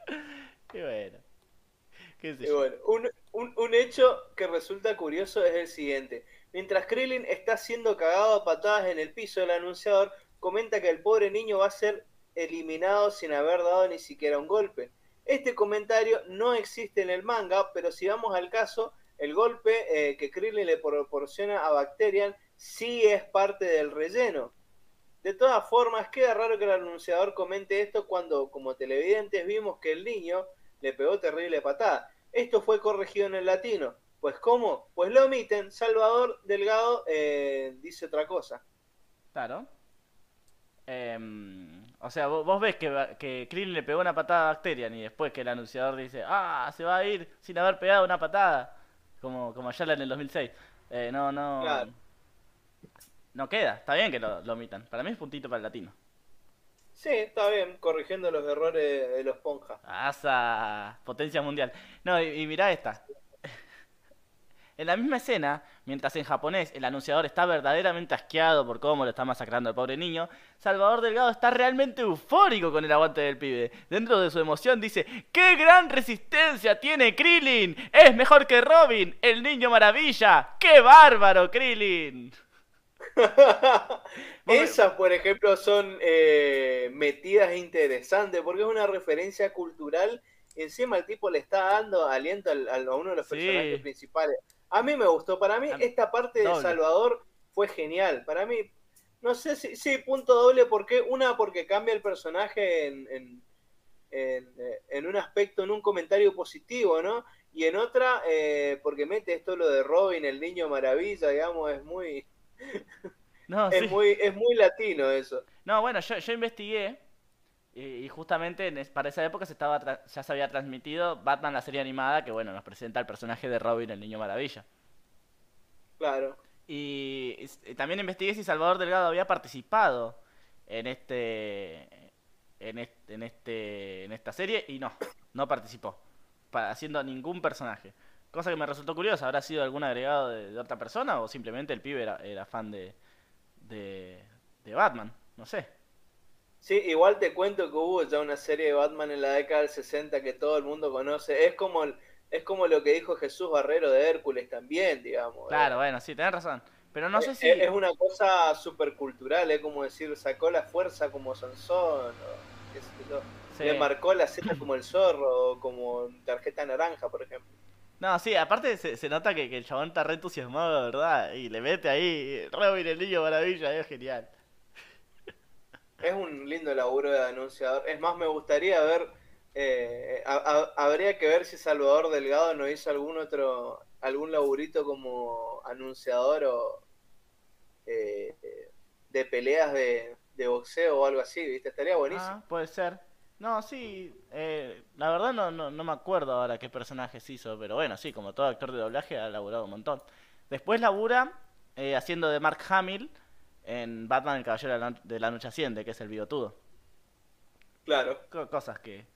Qué bueno. ¿Qué sé bueno. Un, un, un hecho que resulta curioso es el siguiente. Mientras Krillin está siendo cagado a patadas en el piso, el anunciador comenta que el pobre niño va a ser eliminado sin haber dado ni siquiera un golpe. Este comentario no existe en el manga, pero si vamos al caso, el golpe eh, que Krillin le proporciona a Bacterian sí es parte del relleno. De todas formas, queda raro que el anunciador comente esto cuando, como televidentes, vimos que el niño le pegó terrible patada. Esto fue corregido en el latino. Pues ¿cómo? Pues lo omiten. Salvador Delgado eh, dice otra cosa. Claro. Em, o sea, vos, ves que, que Krillin le pegó una patada a Bacterian y después que el anunciador dice, ah, se va a ir sin haber pegado una patada. Como, como Ayala en el 2006. Eh, no, no. No queda. Está bien que lo, omitan. Para mí es puntito para el latino. Sí, está bien, corrigiendo los errores de los ponjas. Asa, potencia mundial. No, y, y mirá esta. En la misma escena, mientras en japonés el anunciador está verdaderamente asqueado por cómo lo está masacrando al pobre niño, Salvador Delgado está realmente eufórico con el aguante del pibe. Dentro de su emoción dice, ¡qué gran resistencia tiene Krillin! ¡Es mejor que Robin, el niño maravilla! ¡Qué bárbaro, Krillin! Esas, por ejemplo, son eh, metidas interesantes porque es una referencia cultural. Encima el tipo le está dando aliento a uno de los personajes principales. A mí me gustó. Para mí, esta parte de Salvador fue genial. Para mí, no sé si, sí, punto doble, porque una, porque cambia el personaje en, en, en, un aspecto, en un comentario positivo, ¿no? Y en otra, eh, porque mete esto lo de Robin, el niño maravilla, digamos, es muy. No, es, muy, es muy latino eso. No, bueno, yo, yo investigué y, justamente para esa época se estaba ya se había transmitido Batman, la serie animada, que bueno, nos presenta el personaje de Robin, el Niño Maravilla. Claro. Y, también investigué si Salvador Delgado había participado en este en este, en este en esta serie y no, no participó haciendo ningún personaje. Cosa que me resultó curiosa, ¿habrá sido algún agregado de, otra persona o simplemente el pibe era, era fan de, de, de Batman? No sé. Sí, igual te cuento que hubo ya una serie de Batman en la década del 60 que todo el mundo conoce. Es como es como lo que dijo Jesús Barrero de Hércules también, digamos. Claro, bueno, sí, tenés razón. Pero no sé si... Es una cosa súper cultural, es como decir, sacó la fuerza como Sansón, o qué sé yo. Le marcó la Z como el zorro, o como tarjeta naranja, por ejemplo. No, sí, aparte se, nota que, el chabón está re entusiasmado, ¿verdad? Y le mete ahí, re el niño maravilla, es genial. Es un lindo laburo de anunciador. Es más, me gustaría ver, eh, habría que ver si Salvador Delgado no hizo algún otro, algún laburito como anunciador o eh, de peleas de, boxeo o algo así, ¿viste? Estaría buenísimo. Ah, puede ser. No, sí, eh, la verdad no, no, no me acuerdo ahora qué personajes hizo, pero bueno, sí, como todo actor de doblaje ha laburado un montón. Después labura eh, haciendo de Mark Hamill en Batman el Caballero de la Noche Asciende, que es el bigotudo. Claro. cosas que,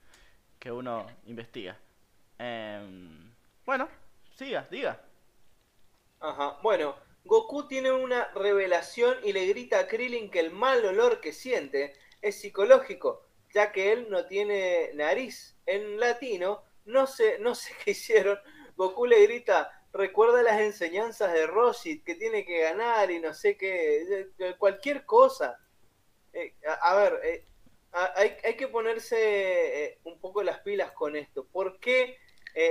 que uno investiga. Em, bueno, siga, diga. Ajá, bueno, Goku tiene una revelación y le grita a Krillin que el mal olor que siente es psicológico, ya que él no tiene nariz. En latino, no sé, no sé qué hicieron. Goku le grita, recuerda las enseñanzas de Roshit, que tiene que ganar y no sé qué, cualquier cosa. Eh, a, ver, eh, hay, hay, que ponerse eh, un poco las pilas con esto. ¿Por qué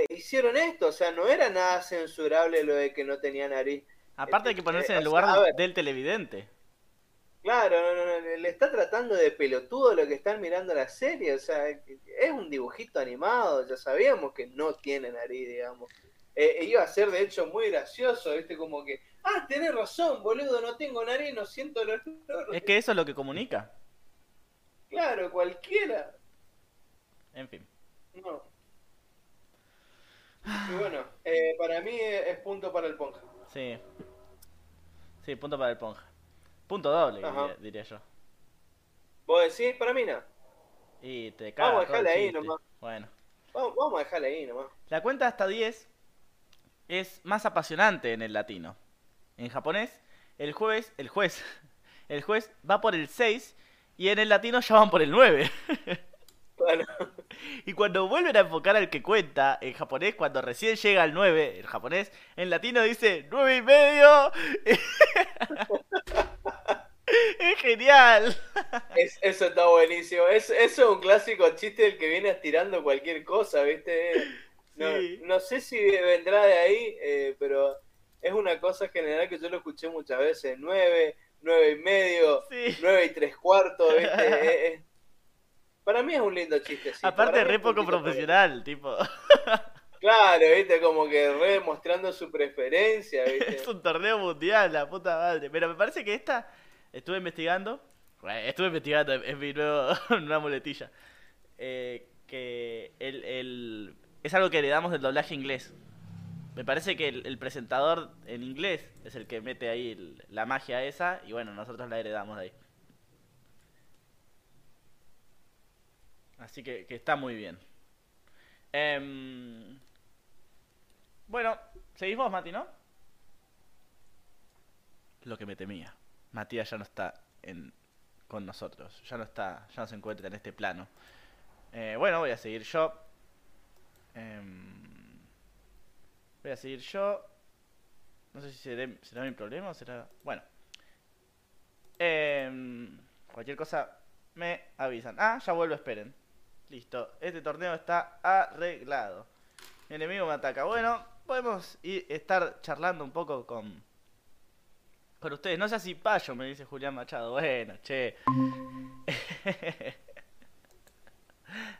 hicieron esto? O sea, no era nada censurable lo de que no tenía nariz. Aparte hay que ponerse en el lugar del televidente. Claro, no, no, le está tratando de pelotudo lo que están mirando la serie. O sea, es un dibujito animado. Ya sabíamos que no tiene nariz, digamos. Eh, iba a ser de hecho muy gracioso, ¿viste? Como que, ah, tenés razón, boludo, no tengo nariz, no siento el olor. Es que eso es lo que comunica. Claro, cualquiera. En fin. No. Y bueno, eh, para mí es punto para el Ponja. Sí. Sí, punto para el Ponja. Punto doble, diría, yo. ¿Vos decís? Para mí no. Y te Vamos a dejarle ahí nomás. Bueno. Vamos, a dejarle ahí nomás. La cuenta hasta 10 es más apasionante en el latino. En japonés, el juez, el juez, el juez va por el 6 y en el latino ya van por el 9. Y cuando vuelven a enfocar al que cuenta, en japonés, cuando recién llega al 9, el japonés, en latino dice 9 y medio. es genial. eso está buenísimo. Es, eso es un clásico chiste del que viene estirando cualquier cosa, ¿viste? No, sé si vendrá de ahí, eh, pero es una cosa general que yo lo escuché muchas veces. 9, 9 y medio, 9 y tres cuartos, ¿viste? Para mí es un lindo chiste. Aparte, re poco profesional, tipo. Claro, viste, como que re mostrando su preferencia, viste. es un torneo mundial, la puta madre. Pero me parece que esta, estuve investigando, estuve investigando, es mi nuevo, una muletilla, eh, que el, el, es algo que heredamos del doblaje inglés. Me parece que el, presentador en inglés es el que mete ahí la magia esa, y bueno, nosotros la heredamos de ahí. Así que, está muy bien. Em, bueno, seguimos, Mati, ¿no? Lo que me temía. Matías ya no está en, con nosotros. Ya no está, ya no se encuentra en este plano. Eh, bueno, voy a seguir yo. Em, voy a seguir yo. No sé si será mi problema o será. Bueno. Em, cualquier cosa me avisan. Ah, ya vuelvo, esperen. Listo, este torneo está arreglado. Mi enemigo me ataca. Bueno, podemos ir, estar charlando un poco con, con ustedes. No sé si payo, me dice Julián Machado. Bueno, che.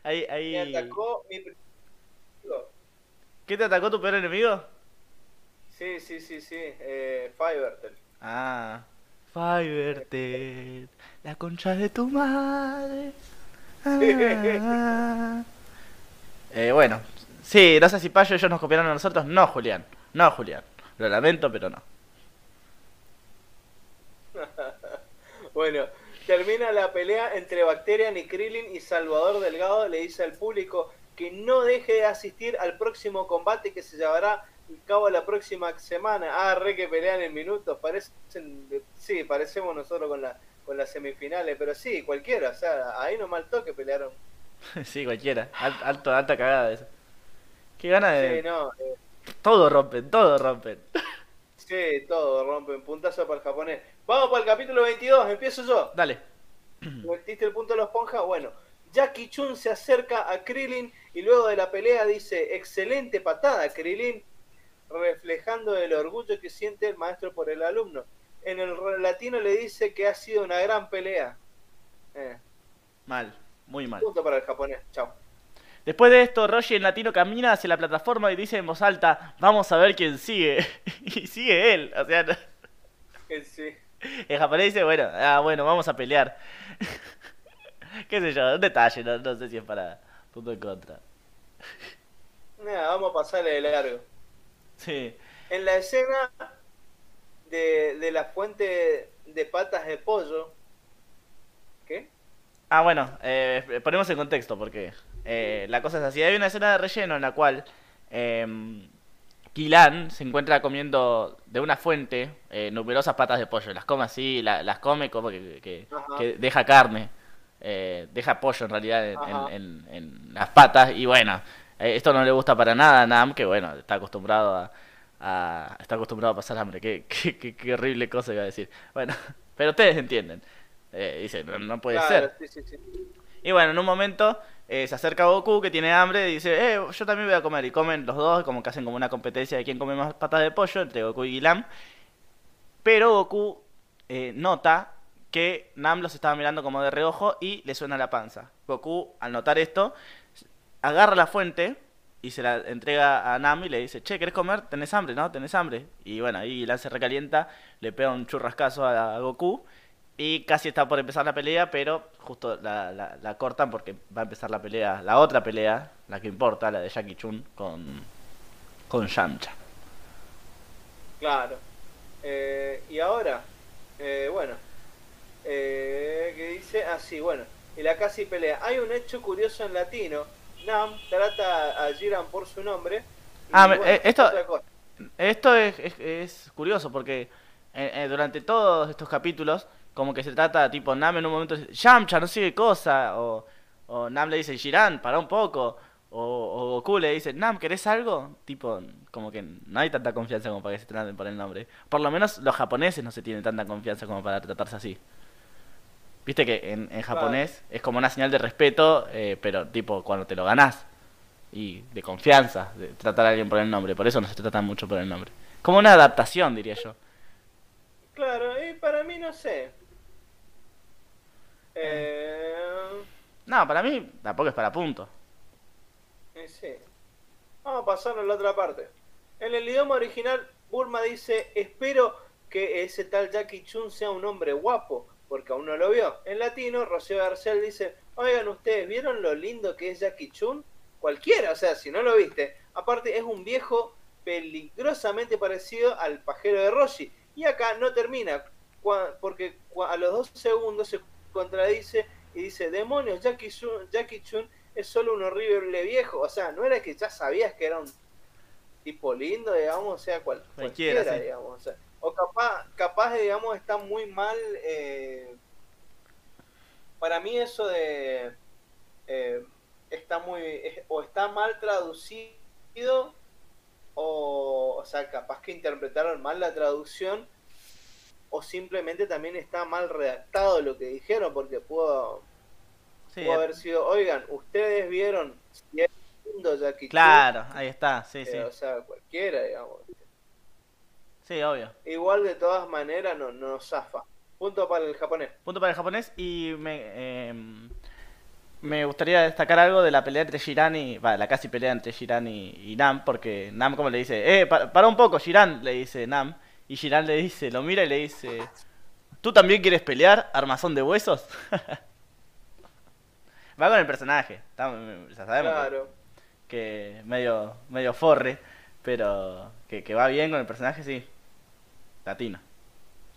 ahí, ahí... Me atacó mi... ¿Qué te atacó tu peor enemigo? Sí, sí, sí, sí. Eh, Fivertel. Ah. Fivertel. La concha de tu madre. eh, bueno, sí, no sé si Payo ellos nos copiaron a nosotros. No, Julián. No, Julián. Lo lamento, pero no. bueno, termina la pelea entre Bacterian y Krillin y Salvador Delgado le dice al público que no deje de asistir al próximo combate que se llevará a cabo la próxima semana. Ah, re que pelean en minutos. Parecen, sí, parecemos nosotros con la con las semifinales, pero sí, cualquiera, o sea, ahí no mal toque pelearon. sí, cualquiera, alto, alta cagada esa. Qué gana de... Sí, no. Eh... Todo rompen, todo rompen. sí, todo rompen, puntazo para el japonés. Vamos para el capítulo 22, empiezo yo. Dale. ¿Metiste el punto de los ponjas? Bueno, Jackie Chun se acerca a Krillin y luego de la pelea dice, excelente patada, Krillin, reflejando el orgullo que siente el maestro por el alumno. En el latino le dice que ha sido una gran pelea. Eh. Mal, muy mal. Punto para el japonés, chao. Después de esto, Roshi en latino camina hacia la plataforma y dice en voz alta, vamos a ver quién sigue. y sigue él, o sea... Sí. El japonés dice, bueno, ah, bueno, vamos a pelear. Qué sé yo, un detalle, no, sé si es para punto en contra. Nada, vamos a pasarle de largo. Sí. En la escena de, de la fuente de patas de pollo. ¿Qué? Ah, bueno, eh, ponemos en contexto porque eh, la cosa es así. Hay una escena de relleno en la cual eh, Kilan se encuentra comiendo de una fuente eh, numerosas patas de pollo. Las come así, las come como que, deja carne, eh, deja pollo en realidad en, las patas. Y bueno, eh, esto no le gusta para nada a Nam, que bueno, está acostumbrado a, está acostumbrado a pasar hambre. Qué, qué, horrible cosa iba a decir. Bueno, pero ustedes entienden. dice, no, puede ser. Y bueno, en un momento eh, se acerca a Goku que tiene hambre y dice, eh, yo también voy a comer. Y comen los dos, como que hacen como una competencia de quién come más patas de pollo entre Goku y Lam. Pero Goku eh, nota que Nam los estaba mirando como de reojo y le suena la panza. Goku, al notar esto, agarra la fuente y se la entrega a Nam y le dice, che, ¿querés comer? ¿Tenés hambre, no? ¿Tenés hambre? Y bueno, ahí Lam se recalienta, le pega un churrascazo a Goku y casi está por empezar la pelea, pero justo la, la, cortan porque va a empezar la pelea, la otra pelea, la que importa, la de Jackie Chun con, con Yamcha. Claro. Eh, y ahora, eh, bueno, eh, que dice así, ah, bueno, y la casi pelea. Hay un hecho curioso en latino. Nam trata a Jiran por su nombre. Ah, eh, esto, esto es, es, es curioso porque durante todos estos capítulos como que se trata, tipo, Nam en un momento dice, Yamcha, no sigue cosa, o, o Nam le dice, Jiran, para un poco, o, o, Goku le dice, Nam, ¿querés algo? Tipo, como que no hay tanta confianza como para que se traten por el nombre. Por lo menos los japoneses no se tienen tanta confianza como para tratarse así. Viste que en, en japonés es como una señal de respeto, eh, pero tipo cuando te lo ganás. Y de confianza, de tratar a alguien por el nombre. Por eso no se trata mucho por el nombre. Como una adaptación, diría yo. Claro, y para mí no sé. Eh... No, para mí tampoco es para punto. sí. Vamos a pasar a la otra parte. En el idioma original, Burma dice, espero que ese tal Jackie Chun sea un hombre guapo, porque aún no lo vio. En latino, Rocío Garcel dice, oigan ustedes, ¿vieron lo lindo que es Jackie Chun? Cualquiera, o sea, si no lo viste. Aparte, es un viejo peligrosamente parecido al pajero de Roshi. Y acá no termina, porque a los dos segundos se contradice y dice, demonios, Jackie Chun, Jackie Chun es solo un horrible viejo. O sea, no era que ya sabías que era un tipo lindo, digamos, o sea, cual, cualquiera, digamos. O, capaz, capaz, digamos, está muy mal. Eh, para mí eso de... Eh, está muy... o está mal traducido o, o sea, capaz que interpretaron mal la traducción o simplemente también está mal redactado lo que dijeron, porque pudo, eh. haber sido, oigan, ustedes vieron si es lindo Jackie Claro, ahí está, sí, sí. O sea, cualquiera, digamos. Sí, obvio. Igual de todas maneras no, no zafa. Punto para el japonés. Punto para el japonés y me, em, me gustaría destacar algo de la pelea entre Shiran y... Va, la casi pelea entre Shiran y, Nam, porque Nam como le dice, eh, para, para un poco, Shiran, le dice Nam. Y Girán le dice, lo mira y le dice, ¿tú también quieres pelear, armazón de huesos? Va con el personaje, ya sabemos claro. que, medio, medio forre, pero que, que, va bien con el personaje, sí. Latino.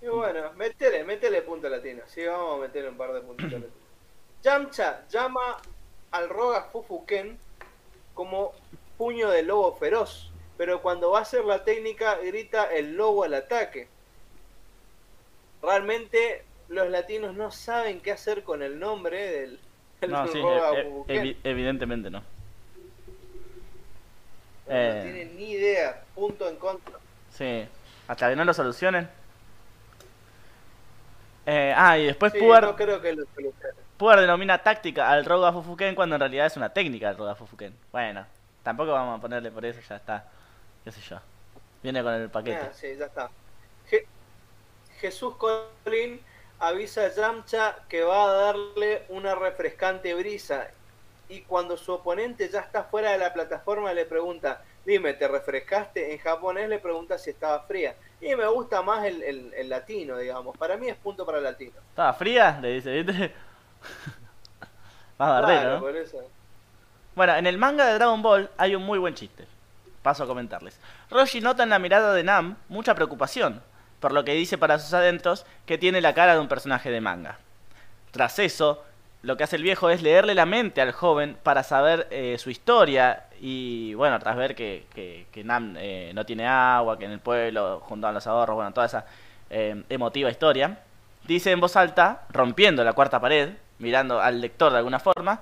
Y bueno, métele, métele punto latino. Sí, vamos a meterle un par de puntitos latinos. Yamcha llama al Roga Fufuken como puño de lobo feroz pero cuando va a hacer la técnica grita el lobo al ataque. Realmente los latinos no saben qué hacer con el nombre del, no, sí, e- e- evidentemente no. No, eh, tienen ni idea, punto en contra. Sí, hasta que no lo solucionen. Eh, ah, y después sí, No creo que lo solucionen. Pugar denomina táctica al Roga Fufuken cuando en realidad es una técnica del Roga Fufuken. Bueno, tampoco vamos a ponerle por eso, ya está. ¿Qué sé yo? Viene con el paquete. Ah, sí, ya está. Je- Jesús Colín avisa a Yamcha que va a darle una refrescante brisa. Y cuando su oponente ya está fuera de la plataforma le pregunta, dime, ¿te refrescaste? En japonés le pregunta si estaba fría. Y me gusta más el, el- el latino, digamos. Para mí es punto para el latino. ¿Estaba fría? Le dice, ¿viste? Más bardero, Claro, ¿no? por eso. Bueno, en el manga de Dragon Ball hay un muy buen chiste. Paso a comentarles. Roshi nota en la mirada de Nam mucha preocupación, por lo que dice para sus adentros que tiene la cara de un personaje de manga. Tras eso, lo que hace el viejo es leerle la mente al joven para saber eh, su historia y, bueno, tras ver que, que- que Nam eh, no tiene agua, que en el pueblo juntaban los ahorros, bueno, toda esa eh, emotiva historia, dice en voz alta, rompiendo la cuarta pared, mirando al lector de alguna forma,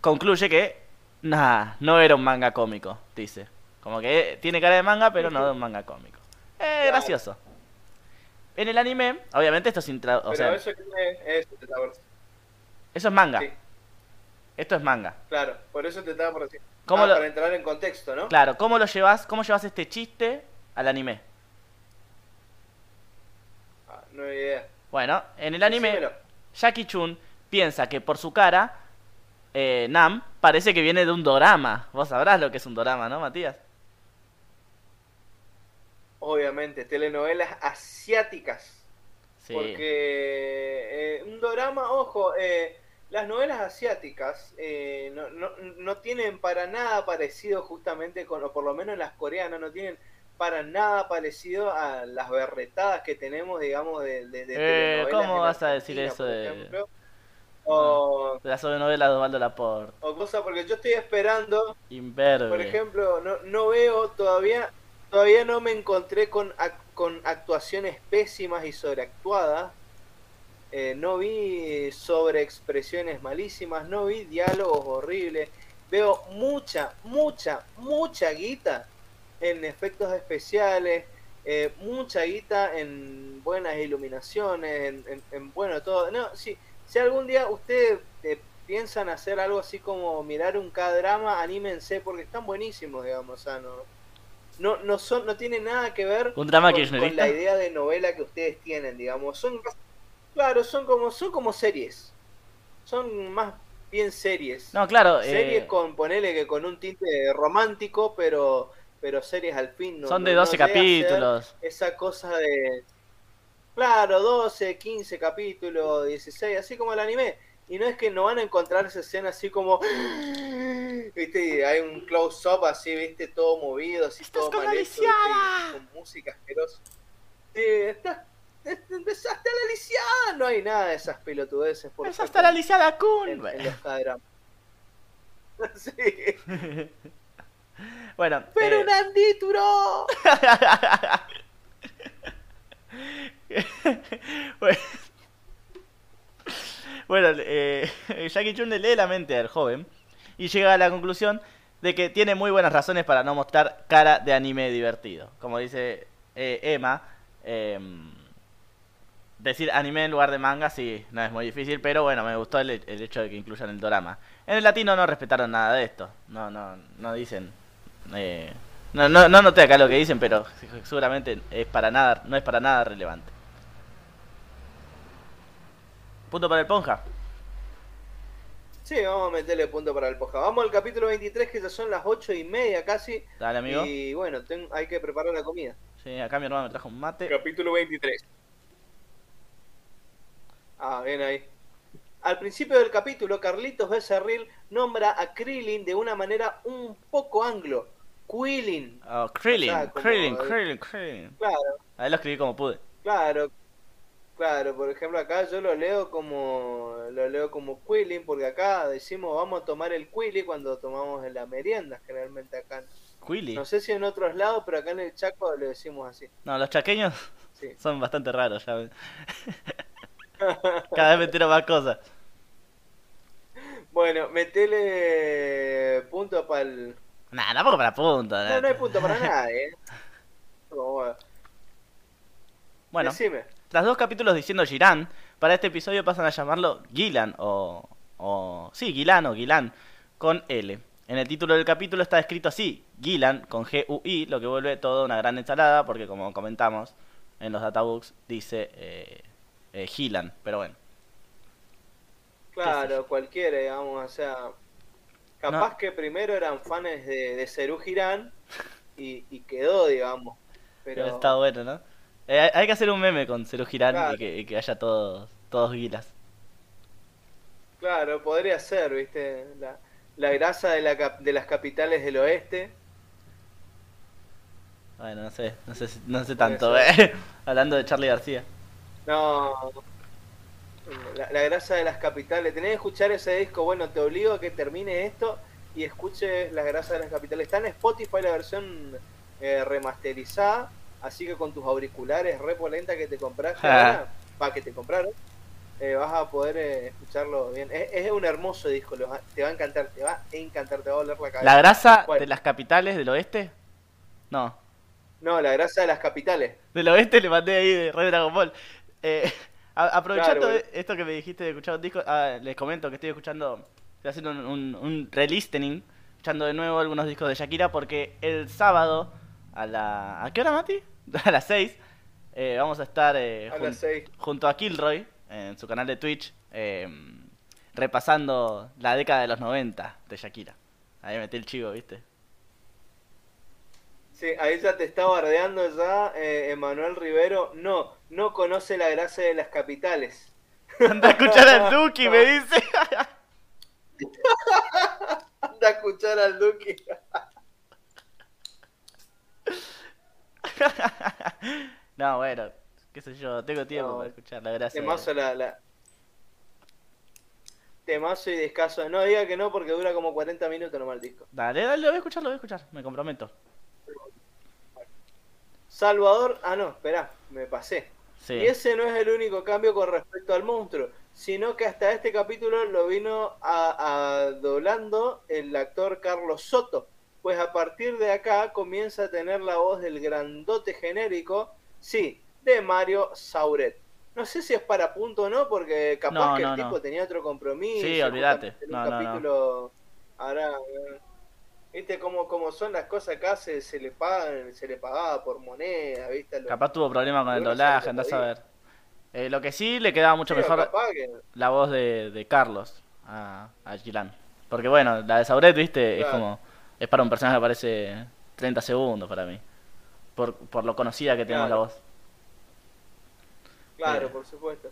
concluye que nah, no era un manga cómico, dice. Como que tiene cara de manga, pero no de un manga cómico. Eh, gracioso. En el anime, obviamente esto es intra... O Pero sea, eso, es- eso es manga. Sí, Esto es manga. claro, por eso te estaba por decir. ¿Cómo Ah, lo- Para entrar en contexto, ¿no? Claro, ¿cómo lo llevas? ¿Cómo llevas este chiste al anime? Ah, no hay idea. Bueno, en el anime, Decímelo. Jackie Chun piensa que por su cara, eh, Nam parece que viene de un dorama. Vos sabrás lo que es un dorama, ¿no, Matías? Obviamente, telenovelas asiáticas. Sí. Porque eh, un drama, ojo, eh, las novelas asiáticas eh, no, no, no tienen para nada parecido justamente con, o por lo menos las coreanas, no tienen para nada parecido a las berretadas que tenemos, digamos, de, de, de Eh, ¿cómo vas a decir eso de- ejemplo. O, De la sobrenovela de Osvaldo Laporte. o cosa, porque yo estoy esperando Inverbe. por ejemplo, no, no veo todavía, todavía no me encontré con, ac- con actuaciones pésimas y sobreactuadas. Eh, no vi sobreexpresiones malísimas, no vi diálogos horribles. Veo mucha, mucha, mucha guita en efectos especiales, eh, mucha guita en buenas iluminaciones, en, en- en bueno todo. No, si, si algún día ustedes eh, piensan hacer algo así como mirar un K-drama, anímense porque están buenísimos, digamos, o sea, no, no, no son, no tiene nada que ver ¿Un drama con, con la idea de novela que ustedes tienen, digamos. Son claro, son como, son como series. Son más bien series. No, claro. series eh, con, ponele que con un tinte romántico, pero, pero series al fin. No, son de no 12 llega a ser capítulos. Esa cosa de. Claro, 12, 15 capítulos, 16, así como el anime. Y no es que no van a encontrar esa escena así como. ¿Viste? Y hay un close-up así, ¿viste? Todo movido, así ¡Estás todo con mal hecho, con música asquerosa. Sí, estás. Empezaste a la lisiada. No hay nada de esas pelotudeces. Por ¡Es hasta la Lisiada Kun! en, en los sí. bueno, ¡Pero eh, un andíturo! bueno, bueno, eh, Jackie Chun le lee la mente al joven y llega a la conclusión de que tiene muy buenas razones para no mostrar cara de anime divertido. Como dice eh, Emma, em, decir anime en lugar de manga sí, no es muy difícil, pero bueno, me gustó el, el hecho de que incluyan el dorama. En el latino no respetaron nada de esto, no, no, no dicen... eh, no, no, no noté acá lo que dicen, pero seguramente es para nada, no es para nada relevante. Punto para el Ponja. Sí, vamos a meterle punto para el poja. Vamos al capítulo 23, que ya son las 8 y media casi. Dale, amigo. Y bueno, ten- hay que preparar la comida. Sí, acá mi hermano me trajo un mate. Capítulo 23. Ah, bien ahí. Al principio del capítulo, Carlitos Becerril nombra a Krillin de una manera un poco anglo. Quillin. Oh, Krillin, O sea, como- Krillin, Krillin, Krillin. Claro, Ahí lo escribí como pude. claro. Claro, por ejemplo, acá yo lo leo como lo leo como Quillin, porque acá decimos vamos a tomar el Quilly cuando tomamos en la merienda, generalmente acá. Quilly. No sé si en otros lados, pero acá en el Chaco le decimos así. No, los chaqueños Sí. son bastante raros, ya. Cada vez me entero más cosas. Bueno, metele punto para el... Nah, tampoco para punta. No, no hay punto para nadie. ¿eh? Como, Bueno, Decime. tras dos capítulos diciendo Girán, para este episodio pasan a llamarlo Gilan o, o... Sí, Gilan o Gilan con L. En el título del capítulo está escrito así, Gilan con G-U-I, lo que vuelve todo una gran ensalada porque como comentamos en los databooks dice eh, eh, Gilan, pero bueno. Claro, cualquiera, digamos, o sea, capaz que primero eran fans de, de Cerú Girán y, y, quedó, digamos. Pero está bueno, ¿no? Eh, hay que hacer un meme con Cerú Girán y, que, y, que, haya todos, todos guilas. Claro, podría ser, ¿viste? La, la grasa de, la, de las capitales del oeste. Bueno, no sé, no sé, no sé tanto, ¿eh? Hablando de Charlie García. No, la, la, grasa de las capitales. Tenés que escuchar ese disco. Bueno, te obligo a que termine esto y escuches las grasas de las capitales. Está en Spotify la versión eh, remasterizada. Así que con tus auriculares re polenta que te compraste ahora, va, que te compraron, eh, vas a poder eh, escucharlo bien. Es, es, un hermoso disco, lo, te va a encantar, te va a encantar, te va a doler la cabeza. ¿La grasa bueno. de las capitales del oeste? No. No, la grasa de las capitales. Del oeste le mandé ahí de Red Dragon Ball. Eh, aprovechando claro, esto que me dijiste de escuchar un disco, ah, les comento que estoy escuchando, estoy haciendo un, un, un re-listening, escuchando de nuevo algunos discos de Shakira, porque el sábado, a la... ¿A qué hora, Mati? A las 6, eh, vamos a estar eh, a jun las 6. junto a Kilroy, en su canal de Twitch, eh, repasando la década de los 90 de Shakira. Ahí metí el chivo, ¿viste? Sí, ahí ya te está bardeando ya eh, Emanuel Rivero. No, no conoce la gracia de las capitales. Anda a escuchar al Duki, me dice. Anda a escuchar al Duki. no, bueno, qué sé yo, tengo tiempo no, para escuchar la gracia. Temazo la, la... Temazo y descaso. No diga que no porque dura como 40 minutos nomás el disco. Dale, dale, lo voy a escuchar, lo voy a escuchar, me comprometo. Salvador, ah no, espera, me pasé. Sí. Y ese no es el único cambio con respecto al monstruo, sino que hasta este capítulo lo vino a, a doblando el actor Carlos Soto, pues a partir de acá comienza a tener la voz del grandote genérico, sí, de Mario Sauret. No sé si es para punto o no, porque capaz No, que no, el tipo no. tenía otro compromiso. Sí, olvídate. un No, no, no. capítulo ahora, eh, viste cómo, cómo son las cosas acá, se, se le pagan, se le pagaba por moneda, viste. Lo- Capaz tuvo problemas con el doblaje, andás a ver. Eh, lo que sí le quedaba mucho mejor que- la voz de, de Carlos a, a Gilan. Porque bueno, la de Sauret, viste, es como. Es para un personaje que aparece 30 segundos para mí. Por, por lo conocida que tenemos Claro. la voz. Claro, Sí. por supuesto.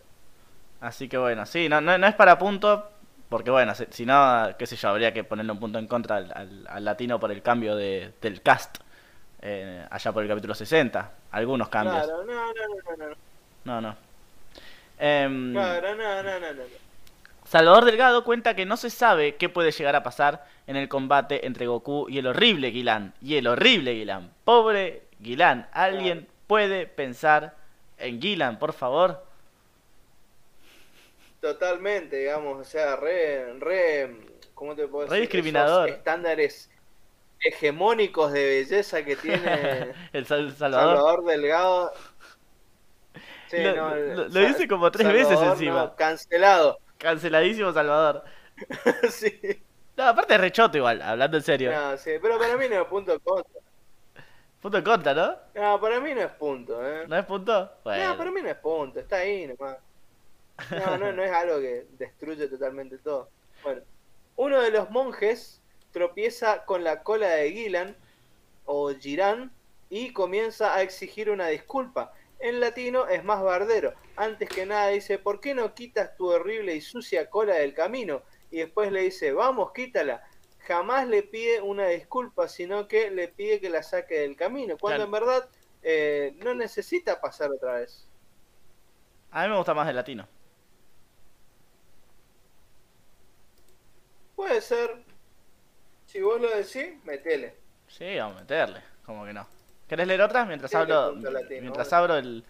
Así que bueno, sí, no, no, no es para punto. Porque bueno, si, si no, qué sé yo, habría que ponerle un punto en contra al, al- al latino por el cambio de, del cast. eh, allá por el capítulo 60. Algunos cambios. Claro, no, no, no, no, no. No, no. Em, Claro, no, no, no, no. Salvador Delgado cuenta que no se sabe qué puede llegar a pasar en el combate entre Goku y el horrible Guilán. Y el horrible Guilán. Pobre Guilán. ¿Alguien puede pensar en Guilán, por favor? Totalmente, digamos, o sea, re, re, ¿cómo te puedo Re decir? discriminador. Esos estándares hegemónicos de belleza que tiene el Sal- Salvador. Salvador Delgado. Sí, Lo- no, lo- dice como tres veces encima. no, cancelado. Canceladísimo Salvador. sí, No, aparte es rechoto igual, hablando en serio. no, sí, pero para mí no es punto contra. Punto en contra, ¿no? No, para mí no es punto, ¿eh? ¿No es punto? No, para mí no es punto, está ahí nomás. No, no, no es algo que destruye totalmente todo. Bueno, uno de los monjes tropieza con la cola de Gilan o Girán y comienza a exigir una disculpa. En latino es más bardero. Antes que nada dice, ¿por qué no quitas tu horrible y sucia cola del camino? Y después le dice, vamos, quítala. Jamás le pide una disculpa, sino que le pide que la saque del camino. Cuando Claro. en verdad eh, no necesita pasar otra vez. A mí me gusta más el latino. Puede ser. Si vos lo decís, metele. Sí, vamos a meterle, como que no. ¿Querés leer otra mientras Sí, hablo, latino, mientras abro el,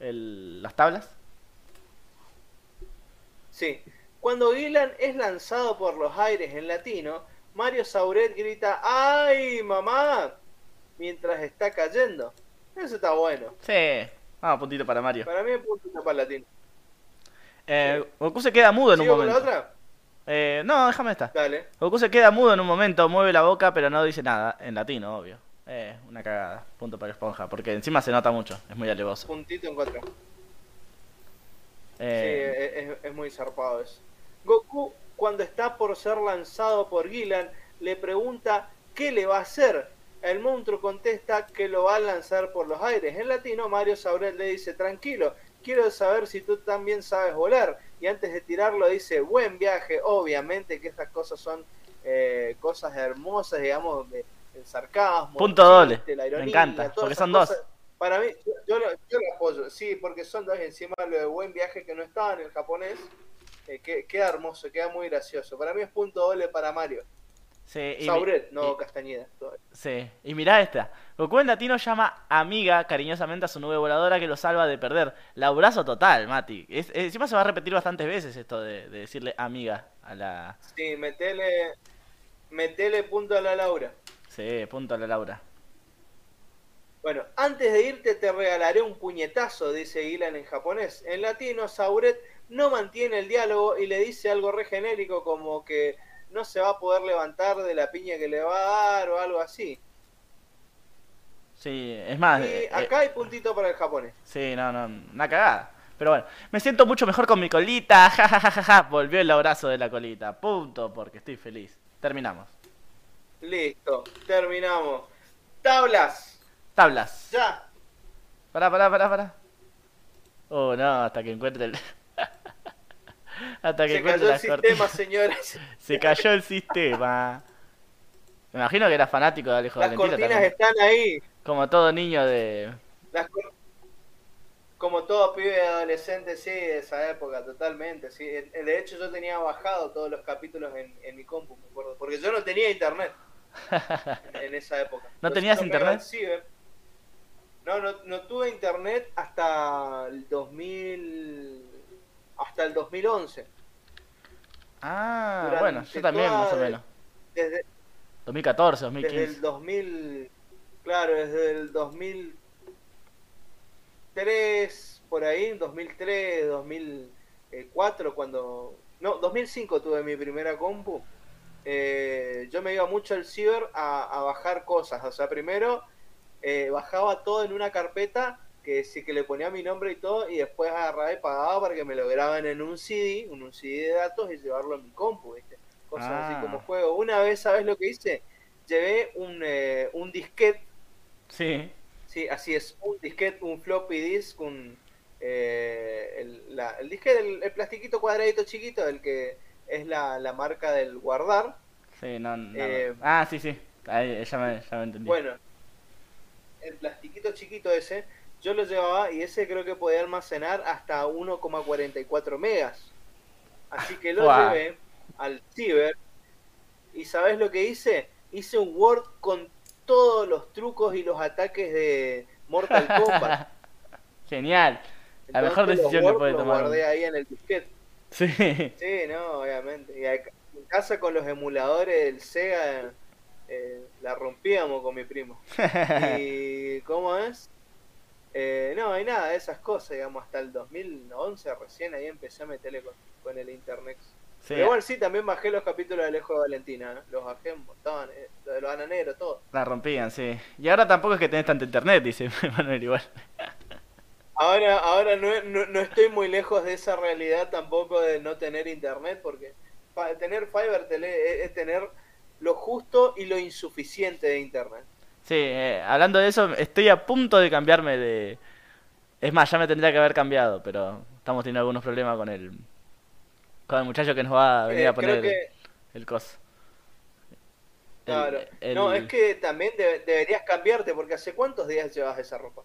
el- las tablas? Sí. Cuando Gilan es lanzado por los aires en latino, Mario Sauret grita ¡Ay, mamá! mientras está cayendo. Eso está bueno. Sí, vamos, puntito para Mario. Para mí punto para latino. Eh, Goku se queda mudo en un ¿Sigo con momento. la otra? Eh, no, déjame esta. Dale. Goku se queda mudo en un momento, mueve la boca, pero no dice nada. En latino, obvio. Eh, una cagada. Punto para esponja. Porque encima se nota mucho. Es muy alevoso. Puntito en contra. Eh, Sí, es, es muy zarpado eso. Goku, cuando está por ser lanzado por Gilan, le pregunta qué le va a hacer. El monstruo contesta que lo va a lanzar por los aires. En latino, Mario Sauret le dice, tranquilo, quiero saber si tú también sabes volar. Y antes de tirarlo dice, buen viaje. Obviamente que estas cosas son eh, cosas hermosas, digamos, de, el sarcasmo. Punto doble. Me encanta, porque son dos. Para mí, yo, yo lo, yo lo apoyo, sí, porque son dos. Encima lo de buen viaje que no estaba en el japonés, eh, que- queda hermoso, queda muy gracioso. Para mí es punto doble para Mario. Sí, y mi- Sauret, no y- Castañeda. todavía. Sí, y mirá esta. Goku en latino llama amiga cariñosamente a su nube voladora que lo salva de perder. Laurazo total, Mati. Es- encima se va a repetir bastantes veces esto de, de decirle amiga a la... Sí, metele, metele punto a la Laura. Sí, punto a la Laura. Bueno, antes de irte te regalaré un puñetazo, dice Gilan en japonés. En latino, Sauret no mantiene el diálogo y le dice algo re genérico como que no se va a poder levantar de la piña que le va a dar o algo así. Sí, es más... Y eh, acá hay puntito para el japonés. Sí, no, no, una cagada. Pero bueno, me siento mucho mejor con mi colita. Ja, ja, ja, ja, ja. Volvió el abrazo de la colita. Punto, porque estoy feliz. Terminamos. Listo, terminamos. Tablas, Tablas. ya. Pará, pará, pará, pará. Oh, no, hasta que encuentre el... hasta que Se cayó el sistema, cortinas. Se cayó el sistema. Me imagino que era fanático de Alejo Las cortinas también. están ahí. Como todo niño de... Las cor- Como todo pibe adolescente, sí, de esa época, totalmente. sí. Eh, De hecho, yo tenía bajado todos los capítulos en, en mi compu, me acuerdo. Porque yo no tenía internet en, en esa época. ¿No Entonces, tenías internet? ciber. No, no, no tuve internet hasta el 2000... Hasta el 2011. Ah, bueno, yo también, toda- más o menos. Desde, 2014, desde 2015. el 2000, claro, desde el 2003, por ahí, 2003, 2004, cuando... No, 2005 tuve mi primera compu. Eh, yo me iba mucho al ciber a, a bajar cosas. O sea, primero eh, bajaba todo en una carpeta que sí que le ponía mi nombre y todo, y después agarraba y pagaba para que me lo graben en un CD, en un CD de datos y llevarlo a mi compu, ¿viste? Cosas Ah. así como juego. Una vez, ¿sabes lo que hice? Llevé un, eh, un disquete, Sí. sí, así es, un disquete, un floppy disk, un, eh, el, la- el disquete, el, el plastiquito cuadradito chiquito, el que es la, la marca del guardar. Sí, no, no. Eh, Ah, sí, sí. Ahí, ya me, ya me entendí. Bueno, el plastiquito chiquito ese, yo lo llevaba y ese creo que podía almacenar hasta 1,44 megas. Así que lo Guau. llevé al ciber y ¿sabes lo que hice? Hice un Word con todos los trucos y los ataques de Mortal Kombat. Genial. La mejor Entonces, decisión que puede tomar. guardé ahí en el disquete. Sí. Sí, no, obviamente. Y acá- en casa con los emuladores del Sega eh, la rompíamos con mi primo. ¿Y cómo es? Eh, no, y nada, esas cosas, digamos, hasta el 2011 recién ahí empecé a meterle con, con el internet. Sí, Pero igual sí, también bajé los capítulos de Alejo de Valentina, ¿eh? los bajé, estaban, eh, lo de los ananeros, todo. la rompían, sí. Y ahora tampoco es que tenés tanto internet, dice Manuel igual. Ahora, ahora no, no, no estoy muy lejos de esa realidad tampoco de no tener internet, porque tener fiber tele es, es tener lo justo y lo insuficiente de internet. Sí, eh, hablando de eso, estoy a punto de cambiarme de... Es más, ya me tendría que haber cambiado, pero estamos teniendo algunos problemas con el... Con el muchacho que nos va a venir Eh, a poner que, el coso. El- claro. el- No, es que también debe- deberías cambiarte, porque ¿hace cuántos días llevas esa ropa?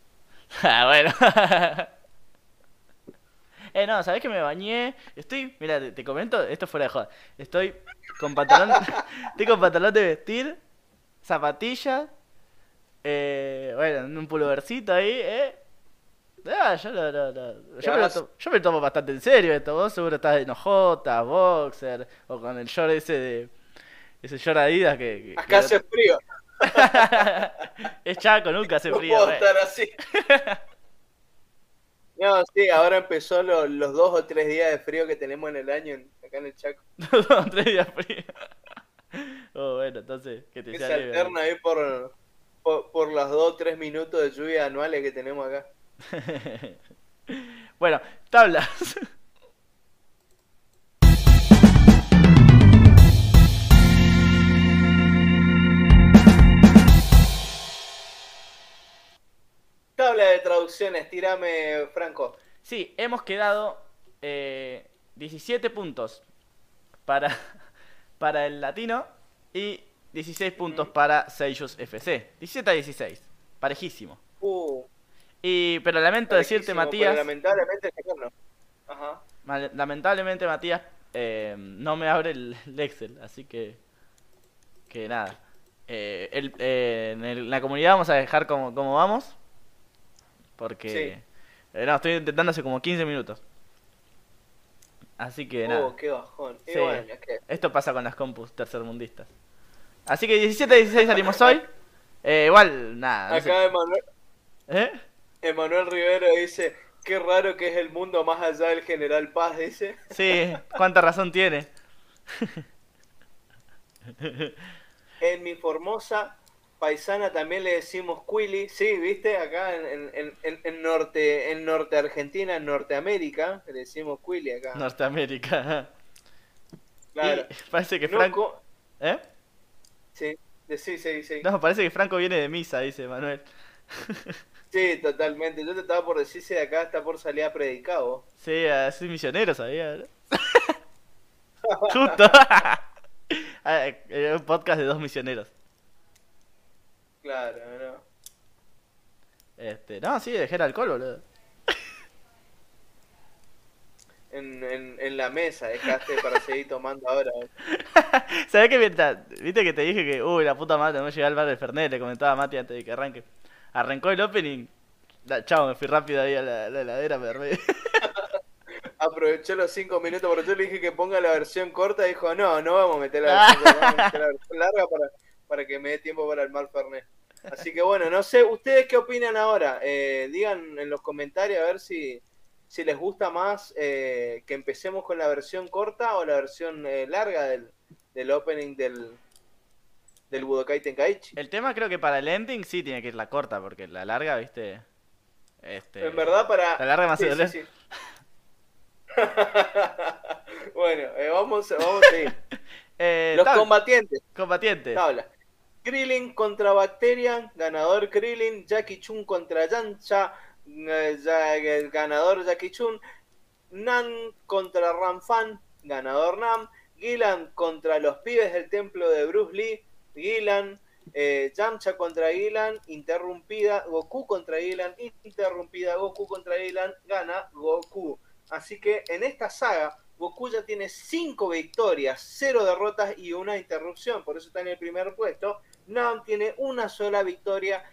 Ah, bueno. eh, no, ¿sabés que me bañé? Estoy, mira, te, te comento, esto fuera de joda. Estoy con pantalón, estoy con pantalón de vestir, zapatillas, eh, bueno, un pullovercito ahí, eh. Ah, yo, lo- lo- lo- yo, me yo lo tomo bastante en serio esto. Vos seguro estás en ojota, boxer, o con el short ese de. Ese short Adidas que. que- Acá que- hace frío, es chaco, nunca hace no frío. puedo estar así. No, sí, ahora empezó lo- los dos o tres días de frío que tenemos en el año en- acá en el Chaco. Dos, tres días frío. Oh, bueno, entonces, que te Que sea se alterna ahí por, por, por los dos o tres minutos de lluvia anuales que tenemos acá. bueno, tablas. Tabla de traducciones, tirame, Franco. Sí, hemos quedado eh, 17 puntos para, para el latino y 16 puntos para Seiyus FC. 17 a 16, parejísimo. Uh, Y, pero lamento decirte, Matías, lamentablemente. Ajá. lamentablemente, Matías, eh, no me abre el, el Excel, así que, que nada. Eh, el- eh, en, el- en la comunidad vamos a dejar como, como vamos, porque Sí. eh, no, estoy intentando hace como 15 minutos. Así que nada. Uh, qué bajón. Sí. bueno, Esto pasa con las compus tercermundistas. Así que 17 a 16 salimos hoy. Eh, igual, nada. no sé- acá Emanuel, ¿Eh? Emanuel Rivero dice, qué raro que es el mundo más allá del General Paz, dice. Sí, cuánta razón tiene. En mi Formosa paisana también le decimos Quili, sí, viste, acá en, en, en, en norte, en norte Argentina, en Norteamérica, le decimos Quili acá. Norteamérica. claro. Y parece que Franco. co- ¿Eh? Sí, sí, sí, sí. No, parece que Franco viene de misa, dice Manuel. Sí, totalmente. Yo te estaba por decir si de acá está por salir a predicar vos. Sí, soy misionero, sabía. ¿no? Justo. Ah, eh, Un podcast de dos misioneros. Claro, no. Este, no, sí, dejé el alcohol, boludo. En, en, en la mesa dejaste para seguir tomando ahora. ¿Sabés que mientras, viste que te dije que, uy, la puta madre, no llegué al bar del Fernet, le comentaba a Mati antes de que arranque. Arrancó el opening, chao, me fui rápido ahí a la, la heladera, me dormí. Aprovechó los cinco minutos, porque yo le dije que ponga la versión corta y dijo, no, no vamos a meter la versión, corta, vamos a meter la versión larga para, para que me dé tiempo para el mal Fernet. Así que bueno, no sé, ¿ustedes qué opinan ahora? Eh, digan en los comentarios a ver si, si les gusta más eh, que empecemos con la versión corta o la versión eh, larga del, del opening del, del Budokai Tenkaichi. El tema creo que para el ending sí tiene que ir la corta, porque la larga, viste. Este, En verdad para... La larga hace Sí, sí, sí. bueno, eh, vamos, vamos a seguir. eh, Los tabla, combatientes. combatientes. Tabla. Krillin contra Bacterian, ganador Krillin, Jackie Chun contra Yancha, ya- el ganador Jackie Chun, Nan contra Ramfan, ganador Nam, Gilan contra los pibes del templo de Bruce Lee, Gilan, eh, Yamcha contra Gilan, interrumpida, Goku contra Gilan, interrumpida, Goku contra Gilan, gana Goku. Así que en esta saga, Goku ya tiene 5 victorias, 0 derrotas y una interrupción, por eso está en el primer puesto. Nam tiene una sola victoria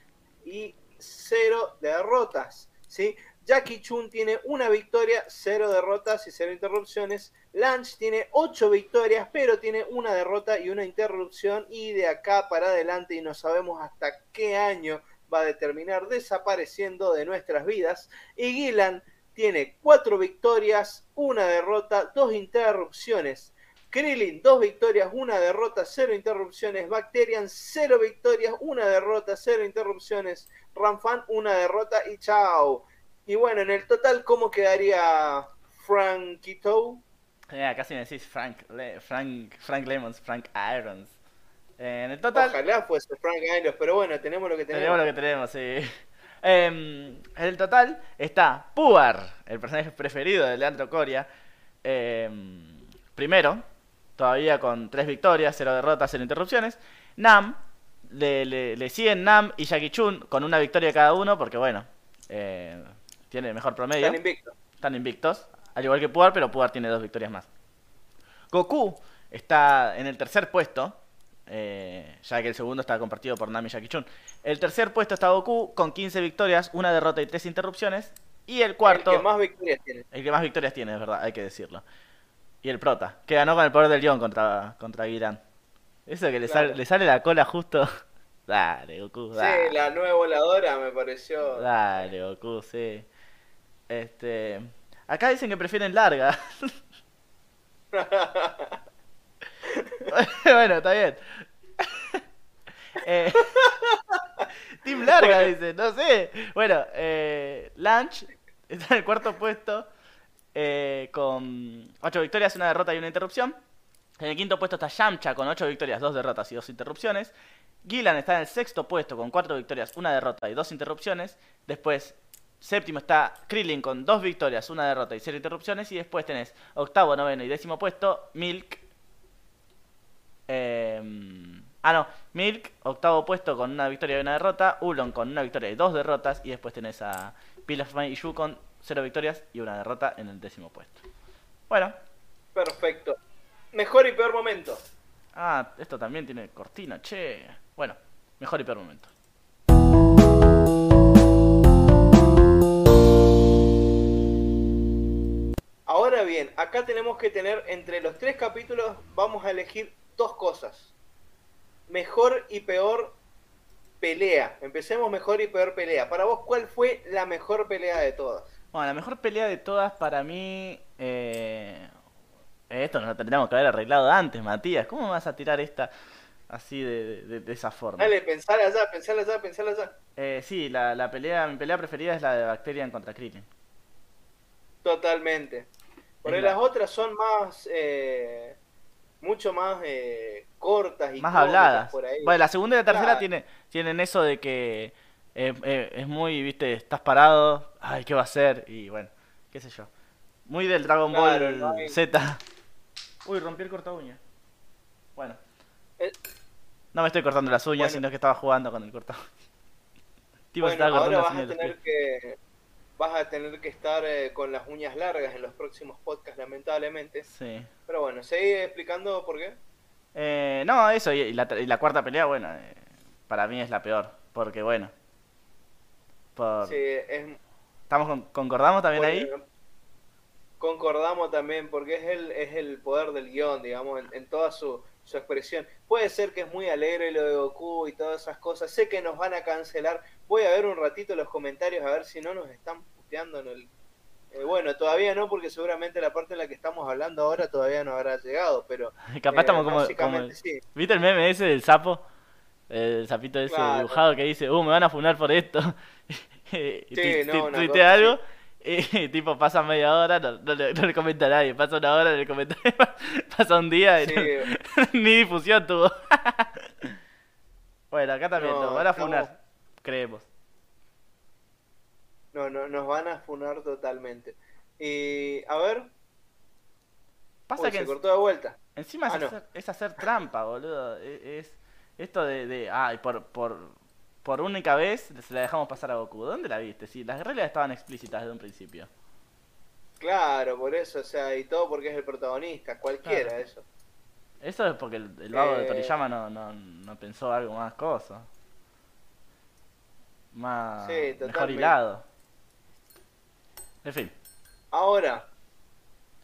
y 0 derrotas. ¿sí? Jackie Chun tiene una victoria, 0 derrotas y 0 interrupciones. Lance tiene 8 victorias, pero tiene una derrota y una interrupción. Y de acá para adelante, y no sabemos hasta qué año va a determinar desapareciendo de nuestras vidas. Y Gilan tiene 4 victorias, una derrota, 2 interrupciones. Krillin, 2 victorias, una derrota, 0 interrupciones. Bacterian, 0 victorias, una derrota, 0 interrupciones. Ramfan, una derrota y chao. Y bueno, en el total, ¿cómo quedaría Frankito? Eh, casi me decís Frank, Le- Frank, Frank Lemons, Frank Irons. Eh, en el total, Ojalá fuese Frank Irons, pero bueno, tenemos lo que tenemos. tenemos lo que tenemos, sí. Em, en el total está Puar, el personaje preferido de Leandro Coria. em, primero, todavía con 3 victorias, 0 derrotas, 0 interrupciones. Nam, le, le- le siguen Nam y Jackie Chun con una victoria cada uno, porque bueno, eh, tiene mejor promedio. Están invictos. Están invictos, al igual que Puar, pero Puar tiene dos victorias más. Goku está en el tercer puesto, eh, ya que el segundo está compartido por Nami y Jackie Chun. El tercer puesto está Goku con 15 victorias, una derrota y tres interrupciones. Y el cuarto, El que más victorias tiene. el que más victorias tiene, es verdad, hay que decirlo. Y el prota, que ganó con el poder del león contra, contra Giran. Eso que le, Claro. sale, le sale la cola justo. Dale, Goku, dale. Sí, la nueva voladora me pareció. Dale, Goku, sí. Este, acá dicen que prefieren larga. bueno, está bien. Eh, team larga, dice, no sé. Bueno, eh, Lunch está en el cuarto puesto eh, con 8 victorias, una derrota y una interrupción. En el quinto puesto está Yamcha con 8 victorias, 2 derrotas y 2 interrupciones. Gillan está en el sexto puesto con 4 victorias, una derrota y 2 interrupciones. Después, séptimo está Krillin con 2 victorias, una derrota y 0 interrupciones. Y después tenés octavo, noveno y décimo puesto, Milk. Eh, ah, no, Milk, octavo puesto con una victoria y una derrota. Ulon con una victoria y 2 derrotas. Y después tenés a Pilaf y Yu 0 victorias y una derrota en el décimo puesto. Bueno. Perfecto. Mejor y peor momento. Ah, esto también tiene cortina, che. Bueno, mejor y peor momento. Ahora bien, acá tenemos que tener entre los tres capítulos, vamos a elegir dos cosas. Mejor y peor pelea. Empecemos mejor y peor pelea. Para vos, ¿cuál fue la mejor pelea de todas? Bueno, la mejor pelea de todas para mí... Eh, esto nos lo tendríamos que haber arreglado antes, Matías. ¿Cómo vas a tirar esta así de, de, esa forma? Dale, pensala allá, pensala allá, pensala allá. Eh, sí, la, la, pelea, mi pelea preferida es la de Bacterian contra Krillin. Totalmente. Porque las otras son más... Eh, mucho más eh, cortas y más habladas. Bueno, la segunda y la tercera tiene, tienen eso de que eh, eh, es muy, viste, estás parado, ay, ¿qué va a hacer? Y bueno, qué sé yo. Muy del Dragon Ball Z. Uy, rompí el corta uña. Bueno. No me estoy cortando las uñas, sino que estaba jugando con el corta tipo bueno, ahora vas a tener que vas a tener que estar con las uñas largas en los próximos podcasts, lamentablemente. Sí. Pero bueno, seguí explicando por qué. Eh, no, eso, y la, y la cuarta pelea, bueno, eh, para mí es la peor, porque bueno. Por... Sí, es... ¿Estamos concordamos también ahí? Concordamos también, porque es el, es el poder del guion, digamos, en, toda su, su expresión. Puede ser que es muy alegre lo de Goku y todas esas cosas. Sé que nos van a cancelar. Voy a ver un ratito los comentarios a ver si no nos están puteando en el eh, bueno, todavía no, porque seguramente la parte en la que estamos hablando ahora todavía no habrá llegado, pero... Capaz estamos eh, como... ¿Viste el meme ese del sapo? El sapito ese dibujado que dice, uh, me van a funar por esto. y sí, no, algo y tipo pasa media hora, no, le, comenta a nadie. Pasa una hora, no le comenta Pasa un día y ni difusión tuvo. bueno, acá también nos van a funar, creemos. No, no, nos van a funar totalmente. Y a ver. Pasa que se cortó de vuelta. Encima ah, es, hacer, trampa, boludo. E, es, esto de, de ay, por, por, por única vez se la dejamos pasar a Goku. ¿Dónde la viste? Si las reglas estaban explícitas desde un principio. Claro, por eso, o sea, y todo porque es el protagonista, cualquiera eso. Eso es porque el, el vago de eh, Toriyama no, no, no pensó algo más cosa. Más mejor hilado. En fin. Ahora,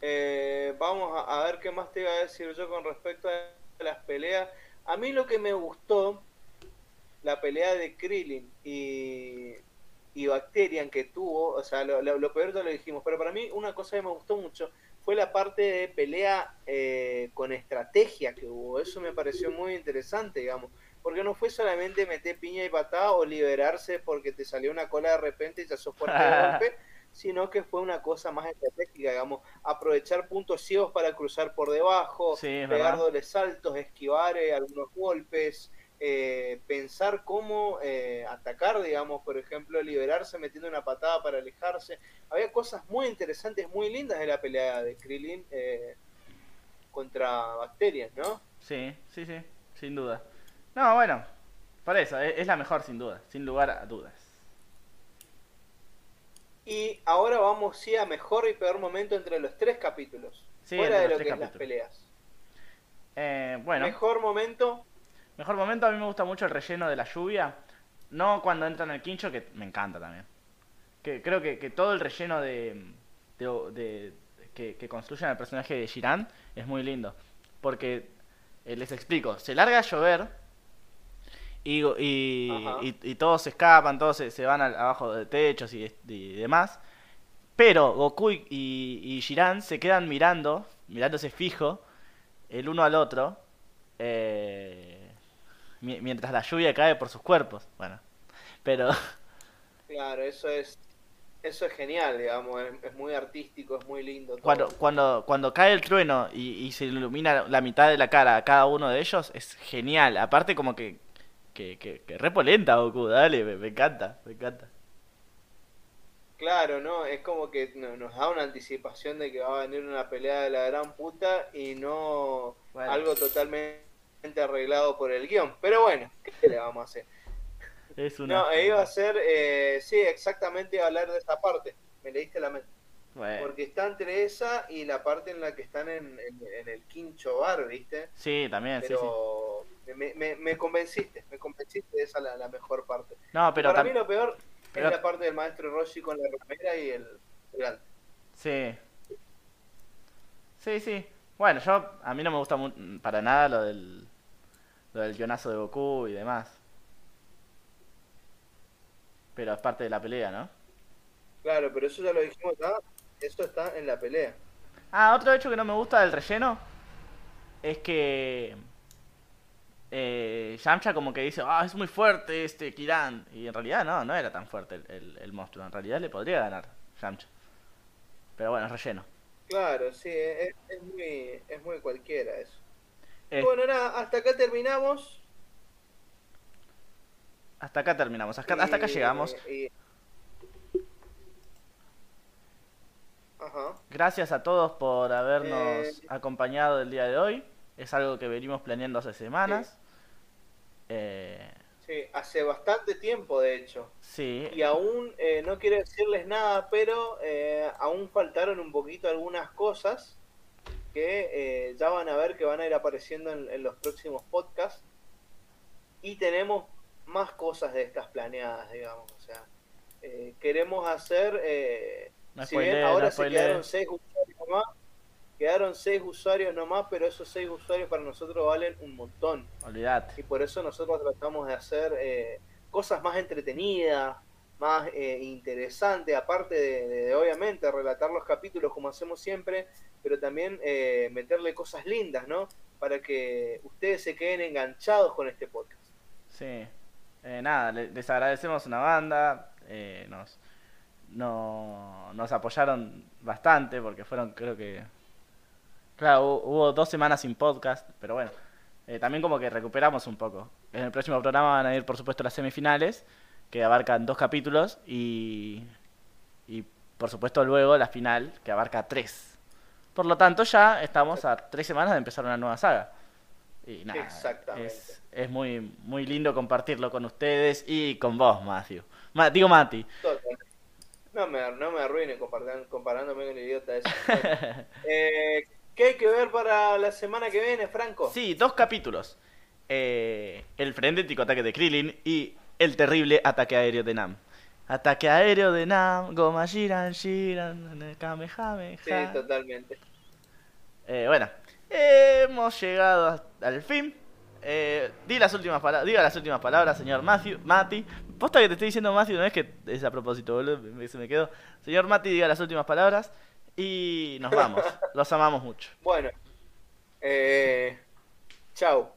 eh, vamos a, ver qué más te iba a decir yo con respecto a las peleas. A mí lo que me gustó, la pelea de Krillin y, y Bacterian que tuvo, o sea, lo, peor ya lo dijimos, pero para mí una cosa que me gustó mucho fue la parte de pelea eh, con estrategia que hubo. Eso me pareció muy interesante, digamos. Porque no fue solamente meter piña y patada o liberarse porque te salió una cola de repente y ya sos fuerte de golpe, sino que fue una cosa más estratégica, digamos, aprovechar puntos ciegos para cruzar por debajo, pegar dobles saltos, esquivar eh, algunos golpes, eh, pensar cómo eh, atacar, digamos, por ejemplo, liberarse metiendo una patada para alejarse. Había cosas muy interesantes, muy lindas de la pelea de Krillin contra Bacterias, ¿no? Sí, sí, sí, sin duda. No, bueno, por eso, es la mejor sin duda, sin lugar a dudas. Y ahora vamos sí a mejor y peor momento entre los tres capítulos. fuera de lo que es las peleas. Eh, bueno. Mejor momento. Mejor momento, a mí me gusta mucho el relleno de la lluvia. No cuando entra en el quincho, que me encanta también. Que, creo que, todo el relleno de, de, que, que, construyen el personaje de Shiran es muy lindo. Porque, eh, les explico, se larga a llover y, y, y, todos se escapan, todos se, van abajo de techos y, demás. Pero Goku y, y, Jiran se quedan mirando, mirándose fijo, el uno al otro, eh, mientras la lluvia cae por sus cuerpos. Bueno, pero... Claro, eso es eso es genial, digamos, es, muy artístico, es muy lindo. Cuando, cuando, cuando cae el trueno y, se ilumina la mitad de la cara a cada uno de ellos, es genial. Aparte como que, que, que, que repolenta Goku, dale, me, encanta, me encanta. Claro, ¿no? Es como que nos da una anticipación de que va a venir una pelea de la gran puta y no algo totalmente arreglado por el guion. Pero bueno, ¿qué le vamos a hacer? No, iba a ser, eh, sí, exactamente hablar de esa parte. Me leíste la mente. Porque está entre esa y la parte en la que están en, el quincho bar, ¿viste? Sí, también, pero Me, me, me, convenciste, me convenciste, esa es la, mejor parte. No, pero Para mí lo peor es la parte del maestro Roshi con la ramera y el Sí. Sí, sí. Bueno, yo, a mí no me gusta para nada lo del, lo del guionazo de Goku y demás. Pero es parte de la pelea, ¿no? Claro, pero eso ya lo dijimos acá. Eso está en la pelea. Ah, otro hecho que no me gusta del relleno es que eh, Yamcha como que dice, ah, es muy fuerte este Kiran. Y en realidad no, no era tan fuerte el, monstruo. En realidad le podría ganar Yamcha. Pero bueno, es relleno. Claro, sí, es, muy, es muy cualquiera eso. Bueno, nada, hasta acá terminamos. Hasta acá terminamos, hasta, acá llegamos. Gracias a todos por habernos eh, acompañado el día de hoy. Es algo que venimos planeando hace semanas. Eh, sí. hace bastante tiempo de hecho. Sí. Y aún, eh, no quiero decirles nada, pero aún faltaron un poquito algunas cosas que ya van a ver que van a ir apareciendo en los próximos podcasts. Y tenemos más cosas de estas planeadas, digamos. O sea, eh, queremos hacer, eh, si bien ahora se quedaron seis usuarios nomás, quedaron seis usuarios nomás, pero esos seis usuarios para nosotros valen un montón. Olvidate. Y por eso nosotros tratamos de hacer eh, cosas más entretenidas, más interesantes, aparte de, obviamente relatar los capítulos como hacemos siempre, pero también meterle cosas lindas, ¿no? Para que ustedes se queden enganchados con este podcast. Sí, eh, nada, les agradecemos una banda, eh, nos, no, nos apoyaron bastante porque fueron, creo que, claro, hubo dos semanas sin podcast, pero bueno, eh, también como que recuperamos un poco. En el próximo programa van a ir, por supuesto, las semifinales, que abarcan dos capítulos, y, y por supuesto luego la final, que abarca tres. Por lo tanto, ya estamos a tres semanas de empezar una nueva saga. Y nada, Exactamente. Es, es, muy, muy lindo compartirlo con ustedes y con vos, Matthew. digo Mati. No me, no me arruine comparándome con el idiota ese. eh, ¿Qué hay que ver para la semana que viene, Franco? Sí, dos capítulos. Eh, el frenético ataque de Krillin y el terrible ataque aéreo de Nam. Ataque aéreo de Nam, Goma Shiran, Shiran, Kamehameha. Sí, totalmente. Eh, bueno, Hemos llegado al fin. Eh, di las últimas diga las últimas palabras, señor Matthew, Mati. Posta que te estoy diciendo Matthew, no es que es a propósito, boludo, se me quedó. Señor Mati, diga las últimas palabras y nos vamos. Los amamos mucho. Bueno, eh, chao.